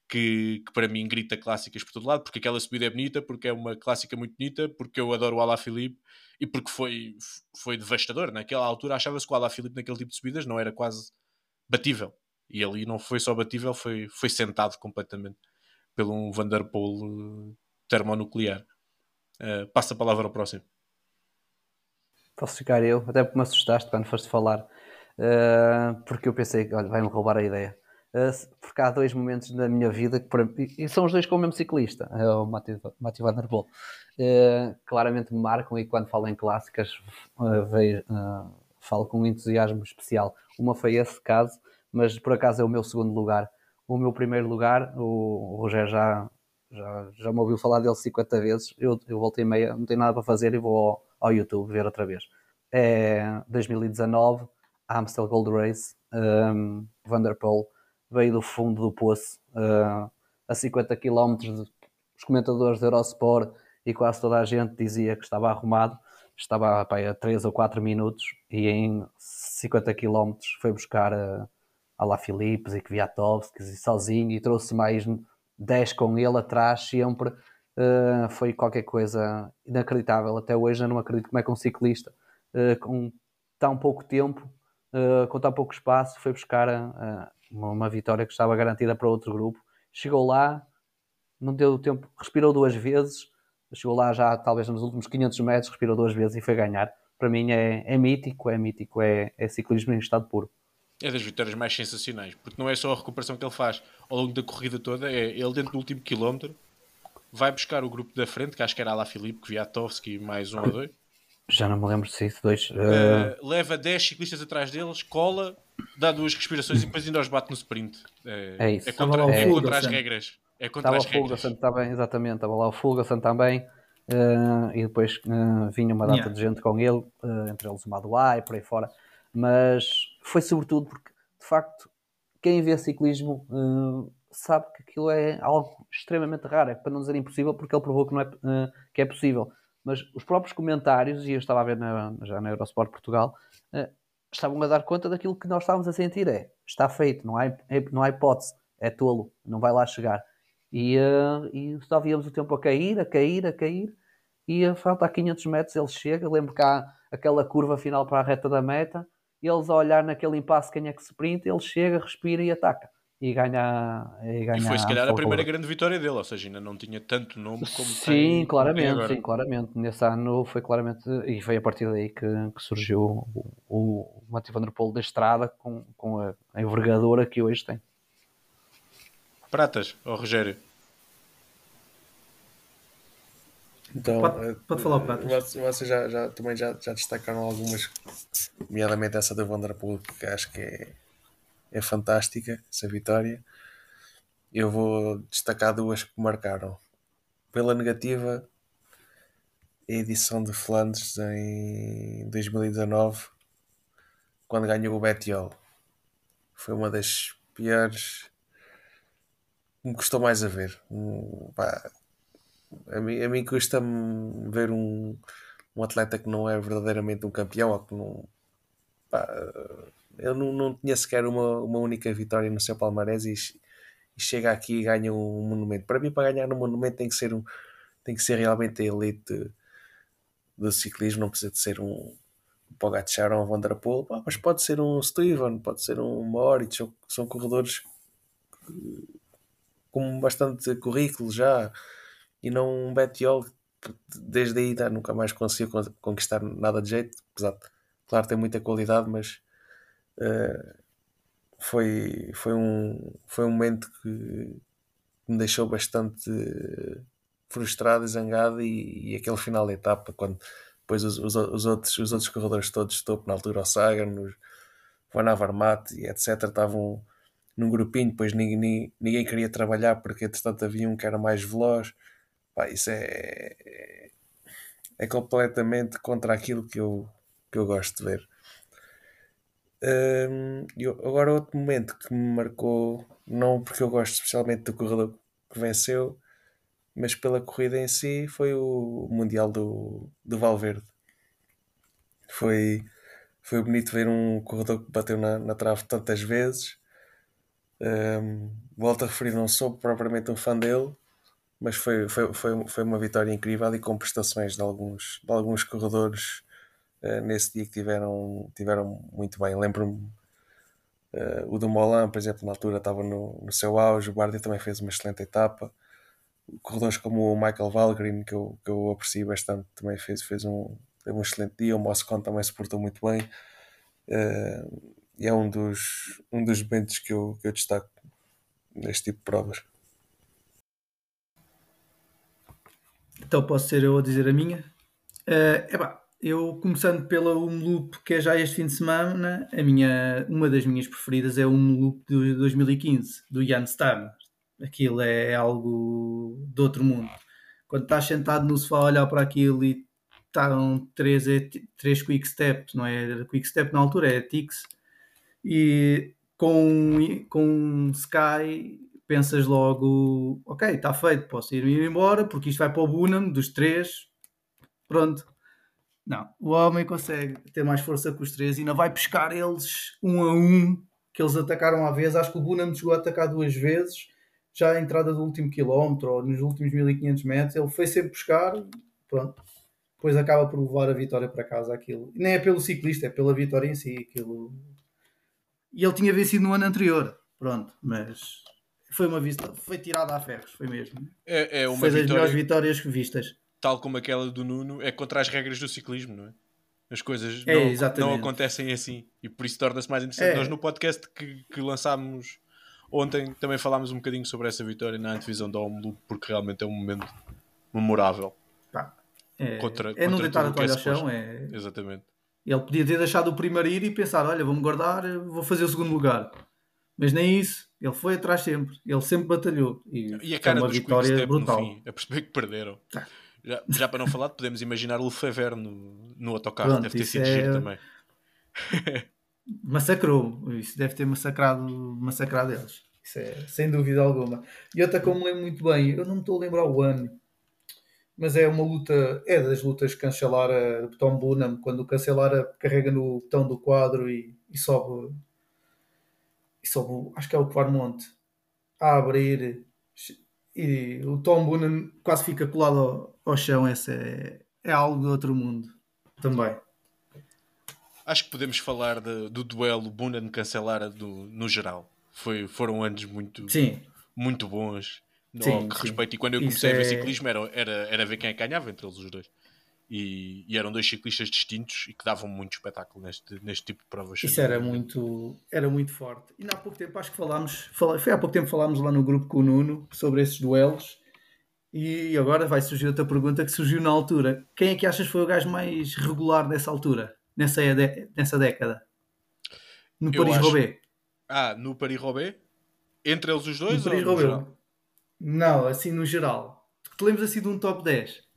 que, que, para mim grita clássicas por todo lado, porque aquela subida é bonita, porque é uma clássica muito bonita, porque eu adoro o Alaphilippe e porque foi, foi devastador. Naquela altura achava-se que o Alaphilippe naquele tipo de subidas não era quase batível. E ali não foi só batível, foi, foi sentado completamente pelo um Van der Poel uh, termonuclear. Uh, passa a palavra ao próximo. Posso ficar eu, até porque me assustaste quando foste falar, uh, porque eu pensei, olha, vai-me roubar a ideia. Uh, porque há dois momentos na minha vida que para, e são os dois com o mesmo ciclista, é o Matthew, Matthew Van Der Poel. Uh, claramente me marcam e quando falo em clássicas vejo, falo com um entusiasmo especial. Uma foi esse caso, mas por acaso é o meu segundo lugar. O meu primeiro lugar, o, o Rogério já, já, já me ouviu falar dele 50 vezes. Eu, eu voltei meia, não tenho nada para fazer e vou ao, ao YouTube ver outra vez. É 2019, Amstel Gold Race, um, Van der Poel veio do fundo do poço uh, a 50 km. Os comentadores da Eurosport e quase toda a gente dizia que estava arrumado. Estava pá, a 3 ou 4 minutos e em 50 km foi buscar uh, a La Philippe e Kwiatkowski sozinho e trouxe mais 10 com ele atrás sempre. Uh, foi qualquer coisa inacreditável. Até hoje eu não acredito como é que um ciclista uh, com tão pouco tempo, uh, com tão pouco espaço, foi buscar uma, vitória que estava garantida para outro grupo. Chegou lá, não deu tempo, respirou duas vezes, chegou lá já talvez nos últimos 500 metros, respirou duas vezes e foi ganhar. Para mim é, é mítico, é mítico, é, é ciclismo em estado puro. É das vitórias mais sensacionais, porque não é só a recuperação que ele faz ao longo da corrida toda, é ele dentro do último quilómetro vai buscar o grupo da frente, que acho que era lá Filipe, Kwiatkowski mais um ou dois. Já não me lembro se isso, dois. Uh... Uh, leva 10 ciclistas atrás deles, cola, dá duas respirações e depois ainda os bate no sprint. É, é isso. É contra, é contra as regras. É contra Estava as o Fulgerson também, exatamente. Estava lá o Fulgerson também. Uh, e depois uh, vinha uma data yeah. de gente com ele, uh, entre eles o Maduai, por aí fora. Mas foi sobretudo porque, de facto, quem vê ciclismo sabe que aquilo é algo extremamente raro, é para não dizer impossível, porque ele provou que, não é, que é possível. Mas os próprios comentários, e eu estava a ver na, já na Eurosport Portugal, estavam a dar conta daquilo que nós estávamos a sentir: é está feito, não há, não há hipótese, é tolo, não vai lá chegar. E, uh, e só víamos o tempo a cair, a cair, a cair, e a faltar 500 metros ele chega, lembro que há aquela curva final para a reta da meta, eles a olhar naquele impasse quem é que se sprint, ele chega, respira e ataca. E ganha, e ganha E foi se calhar a primeira grande vitória dele, ou seja, ainda não tinha tanto nome como Sim, tem, claramente, sim, claramente. Nesse ano foi claramente, e foi a partir daí que, que surgiu o, o Der Poel da estrada com, com a, a envergadura que hoje tem. Pratas, ó Rogério. Então, Pode- eh, pode falar, Pratas. Vocês vocês já, já, também já, já destacaram algumas, nomeadamente essa da Vanderpool, que acho que é, é fantástica, essa vitória. Eu vou destacar duas que marcaram. Pela negativa, a edição de Flandres em 2019, quando ganhou o Bettiol. Foi uma das piores me custou mais a ver. Hum, pá, a mim, a mim custa-me ver um, um atleta que não é verdadeiramente um campeão ou que não. pá, eu não, não tinha sequer uma, uma única vitória no seu palmarés e, e chega aqui e ganha um monumento. Para mim, para ganhar um monumento tem que ser um tem que ser realmente a elite do ciclismo, não precisa de ser um Pogacar ou um Van pá, mas pode ser um Steven, pode ser um Moritz, são corredores com bastante currículo já e não um Bettiol que desde aí tá, nunca mais conseguiu con- conquistar nada de jeito, apesar de, claro, tem muita qualidade, mas eh, foi, foi, um, foi um momento que me deixou bastante frustrado e zangado e, e aquele final da etapa quando depois os, os, os outros, os outros corredores todos topo na altura o Sagan, os Van Avermaet e etc estavam num grupinho, depois ninguém, ninguém, ninguém queria trabalhar porque entretanto havia um que era mais veloz Pá, isso é, é, é completamente contra aquilo que eu, que eu gosto de ver. Hum, e agora outro momento que me marcou, não porque eu gosto especialmente do corredor que venceu, mas pela corrida em si, foi o Mundial do, do Valverde. Foi, foi bonito ver um corredor que bateu na, na trave tantas vezes. Hum, volto a referir, não sou propriamente um fã dele, mas foi, foi, foi, foi uma vitória incrível e com prestações de alguns, de alguns corredores uh, nesse dia que tiveram, tiveram muito bem. Lembro-me uh, o do Molan, por exemplo, na altura estava no, no seu auge, o Bardi também fez uma excelente etapa. Corredores como o Michael Valgren, que eu, que eu aprecio bastante, também fez, fez um, teve um excelente dia. O Moscon também se portou muito bem. Uh, e é um dos, um dos momentos que eu, que eu destaco neste tipo de provas. Então posso ser eu a dizer a minha? Uh, epá, eu começando pela Umloop, que é já este fim de semana, a minha, uma das minhas preferidas é o Umloop de 2015, do Jan Stammer. Aquilo é algo de outro mundo. Quando estás sentado no sofá a olhar para aquilo e estão três, três quick steps, não é quick step na altura, é ticks, e com, com Sky pensas logo, ok, está feito, posso ir embora porque isto vai para o Bunam dos três, pronto. Não, o homem consegue ter mais força que os três e ainda vai pescar eles um a um, que eles atacaram à vez. Acho que o Bunam chegou a atacar duas vezes, já à entrada do último quilómetro ou nos últimos 1500 metros. Ele foi sempre buscar, pronto. Depois acaba por levar a vitória para casa. Aquilo nem é pelo ciclista, é pela vitória em si. Aquilo... E ele tinha vencido no ano anterior, pronto, mas foi uma vista, foi tirada a ferros, foi mesmo. É, é uma foi das vitória, melhores vitórias vistas. tal como aquela do Nuno, é contra as regras do ciclismo, não é? As coisas É, não, exatamente. não acontecem assim e por isso torna-se mais interessante. É. Nós no podcast que, que lançámos ontem também falámos um bocadinho sobre essa vitória na antevisão da Homeloop porque realmente é um momento memorável. Pá, é, Contra- é não deitar a que é toalha ao chão. É... Exatamente. Ele podia ter deixado o primeiro ir e pensar: olha, vou-me guardar, vou fazer o segundo lugar. Mas nem isso, ele foi atrás sempre, ele sempre batalhou. E, E a cara uma dos vitória brutal. no fim, a perceber que perderam. Tá. Já, já para não falar, podemos imaginar o Lefebvre no, no autocarro, Pronto, deve ter sido é- giro também. Massacrou, isso deve ter massacrado, massacrado eles. Isso é, sem dúvida alguma. E outra que eu me lembro muito bem, eu não me estou a lembrar o ano, mas é uma luta, é das lutas que Cancelara, do Tom Bunham, quando o Cancelara carrega no botão do quadro e, e sobe, e sobe, acho que é o Quarmonte, a abrir, e o Tom Bunham quase fica colado ao, ao chão, esse é, é algo de outro mundo também. Acho que podemos falar de- do duelo Bunan Cancelara do, no geral. Foi, foram anos muito, Sim, muito bons no Sim, que sim. respeito. E quando eu Isso comecei a ver é- ciclismo era, era, era ver quem é ganhava entre eles os dois. E, e eram dois ciclistas distintos e que davam muito espetáculo neste, neste tipo de provas. isso era muito, era muito forte. E há pouco tempo, acho que falámos, foi há pouco tempo falámos lá no grupo com o Nuno sobre esses duelos. E agora vai surgir outra pergunta que surgiu na altura. Quem é que achas foi o gajo mais regular nessa altura? Nessa, nessa década? No Paris-Roubaix? Ah, no Paris-Roubaix? Entre eles os dois? No ou no Paris-Roubaix? Não, assim no geral. Te lembras assim de um top 10?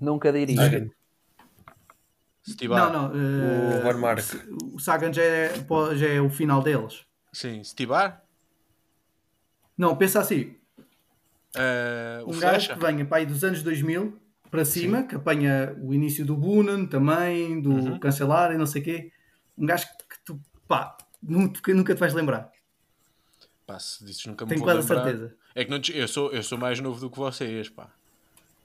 Nunca diria. Sagan. Não, não. eh, O Van Mark. O Sagan já é, já é o final deles. Sim, Stibar. Não, pensa assim. O um gajo Flecha. que venha para aí dos anos 2000 para cima, que apanha o início do Bunan também, do Uhum. Cancelar e não sei o quê. Um gajo que, que tu, pá, nunca, que nunca te vais lembrar. Pá, se disses nunca me Tenho vou quase lembrar. certeza. É que não, eu, sou, eu sou mais novo do que vocês, pá.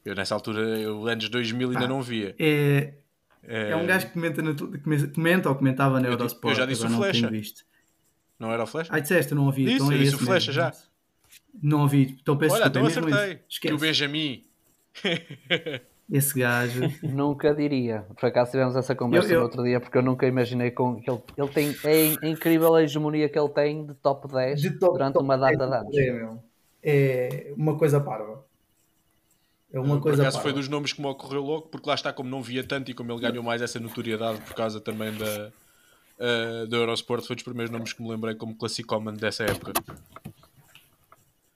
Eu nessa altura, eu anos 2000 ainda Pá. não via. É, É, é um gajo que comenta, na comenta ou comentava na Eurosport. eu já disse o não Flecha. visto. Não era o Flash? Ai, disseste, eu não ouvi. Disse, então é eu disse o Flecha mesmo. já. Não ouvi. Então peço Olha, desculpa, então acertei. esse. Que o. Benjamin. Esse gajo. [laughs] Nunca diria. Por acaso tivemos essa conversa Eu- eu- no outro dia, porque eu nunca imaginei com que ele, ele tem é incrível a hegemonia que ele tem de top 10 De top- durante top uma data 10 de anos. É. É uma coisa parva. É uma Por coisa acaso parva. foi dos nomes que me ocorreu logo, porque lá está, como não via tanto e como ele ganhou mais essa notoriedade por causa também da, ah, da Eurosport, foi dos primeiros nomes que me lembrei como classicoman dessa época.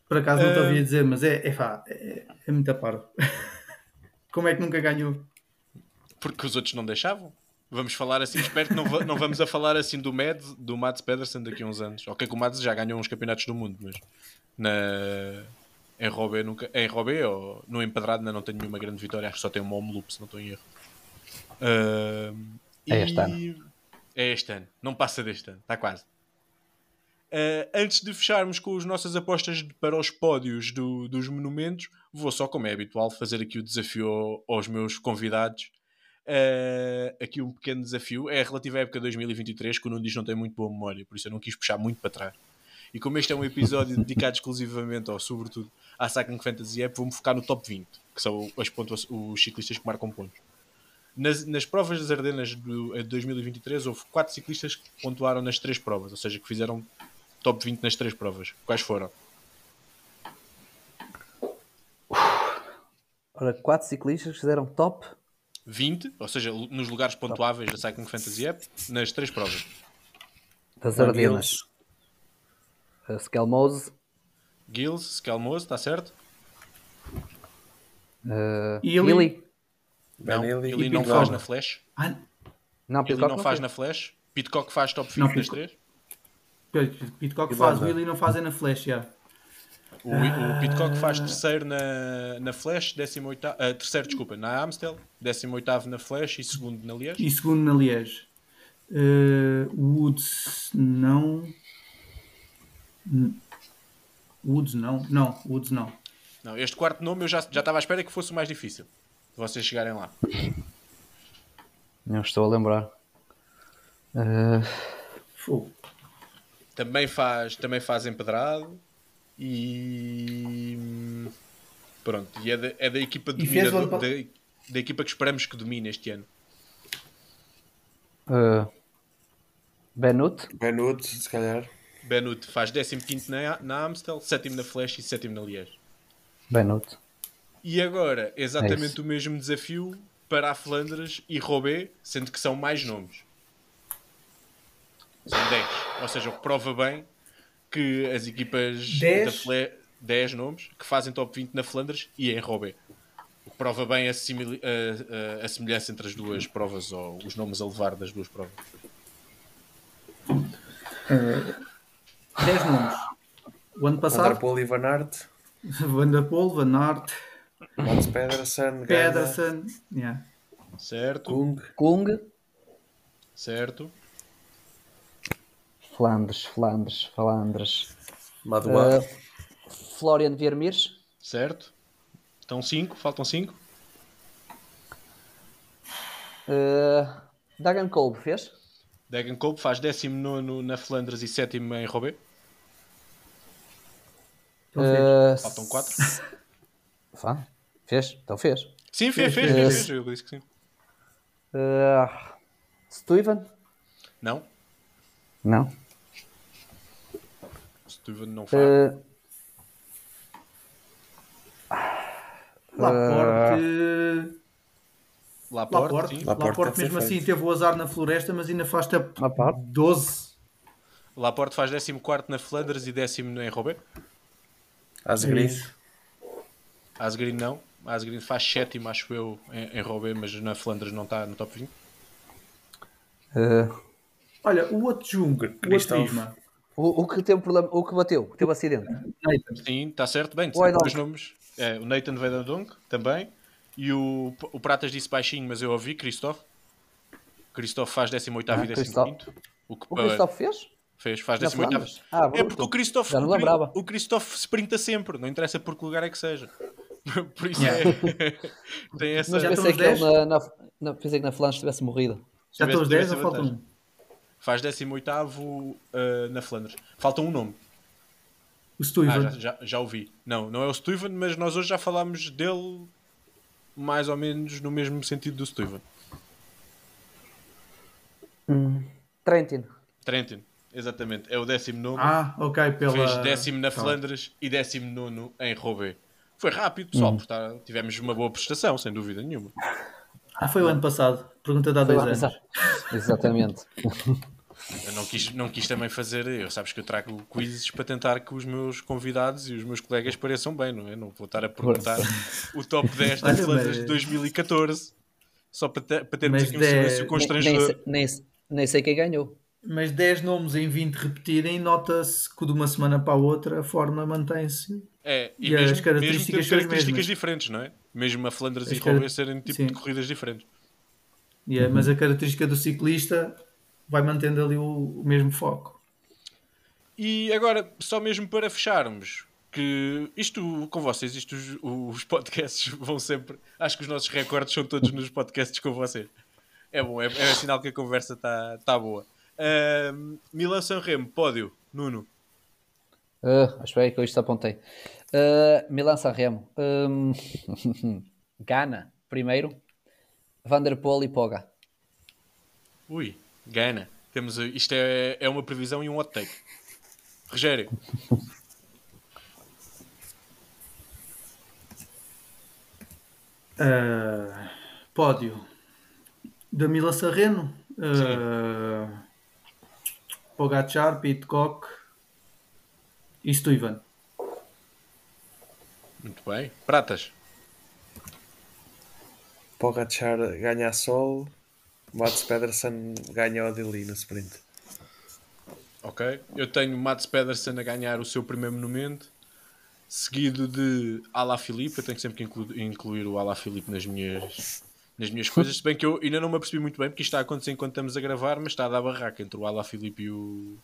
Por acaso não te Ah. ouvi dizer, mas é, é, pá, é, é muito parvo. [laughs] Como é que nunca ganhou? Porque os outros não deixavam. Vamos falar assim, espero que não, va- não vamos a falar assim do Mads, do Mads Pedersen daqui a uns anos. Ok, que o Mads já ganhou uns campeonatos do mundo, mas na, em Robé nunca. Em Robé ou no Empedrado ainda não tem nenhuma grande vitória, acho que só tem um home loop, se não estou em erro. Ah, É este e- ano. É este ano, não passa deste ano, está quase. Ah, antes de fecharmos com as nossas apostas para os pódios do- dos monumentos, vou só, como é habitual, fazer aqui o desafio ao- aos meus convidados. Ah, aqui um pequeno desafio é relativo à época de 2023, que o Nuno diz não tem muito boa memória, por isso eu não quis puxar muito para trás. E como este é um episódio dedicado exclusivamente, ou sobretudo, à Cycling Fantasy App, vou-me focar no top 20, que são as pontua- os ciclistas que marcam pontos. Nas, nas provas das Ardenas do- de 2023, houve 4 ciclistas que pontuaram nas 3 provas, ou seja, que fizeram top 20 nas 3 provas. Quais foram? Ora, quatro ciclistas fizeram top 20, ou seja, nos lugares pontuáveis da Cycling Fantasy App, nas 3 provas. das Ardenas. A Skelmose, Gilles, Skelmose, está certo? uh, Illy. Illy. Não, e não faz na Flash. Ah, Não, Pitcock não não faz na Flash. Pitcock faz top 20 Não, das Pitcock. 3. Pitcock faz, o. Willy não fazem na flash, já. O, o Pitcock faz terceiro na, na Flash, 18, ah, terceiro, desculpa, na Amstel, 18 na Flash e segundo na Liège. E segundo na Liège. Uh, Woods, não. Woods, não. Não, Woods, não. Não, este quarto nome eu já, já estava à espera que fosse o mais difícil. De vocês chegarem lá. Não estou a lembrar. Uh. Também faz, também faz empedrado e pronto, e é da, é da equipa fez o ano dominador, pa- da, da equipa que esperamos que domine este ano. uh, Benut. Benut, se calhar. Benut faz 15 na, na Amstel, 7 na Flash e 7 na Liège. Benut. E agora, É exatamente isso. o mesmo desafio para a Flandres e Roubaix, sendo que são mais nomes. São 10. Ou seja, o que prova bem que as equipas 10? da Fle 10 nomes que fazem top 20 na Flandres e em Roubaix. O que prova bem a, a- a- a semelhança entre as duas provas ou os nomes a levar das duas provas. 10 nomes. O ano passado, Vanderpool e Van Aert. [laughs] Van der Poel, Van Aert, Mats Pedersen. Pedersen. Yeah. Certo? Kung. Kung. Certo? Flandres, Flandres, Flandres. Madouas. Uh, Florian Viermires. Certo? Estão 5, faltam 5. Uh, Dagan Kolb fez? Dagan Kolb faz 19 na Flandres e 7 em Uh, Faltam 4. Fá, fez? Então fez. Sim, fez, fez, fez, fez. Eu disse que sim. Uh, Stuyven? Não, Não. Steven não faz. Uh, Laporte, Laporte, Laporte, sim. Laporte Laporte ser mesmo assim feito. teve o azar na floresta, mas ainda faz até Laporte? 12. Laporte faz 14 na Flandres e 10 em Robé. Asgreen. É. Asgreen não. Asgreen faz 7, acho eu, em, em Robé, mas na Flandres não está no top 20. uh, Olha, o outro Jung, o Cristóvão. O, o que teve problema, o que bateu, que teve acidente. Nathan. Sim, está certo. Bem, Oi, dois Dom. nomes. É, o Nathan Vedadong também. E o, o Pratas disse baixinho, mas eu ouvi, Christophe. Christophe faz 18 Ah, e 15. Christophe. O que O Cristóvão fez? Fez, faz Na 18 Flandres? Ah, É porque o não o, Cri- lembrava. o Christophe sprinta sempre, não interessa por que lugar é que seja. [laughs] Por isso Yeah. é. [laughs] Tem essa. Mas Já pensei que ele na, na, na, pensei que na Flandres tivesse morrido. Já estão os Tivesse- 10 ou faltam vantagem. um? Faz 18 uh, na Flandres. Falta um nome. O Ah, Stuyven. já, já, já ouvi. Não, não é o Stuyven, mas nós hoje já falámos dele mais ou menos no mesmo sentido do Stuyven. Trentin. Trentin, exatamente. É o décimo nome. Ah, ok, pela... Fez décimo na. Flandres e décimo nono em Roubaix. Foi rápido, pessoal. porque tá- tivemos uma boa prestação, sem dúvida nenhuma. Ah, foi o ano passado. Pergunta de há dois anos. Exa- Exatamente. [laughs] Eu não quis, não quis também fazer. Eu sabes que eu trago quizzes para tentar que os meus convidados e os meus colegas pareçam bem, não é? Não vou estar a perguntar o top 10 da Flandres de 2014 só para, ter, para termos Mas aqui um de- silêncio nem, nem, constrangedor. sei, nem, nem sei quem ganhou. Mas 10 nomes em 20 repetirem, nota-se que de uma semana para a outra a forma mantém-se. É, e, E mesmo, as características mesmo características diferentes, não é? Mesmo a Flandres As e Roubaix serem tipo Sim. de corridas diferentes. E é- Mas a característica do ciclista vai mantendo ali o, o mesmo foco. E agora, só mesmo para fecharmos, que isto com vocês, isto os, os podcasts [laughs] vão sempre. Acho que os nossos recordes são todos nos podcasts com vocês. É bom, é, é sinal que a conversa está tá boa. Milan Sanremo, pódio, Nuno. Uh, espera aí que eu isto apontei. Uh, Milan Sanremo. Um, [laughs] Gana, primeiro. Vanderpool e Poga. Ui, Gana. Temos, uh, isto é, é uma previsão e um hot take. Rogério, [laughs] Ah, pódio da Mila Sarreno, uh, Pogacar, Pitcock e Stuyven. muito bem. Pratas, Pogacar ganha a sol. Mats Pedersen ganha o Adili no sprint. ok. Eu tenho Mats Pedersen a ganhar o seu primeiro monumento, seguido de Alaphilippe. Eu tenho sempre que inclu- incluir o Alaphilippe nas minhas, nas minhas coisas. Se bem que eu ainda não me apercebi muito bem, porque isto está a acontecer enquanto estamos a gravar, mas está a dar barraca entre o Alaphilippe e o,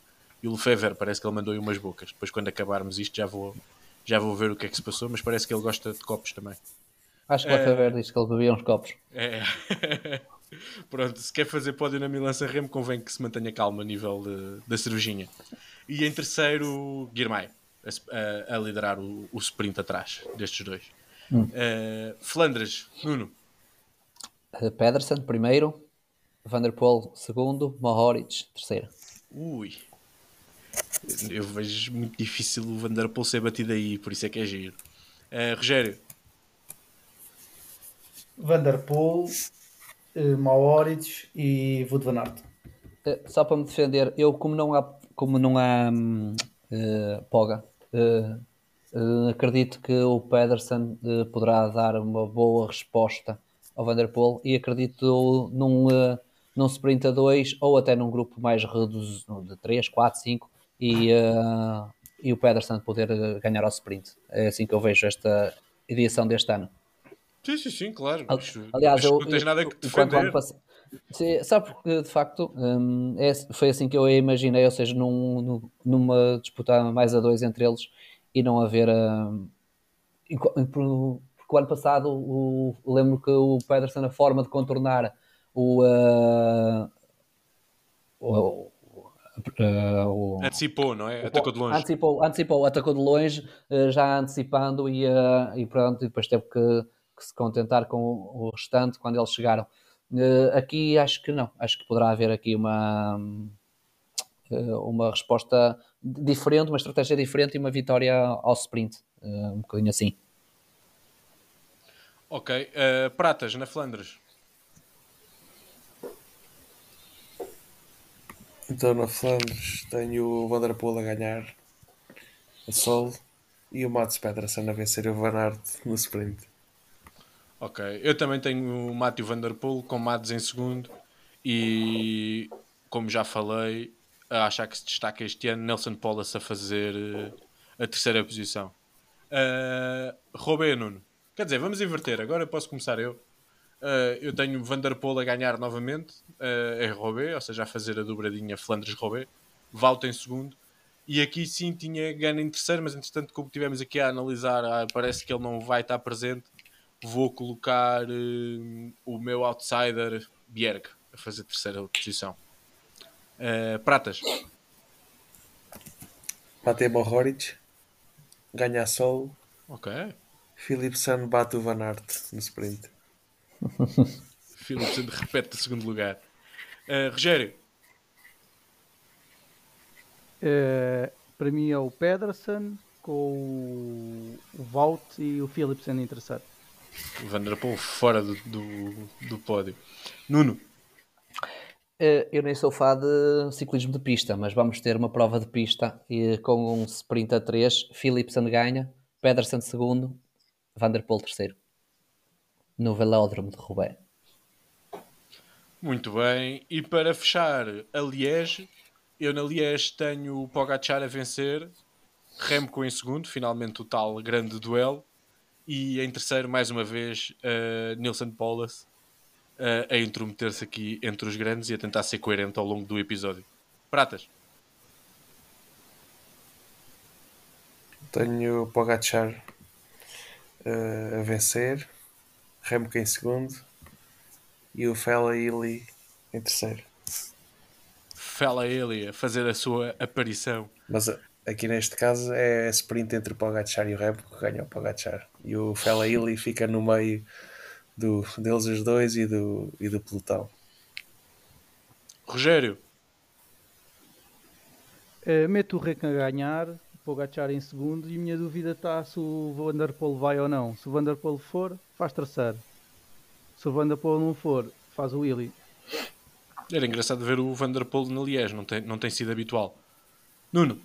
e o Lefebvre. Parece que ele mandou aí umas bocas. Depois, quando acabarmos isto, já vou, já vou ver o que é que se passou, mas parece que ele gosta de copos também. Acho que o Lefebvre disse que ele bebia uns copos. É. [laughs] Pronto, se quer fazer pódio na Milan Remo, convém que se mantenha calma a nível de- da cervejinha. E em terceiro, Guirmay, a, a- liderar o, o sprint atrás destes dois. Eh, Flandres, Nuno, Uh, Pedersen, primeiro. Vanderpool, segundo. Mohoric, terceiro. ui, eu vejo muito difícil o Vanderpool ser batido aí, por isso é que é giro. Eh, Rogério, Vanderpool, uh, Maoritz e Wout van Aert. Uh, só para me defender, eu como não há, como não há hum, uh, Poga, uh, uh, acredito que o Pedersen uh, poderá dar uma boa resposta ao Vanderpool e acredito num, uh, num sprint a 2 ou até num grupo mais reduzido de 3, 4, 5 e, uh, e o Pedersen poder uh, ganhar ao sprint. É assim que eu vejo esta edição deste ano. sim, sim, sim, claro. Isto- Aliás, isto eu, não tens nada que defender. Sim, sabe porque de facto hum, é- foi assim que eu imaginei, ou seja, num, num- numa disputa mais a dois entre eles e não haver hum, porque o ano passado o, lembro que o Pedersen, a forma de contornar o, uh, o, Uh, o, antecipou, não é? Atacou de longe. Antecipou, antecipou atacou de longe, uh, já antecipando e, uh, e pronto, e depois teve que, que, se contentar com o restante quando eles chegaram. aqui acho que não, acho que poderá haver aqui uma, uma resposta diferente, uma estratégia diferente e uma vitória ao sprint, um bocadinho assim. Ok, Pratas na Flandres. Então na Flandres tenho o Vanderpool a ganhar a solo e o Mats Pedersen a vencer o Van Aert no sprint. Ok, eu também tenho o Matthew Vanderpool com Mads em segundo e como já falei, a achar que se destaca este ano Nelson Polas a fazer uh, a terceira posição. Uh, roubei Nuno. Quer dizer, vamos inverter. Agora posso começar eu. Uh, eu tenho Vanderpool a ganhar novamente uh, em Robé, ou seja, a fazer a dobradinha Flandres-Robé. Valto em segundo. E aqui sim tinha Gana em terceiro, mas entretanto, como tivemos aqui a analisar, ah, parece que ele não vai estar presente. Vou colocar uh, o meu outsider Bjerg a fazer terceira posição. Uh, pratas. Matei Mohoric. Ganha a solo. Ok. Philipson bate o Van Aert no sprint. [laughs] Philipson repete o segundo lugar. Uh, Rogério. Uh, para mim é o Pedersen com o Vault e o Philipsen em terceiro. O Vanderpool fora do, do, do pódio. Nuno. Uh, eu nem sou fã de ciclismo de pista, mas vamos ter uma prova de pista e com um sprint a 3, Philipsen ganha, Pedersen segundo, Vanderpool terceiro no Velódromo de Roubaix. Muito bem. E para fechar a Liege, eu na Liege tenho o Pogacar a vencer, Remco em segundo, finalmente o tal grande duelo, e em terceiro, mais uma vez, uh, Nilson Paulus uh, a intrometer-se aqui entre os grandes e a tentar ser coerente ao longo do episódio. Pratas. Tenho o Pogacar uh, a vencer, Remco em segundo e o Fela Illy em terceiro. Fela Illy a fazer a sua aparição. Mas eh, aqui neste caso é sprint entre o Pogacar e o Remco que ganha o Pogacar. E o Fela Illy fica no meio do, deles os dois e do, e do pelotão. Rogério. Uh, meto o Reca a ganhar, Pogacar em segundo e a minha dúvida está se o Vanderpool vai ou não. Se o Vanderpool for, faz terceiro. Se o Vanderpool não for, faz o Willy. Era engraçado ver o Vanderpool na Liège, não tem, não tem sido habitual. Nuno.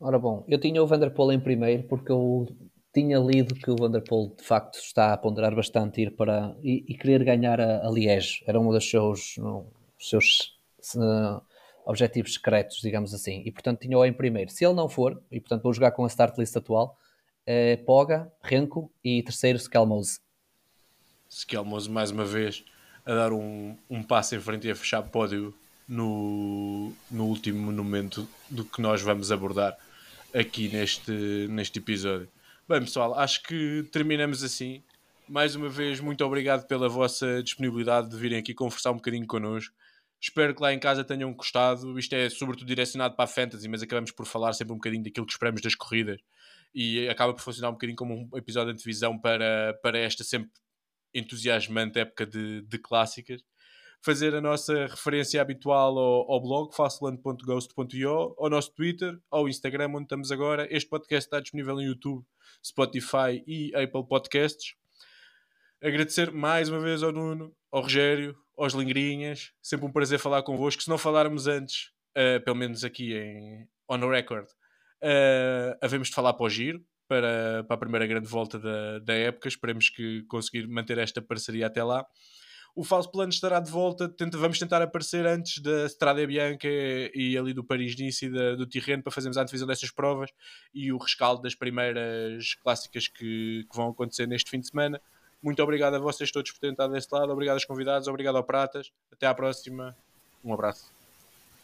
Ora bom, eu tinha o Vanderpool em primeiro porque eu tinha lido que o Vanderpool de facto está a ponderar bastante ir para e, e querer ganhar a, a Liège. Era um dos seus, um, seus uh, objetivos secretos, digamos assim. E portanto tinha-o em primeiro. Se ele não for, e portanto vou jogar com a start list atual, é Poga, Renko e terceiro Skelmose. Skelmose mais uma vez a dar um, um passo em frente e a fechar pódio no, no último monumento do que nós vamos abordar aqui neste, neste episódio. Bem, pessoal, acho que terminamos assim. Mais uma vez, muito obrigado pela vossa disponibilidade de virem aqui conversar um bocadinho connosco. Espero que lá em casa tenham gostado. Isto é sobretudo direcionado para a Fantasy, mas acabamos por falar sempre um bocadinho daquilo que esperamos das corridas e acaba por funcionar um bocadinho como um episódio de televisão para, para esta sempre entusiasmante época de, de clássicas. Fazer a nossa referência habitual ao, ao blog fastland.ghost.io, ao nosso Twitter, ao Instagram, onde estamos agora. Este podcast está disponível em YouTube, Spotify e Apple Podcasts. Agradecer mais uma vez ao Nuno, ao Rogério, aos Lingrinhas. Sempre um prazer falar convosco. Se não falarmos antes, uh, pelo menos aqui em On Record, Uh, havemos de falar para o giro, para, para a primeira grande volta da, da época. Esperemos que conseguir manter esta parceria até lá. O falso plano estará de volta. Tenta, vamos tentar aparecer antes da Strada Bianca e ali do Paris-Nice e do Tirreno para fazermos a antevisão dessas provas e o rescaldo das primeiras clássicas que, que vão acontecer neste fim de semana. Muito obrigado a vocês todos por terem estado desse lado. Obrigado aos convidados. Obrigado ao Pratas. Até à próxima. Um abraço.